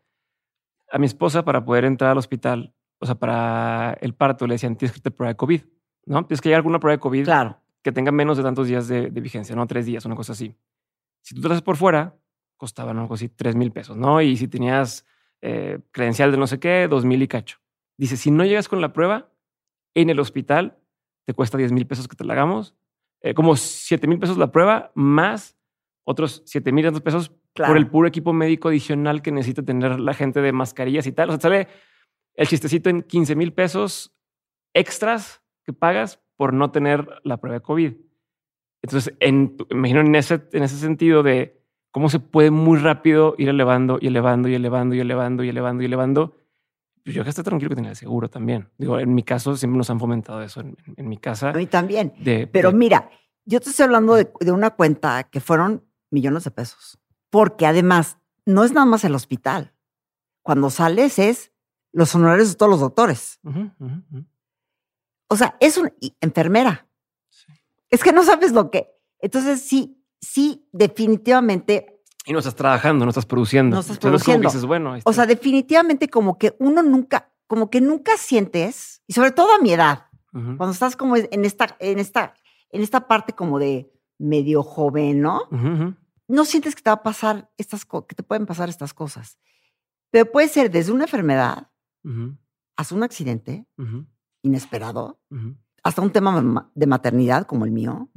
a mi esposa, para poder entrar al hospital, o sea, para el parto, le decían, tienes que irte prueba de COVID, ¿no? Tienes que a alguna prueba de COVID Claro. que tenga menos de tantos días de, de vigencia, ¿no? Tres días, una cosa así. Si tú te haces por fuera, costaban algo así, tres mil pesos, ¿no? Y si tenías eh, credencial de no sé qué, dos mil y cacho. Dice, si no llegas con la prueba, en el hospital te cuesta 10 mil pesos que te la hagamos, eh, como 7 mil pesos la prueba, más otros 7 mil pesos Claro. por el puro equipo médico adicional que necesita tener la gente de mascarillas y tal. O sea, sale el chistecito en 15 mil pesos extras que pagas por no tener la prueba de COVID. Entonces, en, imagino en ese, en ese sentido de cómo se puede muy rápido ir elevando y elevando y elevando y elevando y elevando y elevando. Pues yo que estoy tranquilo que tenía el seguro también. Digo, en mi caso siempre nos han fomentado eso en, en- en mi casa. A mí también. De, Pero de- mira, yo te estoy hablando de, de una cuenta que fueron millones de pesos. Porque además, no es nada más el hospital. Cuando sales es los honorarios de todos los doctores. O sea, es una enfermera. Sí. Es que no sabes lo que. Entonces, sí, sí, definitivamente. Y no estás trabajando, no estás produciendo. No estás Entonces, produciendo. dices, bueno, O sea, definitivamente como que uno nunca, como que nunca sientes, y sobre todo a mi edad, cuando estás como en esta, en esta, en esta parte como de medio joven, ¿no? No sientes que te va a pasar estas que te pueden pasar estas cosas. Pero puede ser desde una enfermedad hasta un accidente inesperado, hasta un tema ma- de maternidad como el mío.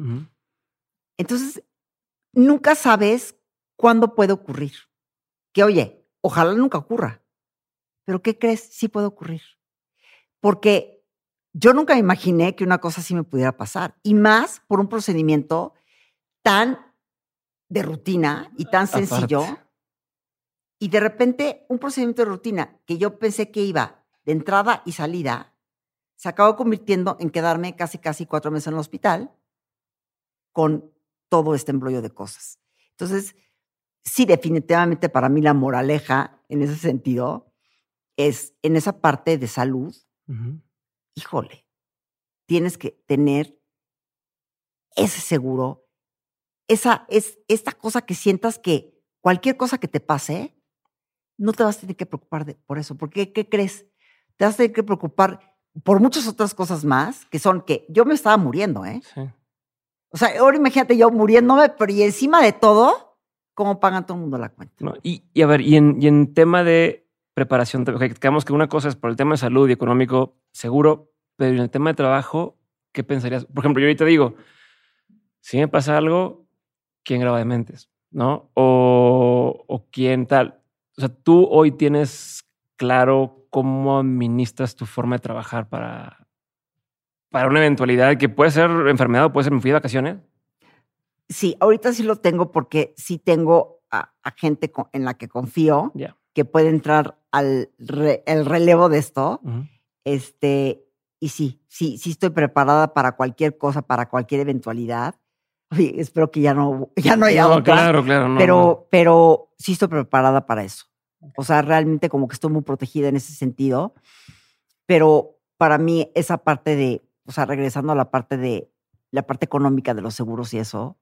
Entonces, nunca sabes cuándo puede ocurrir. Que oye, ojalá nunca ocurra. Pero ¿qué crees? Sí puede ocurrir. Porque yo nunca imaginé que una cosa así me pudiera pasar. Y más por un procedimiento tan de rutina y tan sencillo. Y de repente, un procedimiento de rutina que yo pensé que iba de entrada y salida, se acabó convirtiendo en quedarme casi, casi cuatro meses en el hospital con todo este embrollo de cosas. Entonces, sí, definitivamente para mí la moraleja en ese sentido es en esa parte de salud, híjole, tienes que tener ese seguro, esa es esta cosa que sientas que cualquier cosa que te pase, no te vas a tener que preocupar de, por eso, porque ¿qué crees? Te vas a tener que preocupar por muchas otras cosas más, que son que yo me estaba muriendo, ¿eh? Sí. O sea, ahora imagínate yo muriéndome, pero y encima de todo, ¿cómo pagan todo el mundo la cuenta? y, y, a ver, y en, y en tema de preparación, digamos que una cosa es por el tema de salud y económico, seguro, pero en el tema de trabajo, ¿qué pensarías? Por ejemplo, yo ahorita digo, si me pasa algo, ¿quién graba de mentes? ¿No? O, o quién tal. O sea, tú hoy tienes claro cómo administras tu forma de trabajar para, para una eventualidad que puede ser enfermedad o puede ser me fui de vacaciones. Sí, ahorita sí lo tengo porque sí tengo a, gente en la que confío que puede entrar al el relevo de esto. Este, y sí, sí, sí estoy preparada para cualquier cosa, para cualquier eventualidad. Espero que ya no, ya no haya no, Claro, claro, pero, pero sí estoy preparada para eso. O sea, realmente como que estoy muy protegida en ese sentido. Pero para mí esa parte de, o sea, regresando a la parte de la parte económica de los seguros y eso,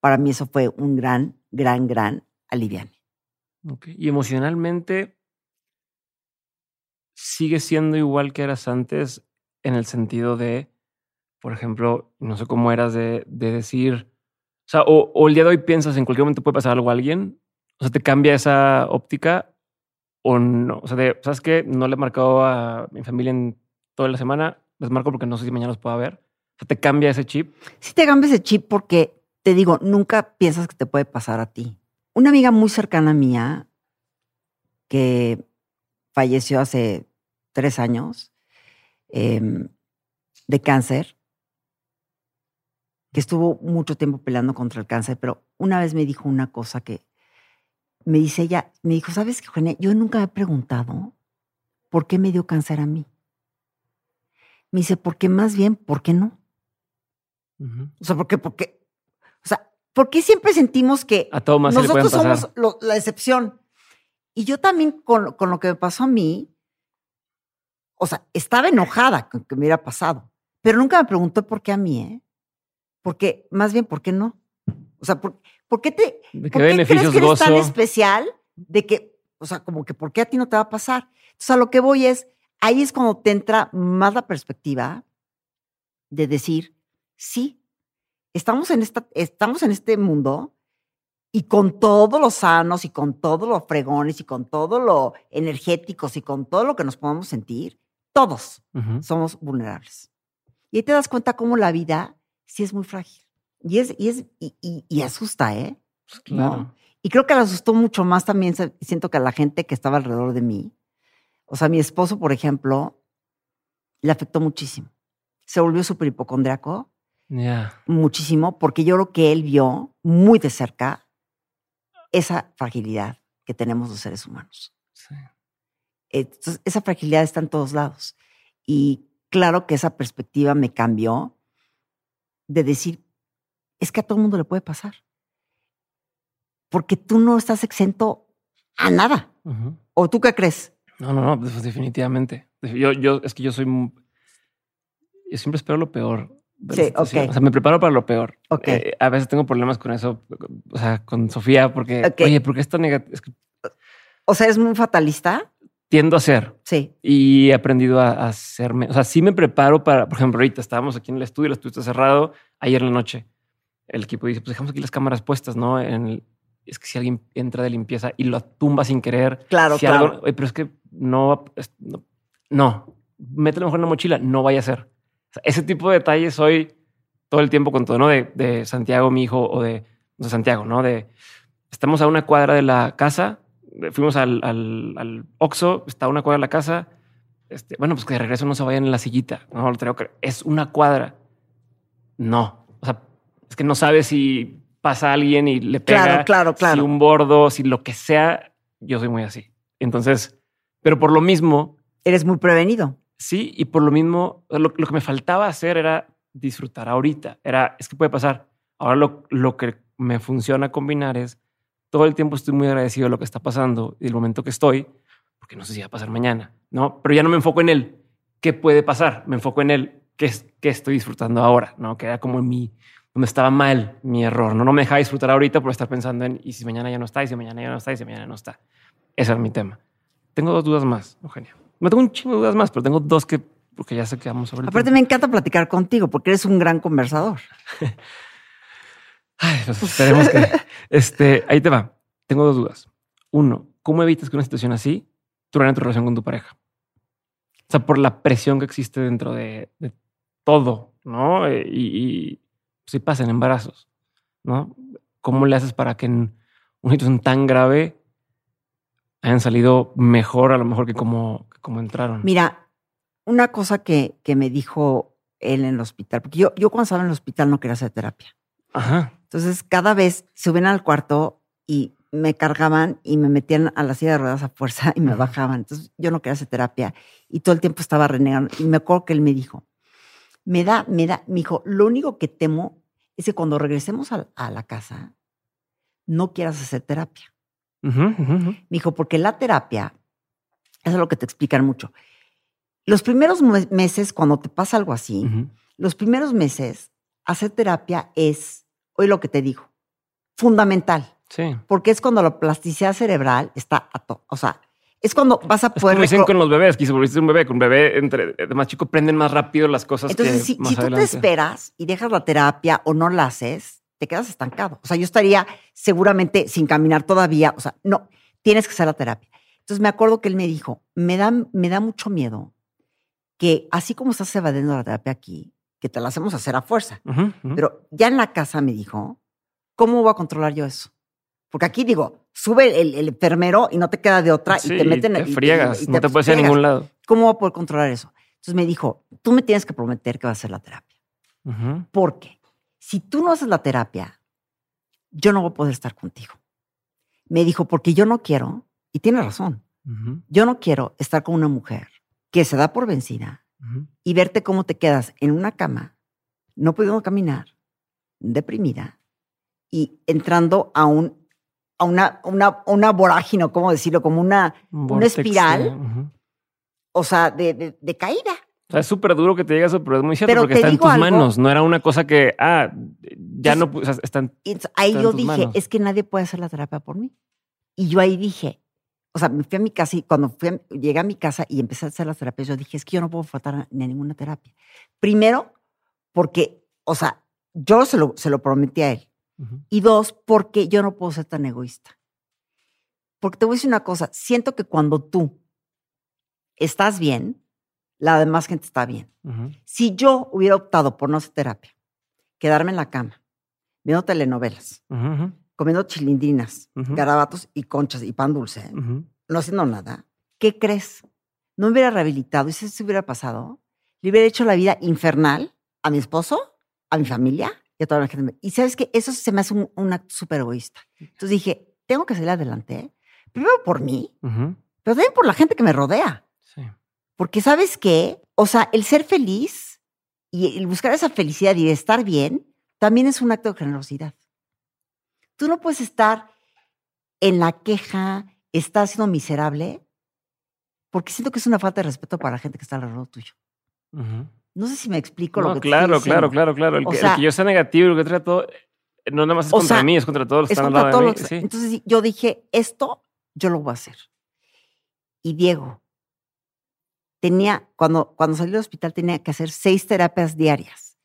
para mí eso fue un gran, gran, gran aliviane. Okay. Y emocionalmente, sigue siendo igual que eras antes en el sentido de, por ejemplo, no sé cómo eras de, decir, o sea, o, el día de hoy piensas en cualquier momento puede pasar algo a alguien, o sea, te cambia esa óptica o no, o sea, de, ¿sabes qué? No le he marcado a mi familia en toda la semana, les marco porque no sé si mañana los puedo ver. O sea, te cambia ese chip. Sí te cambia ese chip porque, te digo, nunca piensas que te puede pasar a ti. Una amiga muy cercana mía que falleció hace tres años em, de cáncer, que estuvo mucho tiempo peleando contra el cáncer, pero una vez me dijo una cosa que me dice ella, me dijo, ¿sabes qué, Eugenia? Yo nunca me he preguntado por qué me dio cáncer a mí. Me dice, porque más bien, ¿por qué no? O sea, ¿por qué? Porque, o sea, ¿por qué siempre sentimos que a todo más nosotros somos la excepción? Y yo también con, con, lo que me pasó a mí, o sea, estaba enojada con que me hubiera pasado, pero nunca me preguntó por qué a mí, ¿eh? Porque, más bien, ¿por qué no? O sea, ¿por, ¿por qué te ¿por qué crees que eres tan especial de que, o sea, como que por qué a ti no te va a pasar? Entonces, a lo que voy es, ahí es cuando te entra más la perspectiva de decir, sí, estamos en, esta, estamos en este mundo y con todos los sanos y con todos los fregones y con todo lo energéticos y con todo lo que nos podemos sentir, todos somos vulnerables. Y ahí te das cuenta cómo la vida sí es muy frágil. Y es, y es, y, asusta, ¿eh? Pues claro. Y creo que le asustó mucho más también, siento que a la gente que estaba alrededor de mí. O sea, mi esposo, por ejemplo, le afectó muchísimo. Se volvió súper hipocondriaco. Muchísimo, porque yo creo que él vio muy de cerca esa fragilidad que tenemos los seres humanos. Sí. Entonces, esa fragilidad está en todos lados. Y claro que esa perspectiva me cambió de decir, es que a todo el mundo le puede pasar. Porque tú no estás exento a nada. ¿O tú qué crees? No, no, no, pues definitivamente. Yo, yo, es que yo soy. Yo siempre espero lo peor. Sí, ok. O sea, me preparo para lo peor. Ok. Eh, a veces tengo problemas con eso, o sea, con Sofía, porque, oye, ¿por qué es tan negativo? O sea, ¿es muy fatalista? Tiendo a ser. Sí. Y he aprendido a, hacerme. O sea, sí me preparo para, por ejemplo, ahorita estábamos aquí en el estudio, el estudio está cerrado ayer en la noche el equipo dice, pues dejamos aquí las cámaras puestas, ¿no? En es que si alguien entra de limpieza y lo tumba sin querer. Claro, claro. pero es que no, no, no, mételo mejor en la mochila, no vaya a ser. ese tipo de detalles hoy todo el tiempo con todo, ¿no? De, de Santiago, mi hijo, o de, de, Santiago, ¿no? De estamos a una cuadra de la casa, fuimos al, al, al Oxxo, está una cuadra de la casa, este, bueno, pues que de regreso no se vayan en la sillita. No, lo traigo que es una cuadra. No, o sea, es que no sabes si pasa alguien y le pega, Claro, claro, claro. si un bordo, si lo que sea. Yo soy muy así. Entonces, pero por lo mismo, Eres muy prevenido. Sí, y por lo mismo, lo, lo que me faltaba hacer era disfrutar ahorita. Era, es que puede pasar. Ahora lo, lo que me funciona combinar es todo el tiempo estoy muy agradecido de lo que está pasando y del momento que estoy, porque no sé si va a pasar mañana, ¿no? Pero ya no me enfoco en él. ¿Qué puede pasar? Me enfoco en él. ¿Qué, es- qué estoy disfrutando ahora? ¿No? Que era como mi, donde estaba mal mi error. No, no me dejaba disfrutar ahorita por estar pensando en y si mañana ya no está, y si mañana ya no está, y si mañana no está. Ese es mi tema. Tengo dos dudas más, Eugenia. No tengo un chingo de dudas más, pero tengo dos que, porque ya sé que vamos sobre el Aparte, me encanta platicar contigo porque eres un gran conversador. Ay, pues esperemos que. Este, ahí te va. Tengo dos dudas. Uno, ¿cómo evitas que una situación así truene tu relación con tu pareja? O sea, por la presión que existe dentro de, de todo, ¿no? Eh, Y, y si pasan embarazos, ¿no? ¿Cómo le haces para que en una situación tan grave hayan salido mejor, a lo mejor que como, que como entraron? Mira, una cosa que, que me dijo él en el hospital, porque yo, yo cuando estaba en el hospital no quería hacer terapia. Ajá. Entonces, cada vez subían al cuarto y me cargaban y me metían a la silla de ruedas a fuerza y me bajaban. Entonces, yo no quería hacer terapia y todo el tiempo estaba renegando. Y me acuerdo que él me dijo, me da, me da, me dijo, lo único que temo es que cuando regresemos a, a la casa, no quieras hacer terapia. Me dijo, porque la terapia, eso es lo que te explican mucho. Los primeros me- meses, cuando te pasa algo así, los primeros meses, hacer terapia es, hoy lo que te digo, fundamental, Sí. porque es cuando la plasticidad cerebral está a todo. O sea, es cuando vas a Es poder... como dicen con los bebés, que si volviste un bebé, con un bebé entre más chico prenden más rápido las cosas Entonces, que si, más si tú adelante. te esperas y dejas la terapia o no la haces, te quedas estancado. O sea, yo estaría seguramente sin caminar todavía. O sea, no, tienes que hacer la terapia. Entonces me acuerdo que él me dijo, me da, me da mucho miedo que así como estás evadiendo la terapia aquí, que te la hacemos hacer a fuerza. Pero ya en la casa me dijo, ¿cómo voy a controlar yo eso? Porque aquí digo, sube el, el enfermero y no te queda de otra Sí, y te meten te y- friegas, y no te puedes ir a ningún lado. ¿Cómo voy a poder controlar eso? Entonces me dijo, tú me tienes que prometer que vas a hacer la terapia. Porque si tú no haces la terapia, yo no voy a poder estar contigo. Me dijo, porque yo no quiero, y tiene razón, yo no quiero estar con una mujer que se da por vencida ujú. y verte cómo te quedas en una cama, no pudiendo caminar, deprimida y entrando a un a una, una, una vorágine, cómo decirlo, como una, Un una espiral, sí, ujú. o sea, de, de- de caída. O sea, es súper duro que te diga eso, pero es muy cierto Pero porque está en tus algo. manos. No era una cosa que, ah, ya Entonces- no, o sea, están. Ahí Está yo dije, manos. es que nadie puede hacer la terapia por mí. Y yo ahí dije, o sea, me fui a mi casa y cuando fui a- llegué a mi casa y empecé a hacer las terapias, yo dije, es que yo no puedo faltar a, ni a ninguna terapia. Primero, porque, o sea, yo se lo, se lo prometí a él. Ujú. Y dos, porque yo no puedo ser tan egoísta. Porque te voy a decir una cosa, siento que cuando tú estás bien, la demás gente está bien. Si yo hubiera optado por no hacer terapia, quedarme en la cama, viendo telenovelas, comiendo chilindrinas, Ujú. garabatos y conchas y pan dulce, ¿eh? no haciendo nada, ¿qué crees? No me hubiera rehabilitado y si eso hubiera pasado, le hubiera hecho la vida infernal a mi esposo, a mi familia y a toda la gente. Y sabes que eso se me hace un, un acto súper egoísta. Entonces dije, tengo que salir adelante, primero por mí, pero también por la gente que me rodea. Sí. Porque sabes qué, o sea, el ser feliz y el buscar esa felicidad y estar bien, también es un acto de generosidad. Tú no puedes estar en la queja, estar siendo miserable, porque siento que es una falta de respeto para la gente que está alrededor tuyo. No sé si me explico lo que claro, estoy claro, diciendo. claro, claro. El, que, el sea- que yo sea negativo y lo que traiga todo, eh, no nada más es contra sea, mí, es contra todos los que Es están al lado de mí. Sí. Entonces yo dije, esto yo lo voy a hacer. Y Diego, tenía, cuando, cuando salí del hospital tenía que hacer seis terapias diarias.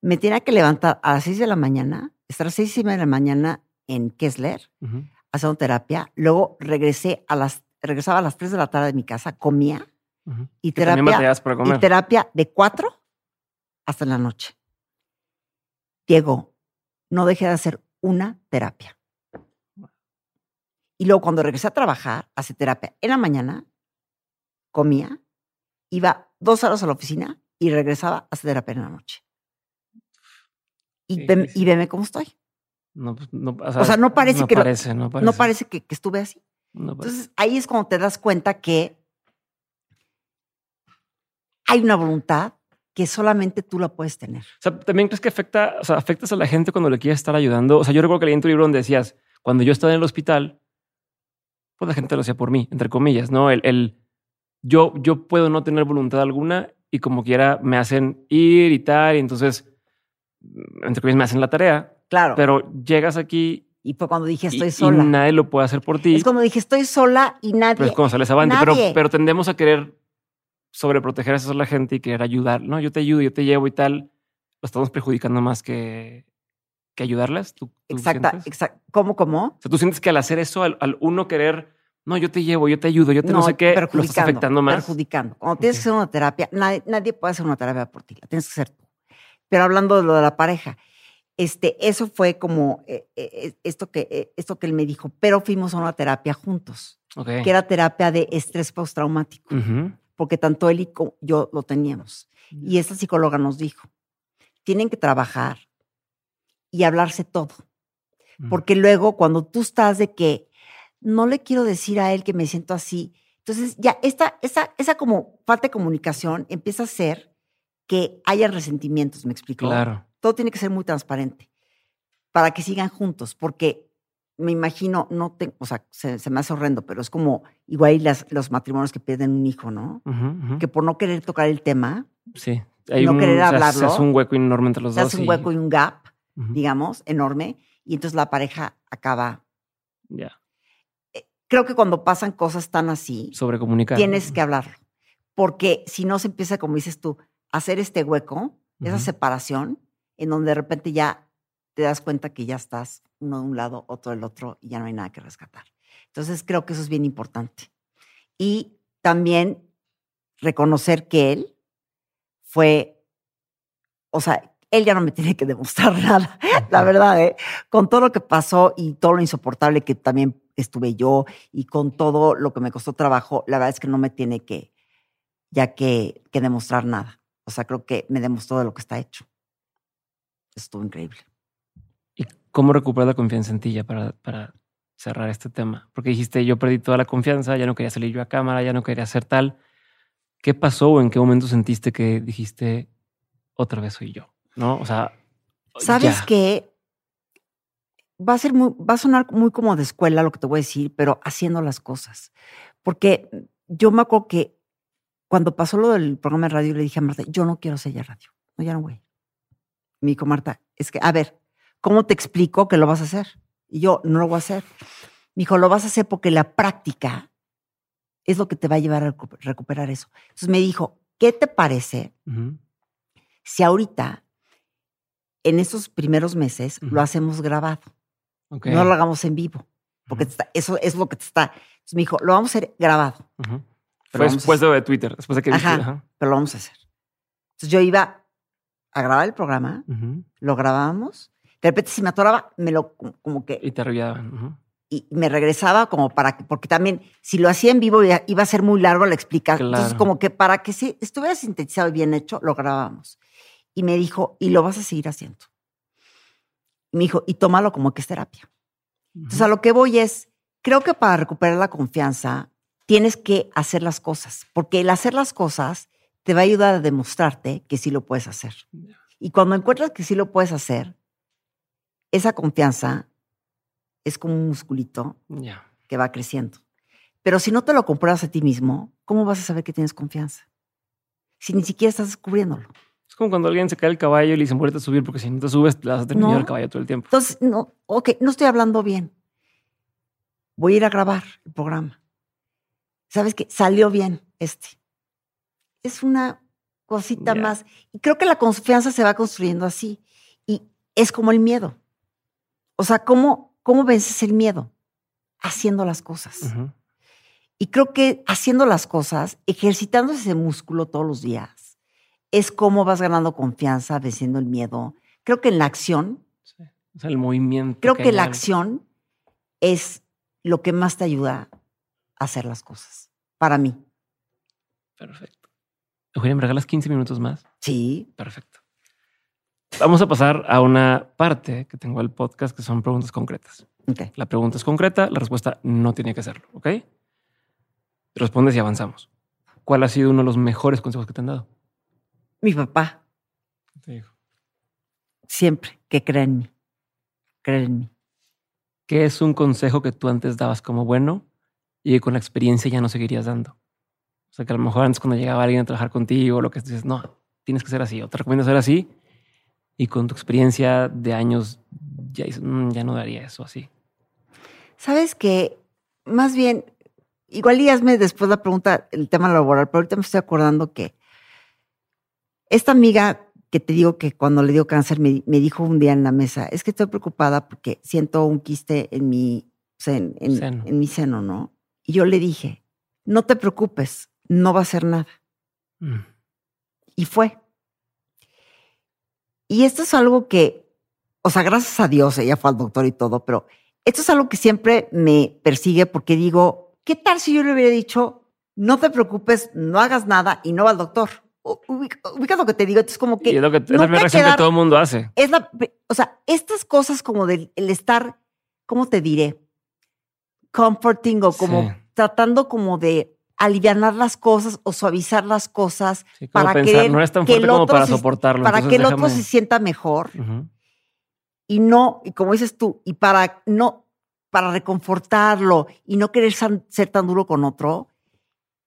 Me tenía que levantar a las seis de la mañana, estar a las seis y media de la mañana en Kessler, Ujú. haciendo terapia. Luego regresé a las, regresaba a las tres de la tarde de mi casa, comía Ujú. y Que también terapia, para y comer. terapia de cuatro hasta la noche. Diego, no dejé de hacer una terapia. Y luego cuando regresé a trabajar, hace terapia en la mañana, comía iba dos horas a la oficina y regresaba a hacer terapia en la noche. Y, Sí, sí. y veme cómo estoy. No, pues, no, o, O sea, no parece no que parece, no parece. No parece que, que estuve así. Entonces ahí es cuando te das cuenta que hay una voluntad que solamente tú la puedes tener. O sea, ¿también crees que afecta, o sea, afectas a la gente cuando le quieres estar ayudando? O sea, yo recuerdo que leí en tu libro donde decías, cuando yo estaba en el hospital, pues la gente lo hacía por mí, entre comillas, ¿no? El, el yo, yo puedo no tener voluntad alguna y como quiera me hacen ir y tal, y entonces, entre comillas, me hacen la tarea, Claro. pero llegas aquí y fue cuando dije y, estoy y sola. nadie lo puede hacer por ti, Es cuando dije estoy sola y nadie. pues como sales avante, pero, nadie. pero tendemos a querer sobreproteger a esa la gente y querer ayudar, ¿no? Yo te ayudo, yo te llevo y tal, lo estamos perjudicando más que, que ayudarlas. ¿Tú, tú Exacta, exacto. ¿Cómo, cómo? O sea, tú sientes que al hacer eso, al, al uno querer, no, yo te llevo, yo te ayudo, yo te no, sé qué, lo estás afectando más. Perjudicando. Cuando tienes que hacer una terapia, nadie, nadie puede hacer una terapia por ti, la tienes que hacer tú. Pero hablando de lo de la pareja, este, eso fue como eh, eh, esto, que, eh, esto que él me dijo, pero fuimos a una terapia juntos, Ok. que era terapia de estrés postraumático, Ujú. porque tanto él y yo lo teníamos. Y esa psicóloga nos dijo, tienen que trabajar y hablarse todo. Ujú. Porque luego cuando tú estás de que no le quiero decir a él que me siento así, entonces ya esta, esa, esa como falta de comunicación empieza a ser que haya resentimientos, ¿me explico? Claro. Todo tiene que ser muy transparente para que sigan juntos, porque me imagino, no te, o sea, se, se me hace horrendo, pero es como igual las, los matrimonios que pierden un hijo, ¿no? Que por no querer tocar el tema, Sí. no querer se hace- hablarlo, Se hace un hueco enorme entre los se dos. hace un hueco y un gap, digamos, enorme, y entonces la pareja acaba Ya. creo que cuando pasan cosas tan así, Sobrecomunicar. tienes que hablarlo. Porque si no se empieza, como dices tú, a hacer este hueco, esa separación, en donde de repente ya te das cuenta que ya estás uno de un lado, otro del otro, y ya no hay nada que rescatar. Entonces creo que eso es bien importante. Y también reconocer que él fue, o sea, él ya no me tiene que demostrar nada, la verdad, ¿eh? con todo lo que pasó y todo lo insoportable que también estuve yo y con todo lo que me costó trabajo, la verdad es que no me tiene que ya que, que demostrar nada. O sea, creo que me demostró de lo que está hecho. Estuvo increíble. ¿Y cómo recuperar la confianza en ti ya para, para cerrar este tema? Porque dijiste, yo perdí toda la confianza, ya no quería salir yo a cámara, ya no quería hacer tal. ¿Qué pasó o en qué momento sentiste que dijiste, otra vez soy yo? ¿No? O sea, ¿Sabes ya. qué? Va a ser muy, va a sonar muy como de escuela lo que te voy a decir, pero haciendo las cosas. Porque yo me acuerdo que cuando pasó lo del programa de radio, le dije a Marta, yo no quiero hacer ya radio. No, ya no voy. Me dijo Marta, es que, a ver, ¿cómo te explico que lo vas a hacer? Y yo, no lo voy a hacer. Me dijo, lo vas a hacer porque la práctica es lo que te va a llevar a recu- recuperar eso. Entonces me dijo, ¿qué te parece si ahorita, en estos primeros meses, lo hacemos grabado? No lo hagamos en vivo, porque está- eso es lo que te está. Entonces me dijo, lo vamos a hacer grabado, Fue después de Twitter, después de que. Ajá. ajá. pero lo vamos a hacer. Entonces yo iba a grabar el programa, lo grabábamos, de repente si me atoraba, me lo como- que Y te arrullaban. y me regresaba como para que, porque también si lo hacía en vivo iba a ser muy largo la explicación. Entonces, como que para que si estuviera sintetizado y bien hecho, lo grabábamos. Y me dijo, y lo vas a seguir haciendo. Y me dijo, y tómalo como que es terapia. Entonces, a lo que voy es, creo que para recuperar la confianza tienes que hacer las cosas, porque el hacer las cosas te va a ayudar a demostrarte que sí lo puedes hacer. Y cuando encuentras que sí lo puedes hacer, esa confianza es como un musculito que va creciendo. Pero si no te lo compruebas a ti mismo, ¿cómo vas a saber que tienes confianza? Si ni siquiera estás descubriéndolo. Es como cuando alguien se cae el caballo y le dicen, vuelve a subir, porque si no te subes, te vas a terminar No. el caballo todo el tiempo. Entonces, no, ok, no estoy hablando bien. Voy a ir a grabar el programa. ¿Sabes qué? Salió bien este. Es una cosita más. Y creo que la confianza se va construyendo así. Y es como el miedo. O sea, ¿cómo, cómo vences el miedo? Haciendo las cosas. Y creo que haciendo las cosas, ejercitando ese músculo todos los días, es como vas ganando confianza, venciendo el miedo. Creo que en la acción, Sí. O sea, el movimiento. creo que hay la acción es lo que más te ayuda a hacer las cosas, para mí. Perfecto. Eugenia, ¿me regalas 15 minutos más? Sí. Perfecto. Vamos a pasar a una parte que tengo del podcast que son preguntas concretas. Ok. La pregunta es concreta, la respuesta no tiene que serlo, ¿ok? Respondes y avanzamos. ¿Cuál ha sido uno de los mejores consejos que te han dado? Mi papá, Te digo. siempre, que cree en mí. Cree en mí. ¿Qué es un consejo que tú antes dabas como bueno y que con la experiencia ya no seguirías dando? O sea, que a lo mejor antes cuando llegaba alguien a trabajar contigo, lo que dices, no, tienes que ser así, o te recomiendo ser así, y con tu experiencia de años ya, "Mm, ya no daría eso así. Sabes que, más bien, igual y hazme después la pregunta, el tema laboral, pero ahorita me estoy acordando que esta amiga que te digo que cuando le dio cáncer me, me dijo un día en la mesa, es que estoy preocupada porque siento un quiste en mi, sen- en, Seno. en mi seno, ¿no? Y yo le dije, no te preocupes, no va a ser nada. Mm. Y fue. Y esto es algo que, o sea, gracias a Dios, ella fue al doctor y todo, pero esto es algo que siempre me persigue porque digo, ¿qué tal si yo le hubiera dicho, no te preocupes, no hagas nada y no va al doctor? Ubicas lo que te digo, es como que Y es, lo que, es la reacción que todo el mundo hace. es la, o sea, estas cosas como del el estar, ¿cómo te diré? Comforting o como Sí. tratando como de aliviar las cosas o suavizar las cosas Sí, para pensar, que, no eres tan que fuerte el otro para se- soportarlo. para que el otro se sienta mejor y no, y como dices tú, y para no, para reconfortarlo y no querer san- ser tan duro con otro,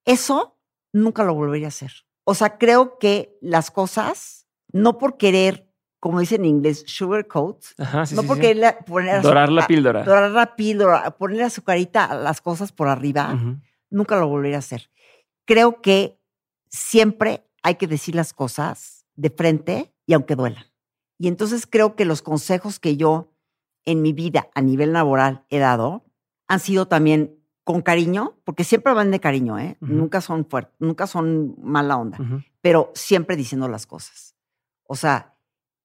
eso nunca lo volvería a hacer. O sea, creo que las cosas, no por querer, como dicen en inglés, sugarcoat, Ajá, sí, no sí, por querer poner Dorar la píldora. dorar la píldora, ponerle azucarita a las cosas por arriba. Nunca lo volvería a hacer. Creo que siempre hay que decir las cosas de frente y aunque duelan. Y entonces creo que los consejos que yo en mi vida a nivel laboral he dado han sido también con cariño, porque siempre van de cariño, ¿eh? Nunca son fuertes, nunca son mala onda, pero siempre diciendo las cosas. O sea,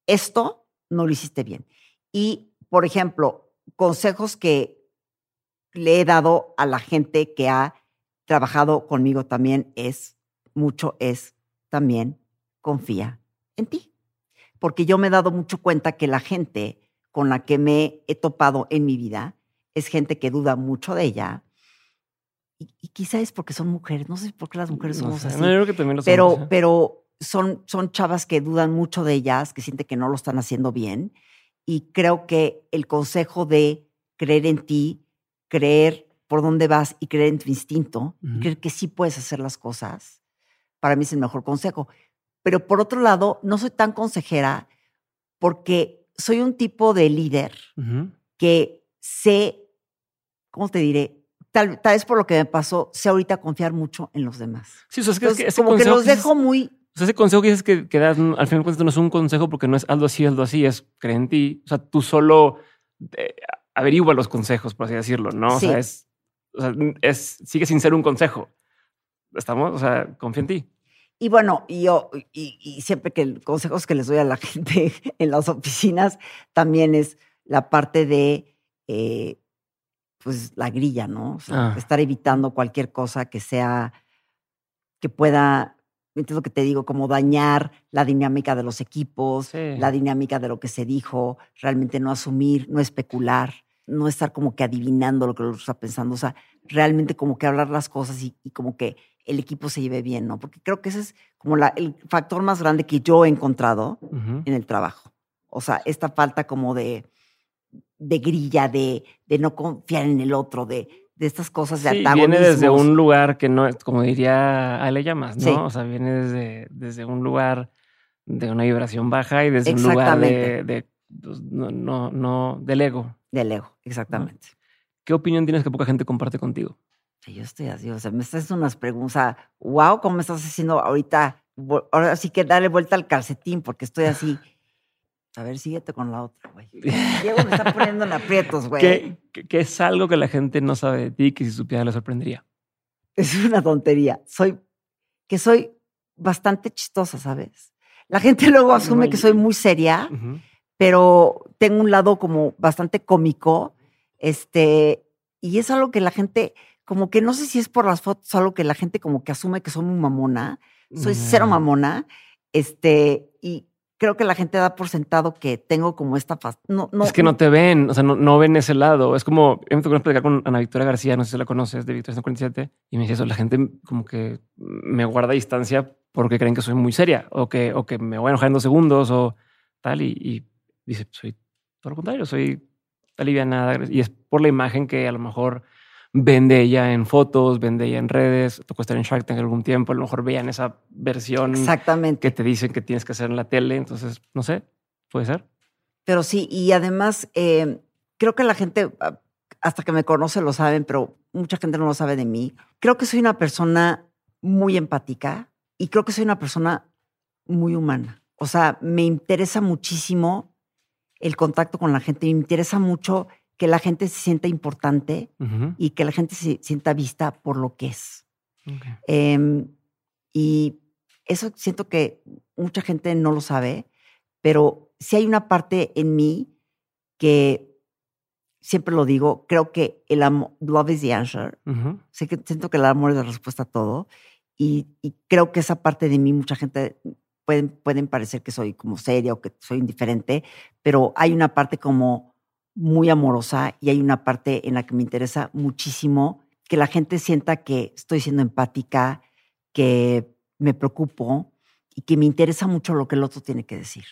esto no lo hiciste bien. Y, por ejemplo, consejos que le he dado a la gente que ha trabajado conmigo también es, mucho es también, confía en ti. Porque yo me he dado mucho cuenta que la gente con la que me he topado en mi vida es gente que duda mucho de ella. Y, y quizá es porque son mujeres, no sé por qué las mujeres No somos sé, así no, yo creo que también lo pero, somos, ¿eh? pero son, son chavas que dudan mucho de ellas, que sienten que no lo están haciendo bien. Y creo que el consejo de creer en ti, creer por dónde vas y creer en tu instinto, y creer que sí puedes hacer las cosas, para mí es el mejor consejo. Pero por otro lado, no soy tan consejera porque soy un tipo de líder que sé, ¿cómo te diré? Tal, tal vez por lo que me pasó, sé ahorita confiar mucho en los demás. Sí, o sea, es que, es Entonces, ese como que los dejo muy O sea, ese consejo que dices que, que das, al final de cuentas no es un consejo porque no es algo así, algo así, es cree en ti. O sea, tú solo eh, averigua los consejos, por así decirlo, ¿no? O Sí. sea, es, o sea, es, sigue sin ser un consejo. ¿Estamos? O sea, confía en ti. Y bueno, yo, y, y siempre que el- consejos que les doy a la gente en las oficinas también es la parte de, eh, pues, la grilla, ¿no? O sea, Ah. estar evitando cualquier cosa que sea, que pueda, entiendes lo que te digo, como dañar la dinámica de los equipos, Sí. la dinámica de lo que se dijo, realmente no asumir, no especular, no estar como que adivinando lo que el otro está pensando, o sea, realmente como que hablar las cosas y, y como que el equipo se lleve bien, ¿no? Porque creo que ese es como la- el factor más grande que yo he encontrado en el trabajo. O sea, esta falta como de, de grilla, de, de no confiar en el otro, de, de estas cosas de Sí, viene desde un lugar que no es, como diría Ale Llamas, ¿no? Sí. O sea, viene desde, desde un lugar de una vibración baja y desde un lugar de, de, pues, no, no, no, del ego. Del ego, exactamente. ¿Qué opinión tienes que poca gente comparte contigo? Yo estoy así, o sea, me estás haciendo unas preguntas, wow, ¿cómo me estás haciendo ahorita? Ahora sí que darle vuelta al calcetín, porque estoy así. A ver, síguete con la otra, güey. Diego me está poniendo en aprietos, güey. ¿Qué, qué- qué es algo que la gente no sabe de ti que si supiera le sorprendería? Es una tontería. Soy, que soy bastante chistosa, ¿sabes? La gente luego asume que soy muy seria, Ujú. Pero tengo un lado como bastante cómico, este, y es algo que la gente, como que no sé si es por las fotos, algo que la gente como que asume que soy muy mamona, Soy cero mamona. Este, y creo que la gente da por sentado que tengo como esta no, no, Es que no te ven, o sea, no, ven ese lado. Es como, me tocó platicar con Ana Victoria García, no sé si la conoces, de Victoria 147, y me dice eso, la gente como que me guarda distancia porque creen que soy muy seria o que, o que me voy a enojar en dos segundos o tal. Y, dice, soy todo lo contrario, soy alivianada. Y es por la imagen que a lo mejor vende ella en fotos, vende ella en redes, tocó estar en Shark Tank algún tiempo, a lo mejor vean esa versión Exactamente. que te dicen que tienes que hacer en la tele, entonces, no sé, puede ser. Pero sí, y además eh, creo que la gente, ah, hasta que me conoce lo saben, pero mucha gente no lo sabe de mí. Creo que soy una persona muy empática y creo que soy una persona muy humana. O sea, me interesa muchísimo el contacto con la gente, me interesa mucho que la gente se sienta importante y que la gente se sienta vista por lo que es. Em, y eso siento que mucha gente no lo sabe, pero si hay una parte en mí que siempre lo digo, creo que el amor, love is the answer. sé que siento que el amor es la respuesta a todo. Y, creo que esa parte de mí, mucha gente pueden, pueden parecer que soy como seria o que soy indiferente, pero hay una parte como muy amorosa y hay una parte en la que me interesa muchísimo que la gente sienta que estoy siendo empática, que me preocupo y que me interesa mucho lo que el otro tiene que decir.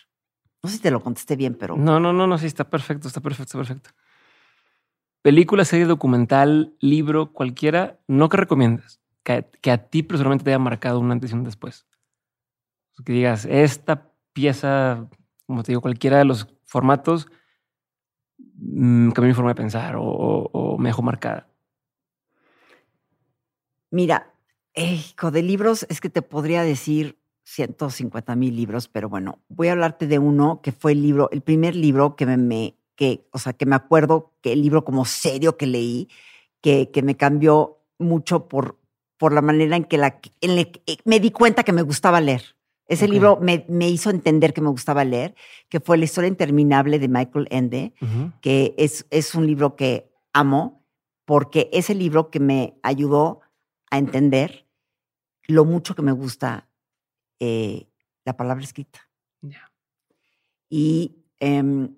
No sé si te lo contesté bien, pero... No, no, no, no, sí, está perfecto, está perfecto, está perfecto. Película, serie, documental, libro, cualquiera, no que recomiendas, que, que a ti personalmente te haya marcado un antes y un después. Que digas, esta pieza, como te digo, cualquiera de los formatos, Mm, cambió mi forma de pensar o, me dejó marcada? Mira, hijo, de libros es que te podría decir 150 mil libros, pero bueno, voy a hablarte de uno que fue el libro, el primer libro que me, que, o sea, que me acuerdo que el libro como serio que leí, que, que me cambió mucho por, por la manera en que la, en me di cuenta que me gustaba leer. Ese libro me, hizo entender que me gustaba leer, que fue La historia interminable de Michael Ende, que es, es un libro que amo, porque es el libro que me ayudó a entender lo mucho que me gusta eh, la palabra escrita. Y um,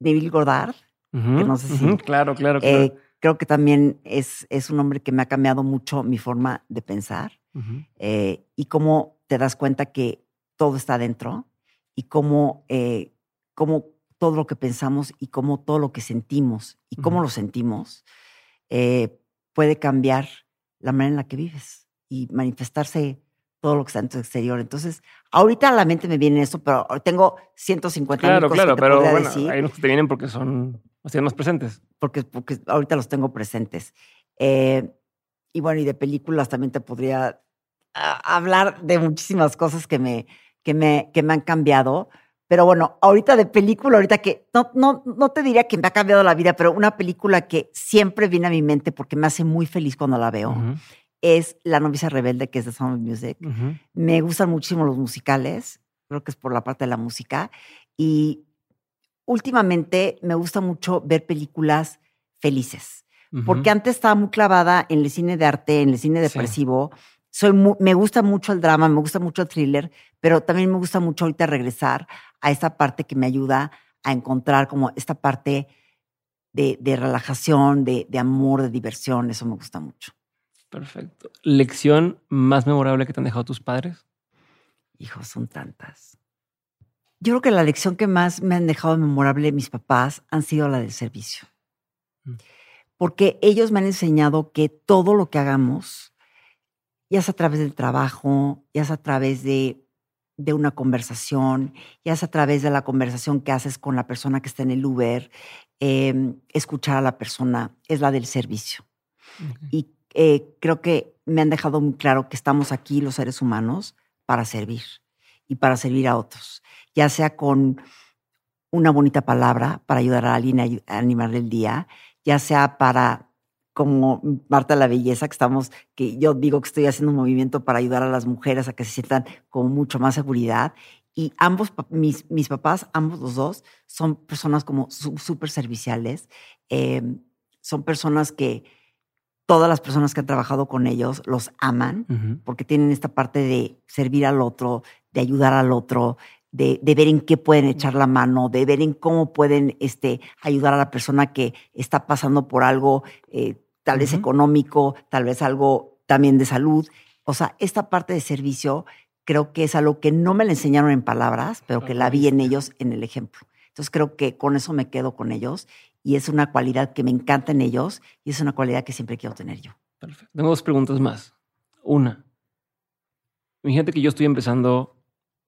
Neville Goddard, que no sé si. Claro, claro, eh, creo que también es, es un hombre que me ha cambiado mucho mi forma de pensar. Eh, y cómo te das cuenta que todo está dentro y cómo, eh, cómo todo lo que pensamos y cómo todo lo que sentimos y cómo lo sentimos eh, puede cambiar la manera en la que vives y manifestarse todo lo que está en tu exterior. Entonces, ahorita a la mente me viene eso, pero tengo 150 claro, cosas claro, que te pero bueno, decir. Hay unos que te vienen porque son, o presentes. Porque, porque ahorita los tengo presentes. Eh, y bueno, y de películas también te podría hablar de muchísimas cosas que me, que me, que me han cambiado. Pero bueno, ahorita de película, ahorita que no, no, no te diría que me ha cambiado la vida, pero una película que siempre viene a mi mente porque me hace muy feliz cuando la veo es La novicia rebelde, que es de Sound of Music. Me gustan muchísimo los musicales, creo que es por la parte de la música. Y últimamente me gusta mucho ver películas felices, porque antes estaba muy clavada en el cine de arte, en el cine depresivo soy me gusta mucho el drama, me gusta mucho el thriller, pero también me gusta mucho ahorita regresar a esta parte que me ayuda a encontrar como esta parte de, relajación, de, de, amor, de diversión. Eso me gusta mucho. Perfecto. ¿Lección más memorable que te han dejado tus padres? Hijos, son tantas. Yo creo que la lección que más me han dejado memorable mis papás han sido la del servicio. Mm. Porque ellos me han enseñado que todo lo que hagamos ya sea a través del trabajo, ya sea a través de, una conversación, ya sea a través de la conversación que haces con la persona que está en el Uber, em, escuchar a la persona, es la del servicio. Y eh, creo que me han dejado muy claro que estamos aquí los seres humanos para servir y para servir a otros, ya sea con una bonita palabra para ayudar a alguien a animarle el día, ya sea para como Marta la Belleza, que estamos, que yo digo que estoy haciendo un movimiento para ayudar a las mujeres a que se sientan con mucho más seguridad. Y ambos, mis, mis papás, ambos los dos, son personas como súper serviciales. Em, son personas que, todas las personas que han trabajado con ellos los aman porque tienen esta parte de servir al otro, de ayudar al otro, de, de ver en qué pueden echar la mano, de ver en cómo pueden este, ayudar a la persona que está pasando por algo, eh, tal vez económico, tal vez algo también de salud. O sea, esta parte de servicio creo que es algo que no me la enseñaron en palabras, pero que la vi en ellos en el ejemplo. Entonces creo que con eso me quedo con ellos y es una cualidad que me encanta en ellos y es una cualidad que siempre quiero tener yo. Perfecto. Tengo dos preguntas más. Una, imagínate que yo estoy empezando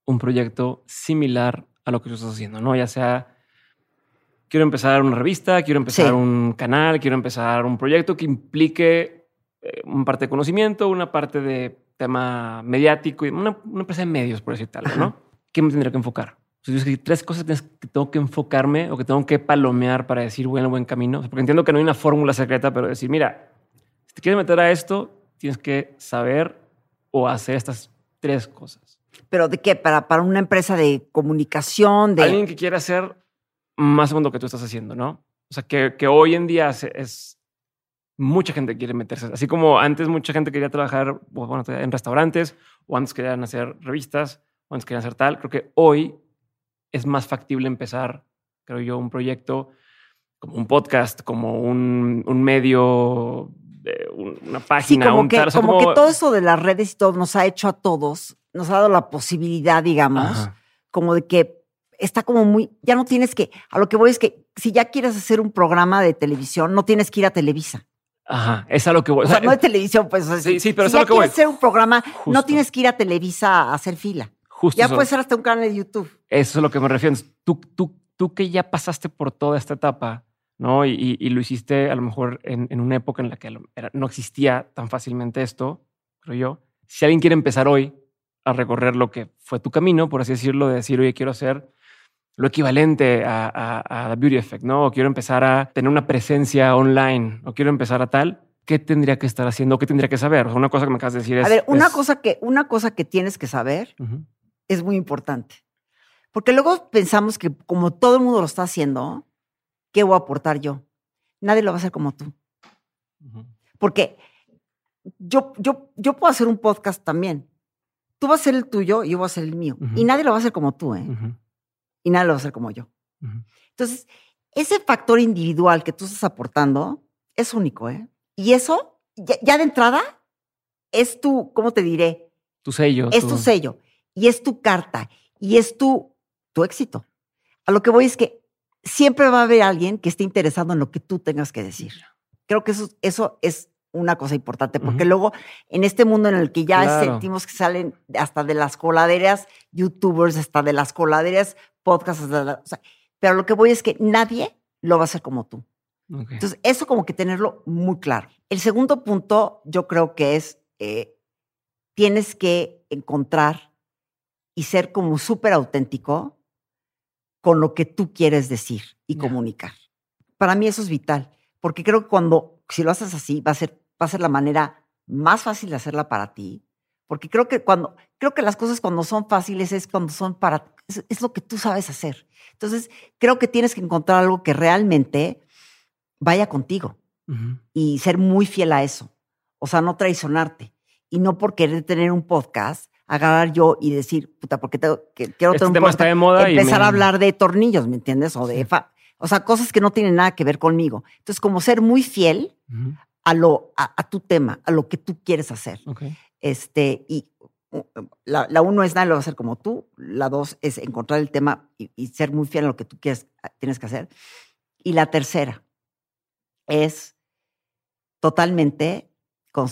un proyecto similar a lo que tú estás haciendo, ¿no? Ya sea, quiero empezar una revista, quiero empezar Sí. un canal, quiero empezar un proyecto que implique eh, una parte de conocimiento, una parte de tema mediático, y una, una empresa de medios, por decir Ajá. ¿no? ¿Qué me tendría que enfocar? O sea, tres cosas que tengo que enfocarme o que tengo que palomear para decir el buen camino. O sea, porque entiendo que no hay una fórmula secreta, pero decir, mira, si te quieres meter a esto, tienes que saber o hacer estas tres cosas. ¿Pero de qué? ¿Para, para una empresa de comunicación? De... Alguien que quiera hacer más o menos lo que tú estás haciendo, ¿no? O sea, que, que hoy en día es mucha gente quiere meterse. Así como antes mucha gente quería trabajar bueno, en restaurantes, o antes querían hacer revistas, o antes querían hacer tal. Creo que hoy es más factible empezar, creo yo, un proyecto como un podcast, como un, un medio, eh, un- una Sí, página, como, un que. O sea, como que todo eso de las redes y todo nos ha hecho a todos, nos ha dado la posibilidad, digamos, Ajá. como de que está como muy, ya no tienes que, a lo que voy es que si ya quieres hacer un programa de televisión, no tienes que ir a Televisa. Ajá, es a lo que voy. O sea, no de televisión, pues. Sí, si- sí, pero si es a lo que voy. quieres hacer un programa, no tienes que ir a Televisa a hacer fila. Justo Ya eso. puede ser hasta un canal de YouTube. Eso es a lo que me refiero. Tú, tú, tú que ya pasaste por toda esta etapa, ¿no? Y, y- y lo hiciste a lo mejor en, en una época en la que era- no existía tan fácilmente esto, creo yo. Si alguien quiere empezar hoy a recorrer lo que fue tu camino, por así decirlo, de decir, oye, quiero hacer lo equivalente a, a, a The Beauty Effect, ¿no? O quiero empezar a tener una presencia online, o quiero empezar a tal, ¿qué tendría que estar haciendo? ¿Qué tendría que saber? O sea, una cosa que me acabas de decir es... a ver, una, es- cosa que, una cosa que tienes que saber es muy importante. Porque luego pensamos que como todo el mundo lo está haciendo, ¿qué voy a aportar yo? Nadie lo va a hacer como tú. Porque yo, yo, yo puedo hacer un podcast también. Tú vas a hacer el tuyo y yo voy a hacer el mío. Y nadie lo va a hacer como tú, ¿eh? Y nadie lo va a hacer como yo. Entonces, ese factor individual que tú estás aportando es único, ¿eh? Y eso, ya, ya de entrada, es tu, ¿cómo te diré? Tu sello. Es tu sello. Y es tu carta. Y es tu, tu éxito. A lo que voy es que siempre va a haber alguien que esté interesado en lo que tú tengas que decir. Creo que eso, eso es una cosa importante, porque luego en este mundo en el que ya Claro. sentimos que salen hasta de las coladeras youtubers, hasta de las coladeras podcasts, o sea, pero lo que voy es que nadie lo va a hacer como tú. Ok. Entonces, eso como que tenerlo muy claro. El segundo punto, yo creo que es, eh, tienes que encontrar y ser como súper auténtico con lo que tú quieres decir y comunicar. Para mí eso es vital, porque creo que cuando, si lo haces así, va a ser, va a ser la manera más fácil de hacerla para ti, porque creo que cuando, creo que las cosas cuando son fáciles es cuando son para, es, es lo que tú sabes hacer. Entonces, creo que tienes que encontrar algo que realmente vaya contigo y ser muy fiel a eso. O sea, no traicionarte. Y no por querer tener un podcast, agarrar yo y decir, puta, porque tengo, que, quiero Este tener un tema podcast, está de moda y empezar me- a hablar de tornillos, ¿me entiendes? O de Sí. fa- o sea, cosas que no tienen nada que ver conmigo. Entonces, como ser muy fiel a lo, a, a tu tema, a lo que tú quieres hacer. Este, y la, la uno es nadie lo va a hacer como tú. La dos es encontrar el tema y, y ser muy fiel a lo que tú quieres, tienes que hacer. Y la tercera es totalmente con-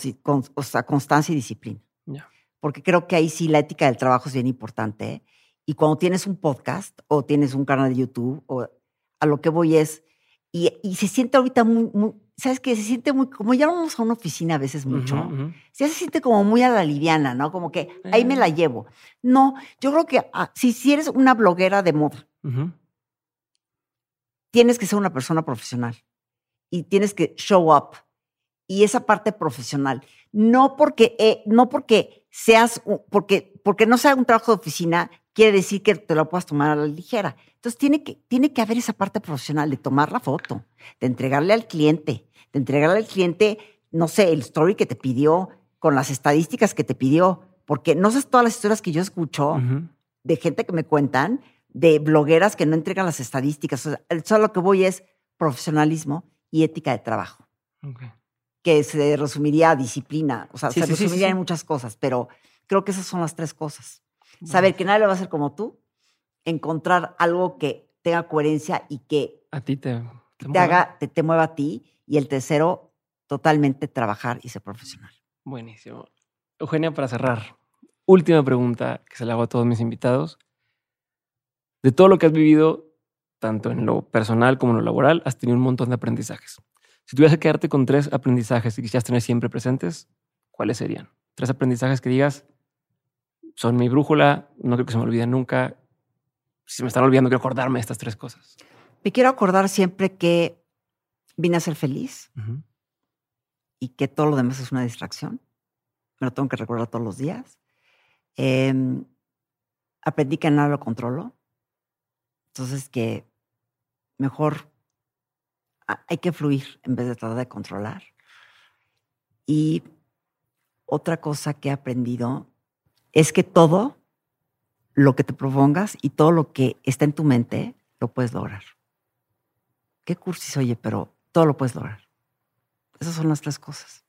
o sea, constancia y disciplina. Ya. Porque creo que ahí sí la ética del trabajo es bien importante. ¿eh? Y cuando tienes un podcast o tienes un canal de YouTube, o a lo que voy es, y, y se siente ahorita muy, muy- ¿sabes qué? Se siente muy, como ya vamos a una oficina a veces mucho, ujú. ya se siente como muy a la liviana, ¿no? Como que ahí me Eh. la llevo. No, yo creo que ah, si, si eres una bloguera de moda, tienes que ser una persona profesional y tienes que show up. Y esa parte profesional, no porque, eh, no porque seas, porque, porque no sea un trabajo de oficina, quiere decir que te lo puedas tomar a la ligera. Entonces tiene que, tiene que haber esa parte profesional de tomar la foto, de entregarle al cliente, de entregarle al cliente no sé, el story que te pidió, con las estadísticas que te pidió, porque no sabes todas las historias que yo escucho de gente que me cuentan, de blogueras que no entregan las estadísticas. O sea, solo lo que voy es profesionalismo y ética de trabajo. Que se resumiría a disciplina. O sea, Sí, se sí, resumiría sí. en muchas cosas, pero creo que esas son las tres cosas. Saber que nadie lo va a hacer como tú, encontrar algo que tenga coherencia y que A ti te, te te haga, te, te mueva a ti. Y el tercero, totalmente trabajar y ser profesional. Buenísimo. Eugenia, para cerrar, última pregunta que se le hago a todos mis invitados. De todo lo que has vivido, tanto en lo personal como en lo laboral, has tenido un montón de aprendizajes. Si tuvieras que quedarte con tres aprendizajes que quisieras tener siempre presentes, ¿cuáles serían? Tres aprendizajes que digas, son mi brújula, no creo que se me olviden nunca. Si me están olvidando, quiero acordarme de estas tres cosas. Me quiero acordar siempre que vine a ser feliz y que todo lo demás es una distracción. Me lo tengo que recordar todos los días. Em, aprendí que nada lo controlo. Entonces que mejor hay que fluir en vez de tratar de controlar. Y otra cosa que he aprendido es que todo lo que te propongas y todo lo que está en tu mente lo puedes lograr. Qué cursis, oye, pero todo lo puedes lograr. Esas son las tres cosas.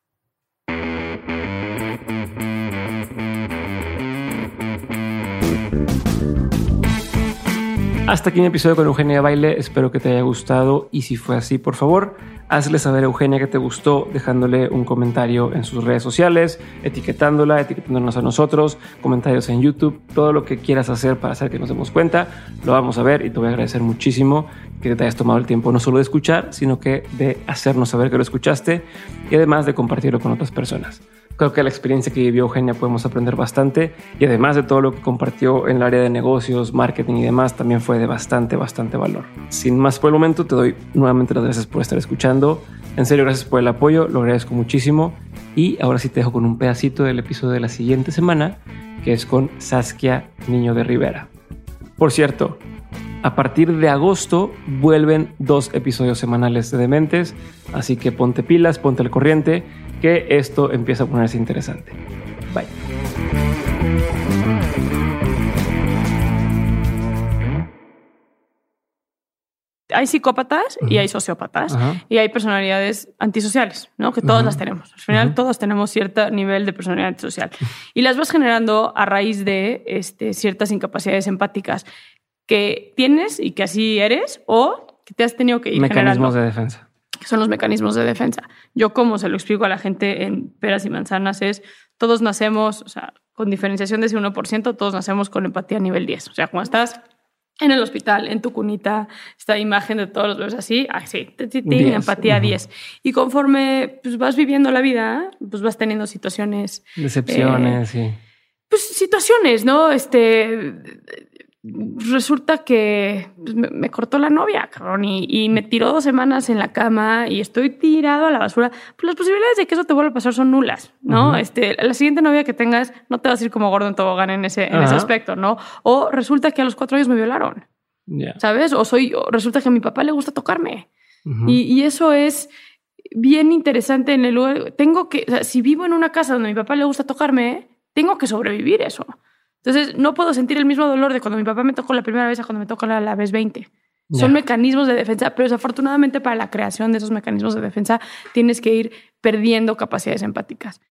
Hasta aquí mi episodio con Eugenia Baile. Espero que te haya gustado. Y si fue así, por favor, hazle saber a Eugenia que te gustó dejándole un comentario en sus redes sociales, etiquetándola, etiquetándonos a nosotros, comentarios en YouTube, todo lo que quieras hacer para hacer que nos demos cuenta, lo vamos a ver y te voy a agradecer muchísimo que te hayas tomado el tiempo no solo de escuchar, sino que de hacernos saber que lo escuchaste y además de compartirlo con otras personas. Creo que la experiencia que vivió Eugenia podemos aprender bastante y además de todo lo que compartió en el área de negocios, marketing y demás, también fue de bastante, bastante valor. Sin más por el momento, te doy nuevamente las gracias por estar escuchando. En serio, gracias por el apoyo, lo agradezco muchísimo. Y ahora sí te dejo con un pedacito del episodio de la siguiente semana, que es con Saskia Niño de Rivera. Por cierto, a partir de agosto vuelven dos episodios semanales de Dementes, así que ponte pilas, ponte al corriente, que esto empieza a ponerse interesante. Bye. Hay psicópatas y hay sociópatas y hay personalidades antisociales, ¿no? Que todas las tenemos. Al final, todos tenemos cierto nivel de personalidad antisocial y las vas generando a raíz de este, ciertas incapacidades empáticas que tienes y que así eres o que te has tenido que ir Mecanismos generando de defensa. que son los mecanismos de defensa. Yo, como se lo explico a la gente en peras y manzanas, es todos nacemos, o sea, con diferenciación de ese 1%, todos nacemos con empatía nivel 10. O sea, cuando estás en el hospital, en tu cunita, esta imagen de todos los bebés así, así, ti, ti, ti, 10, empatía ujú. 10. Y conforme pues, vas viviendo la vida, pues vas teniendo situaciones Decepciones y... pues situaciones, ¿no? Este resulta que pues, me, cortó la novia, cabrón, y, y me tiró dos semanas en la cama y estoy tirado a la basura. Pues las posibilidades de que eso te vuelva a pasar son nulas, ¿no? Ujú. Este, la siguiente novia que tengas no te vas a ir como gordo en tobogán en ese, en ese aspecto, ¿no? O resulta que a los cuatro años me violaron, ya. ¿sabes? O soy, o resulta que a mi papá le gusta tocarme. Y, y eso es bien interesante en el lugar. Tengo que, o sea, si vivo en una casa donde a mi papá le gusta tocarme, tengo que sobrevivir eso. Entonces, no puedo sentir el mismo dolor de cuando mi papá me tocó la primera vez a cuando me tocó la, la vez 20. Son mecanismos de defensa, pero desafortunadamente para la creación de esos mecanismos de defensa tienes que ir perdiendo capacidades empáticas.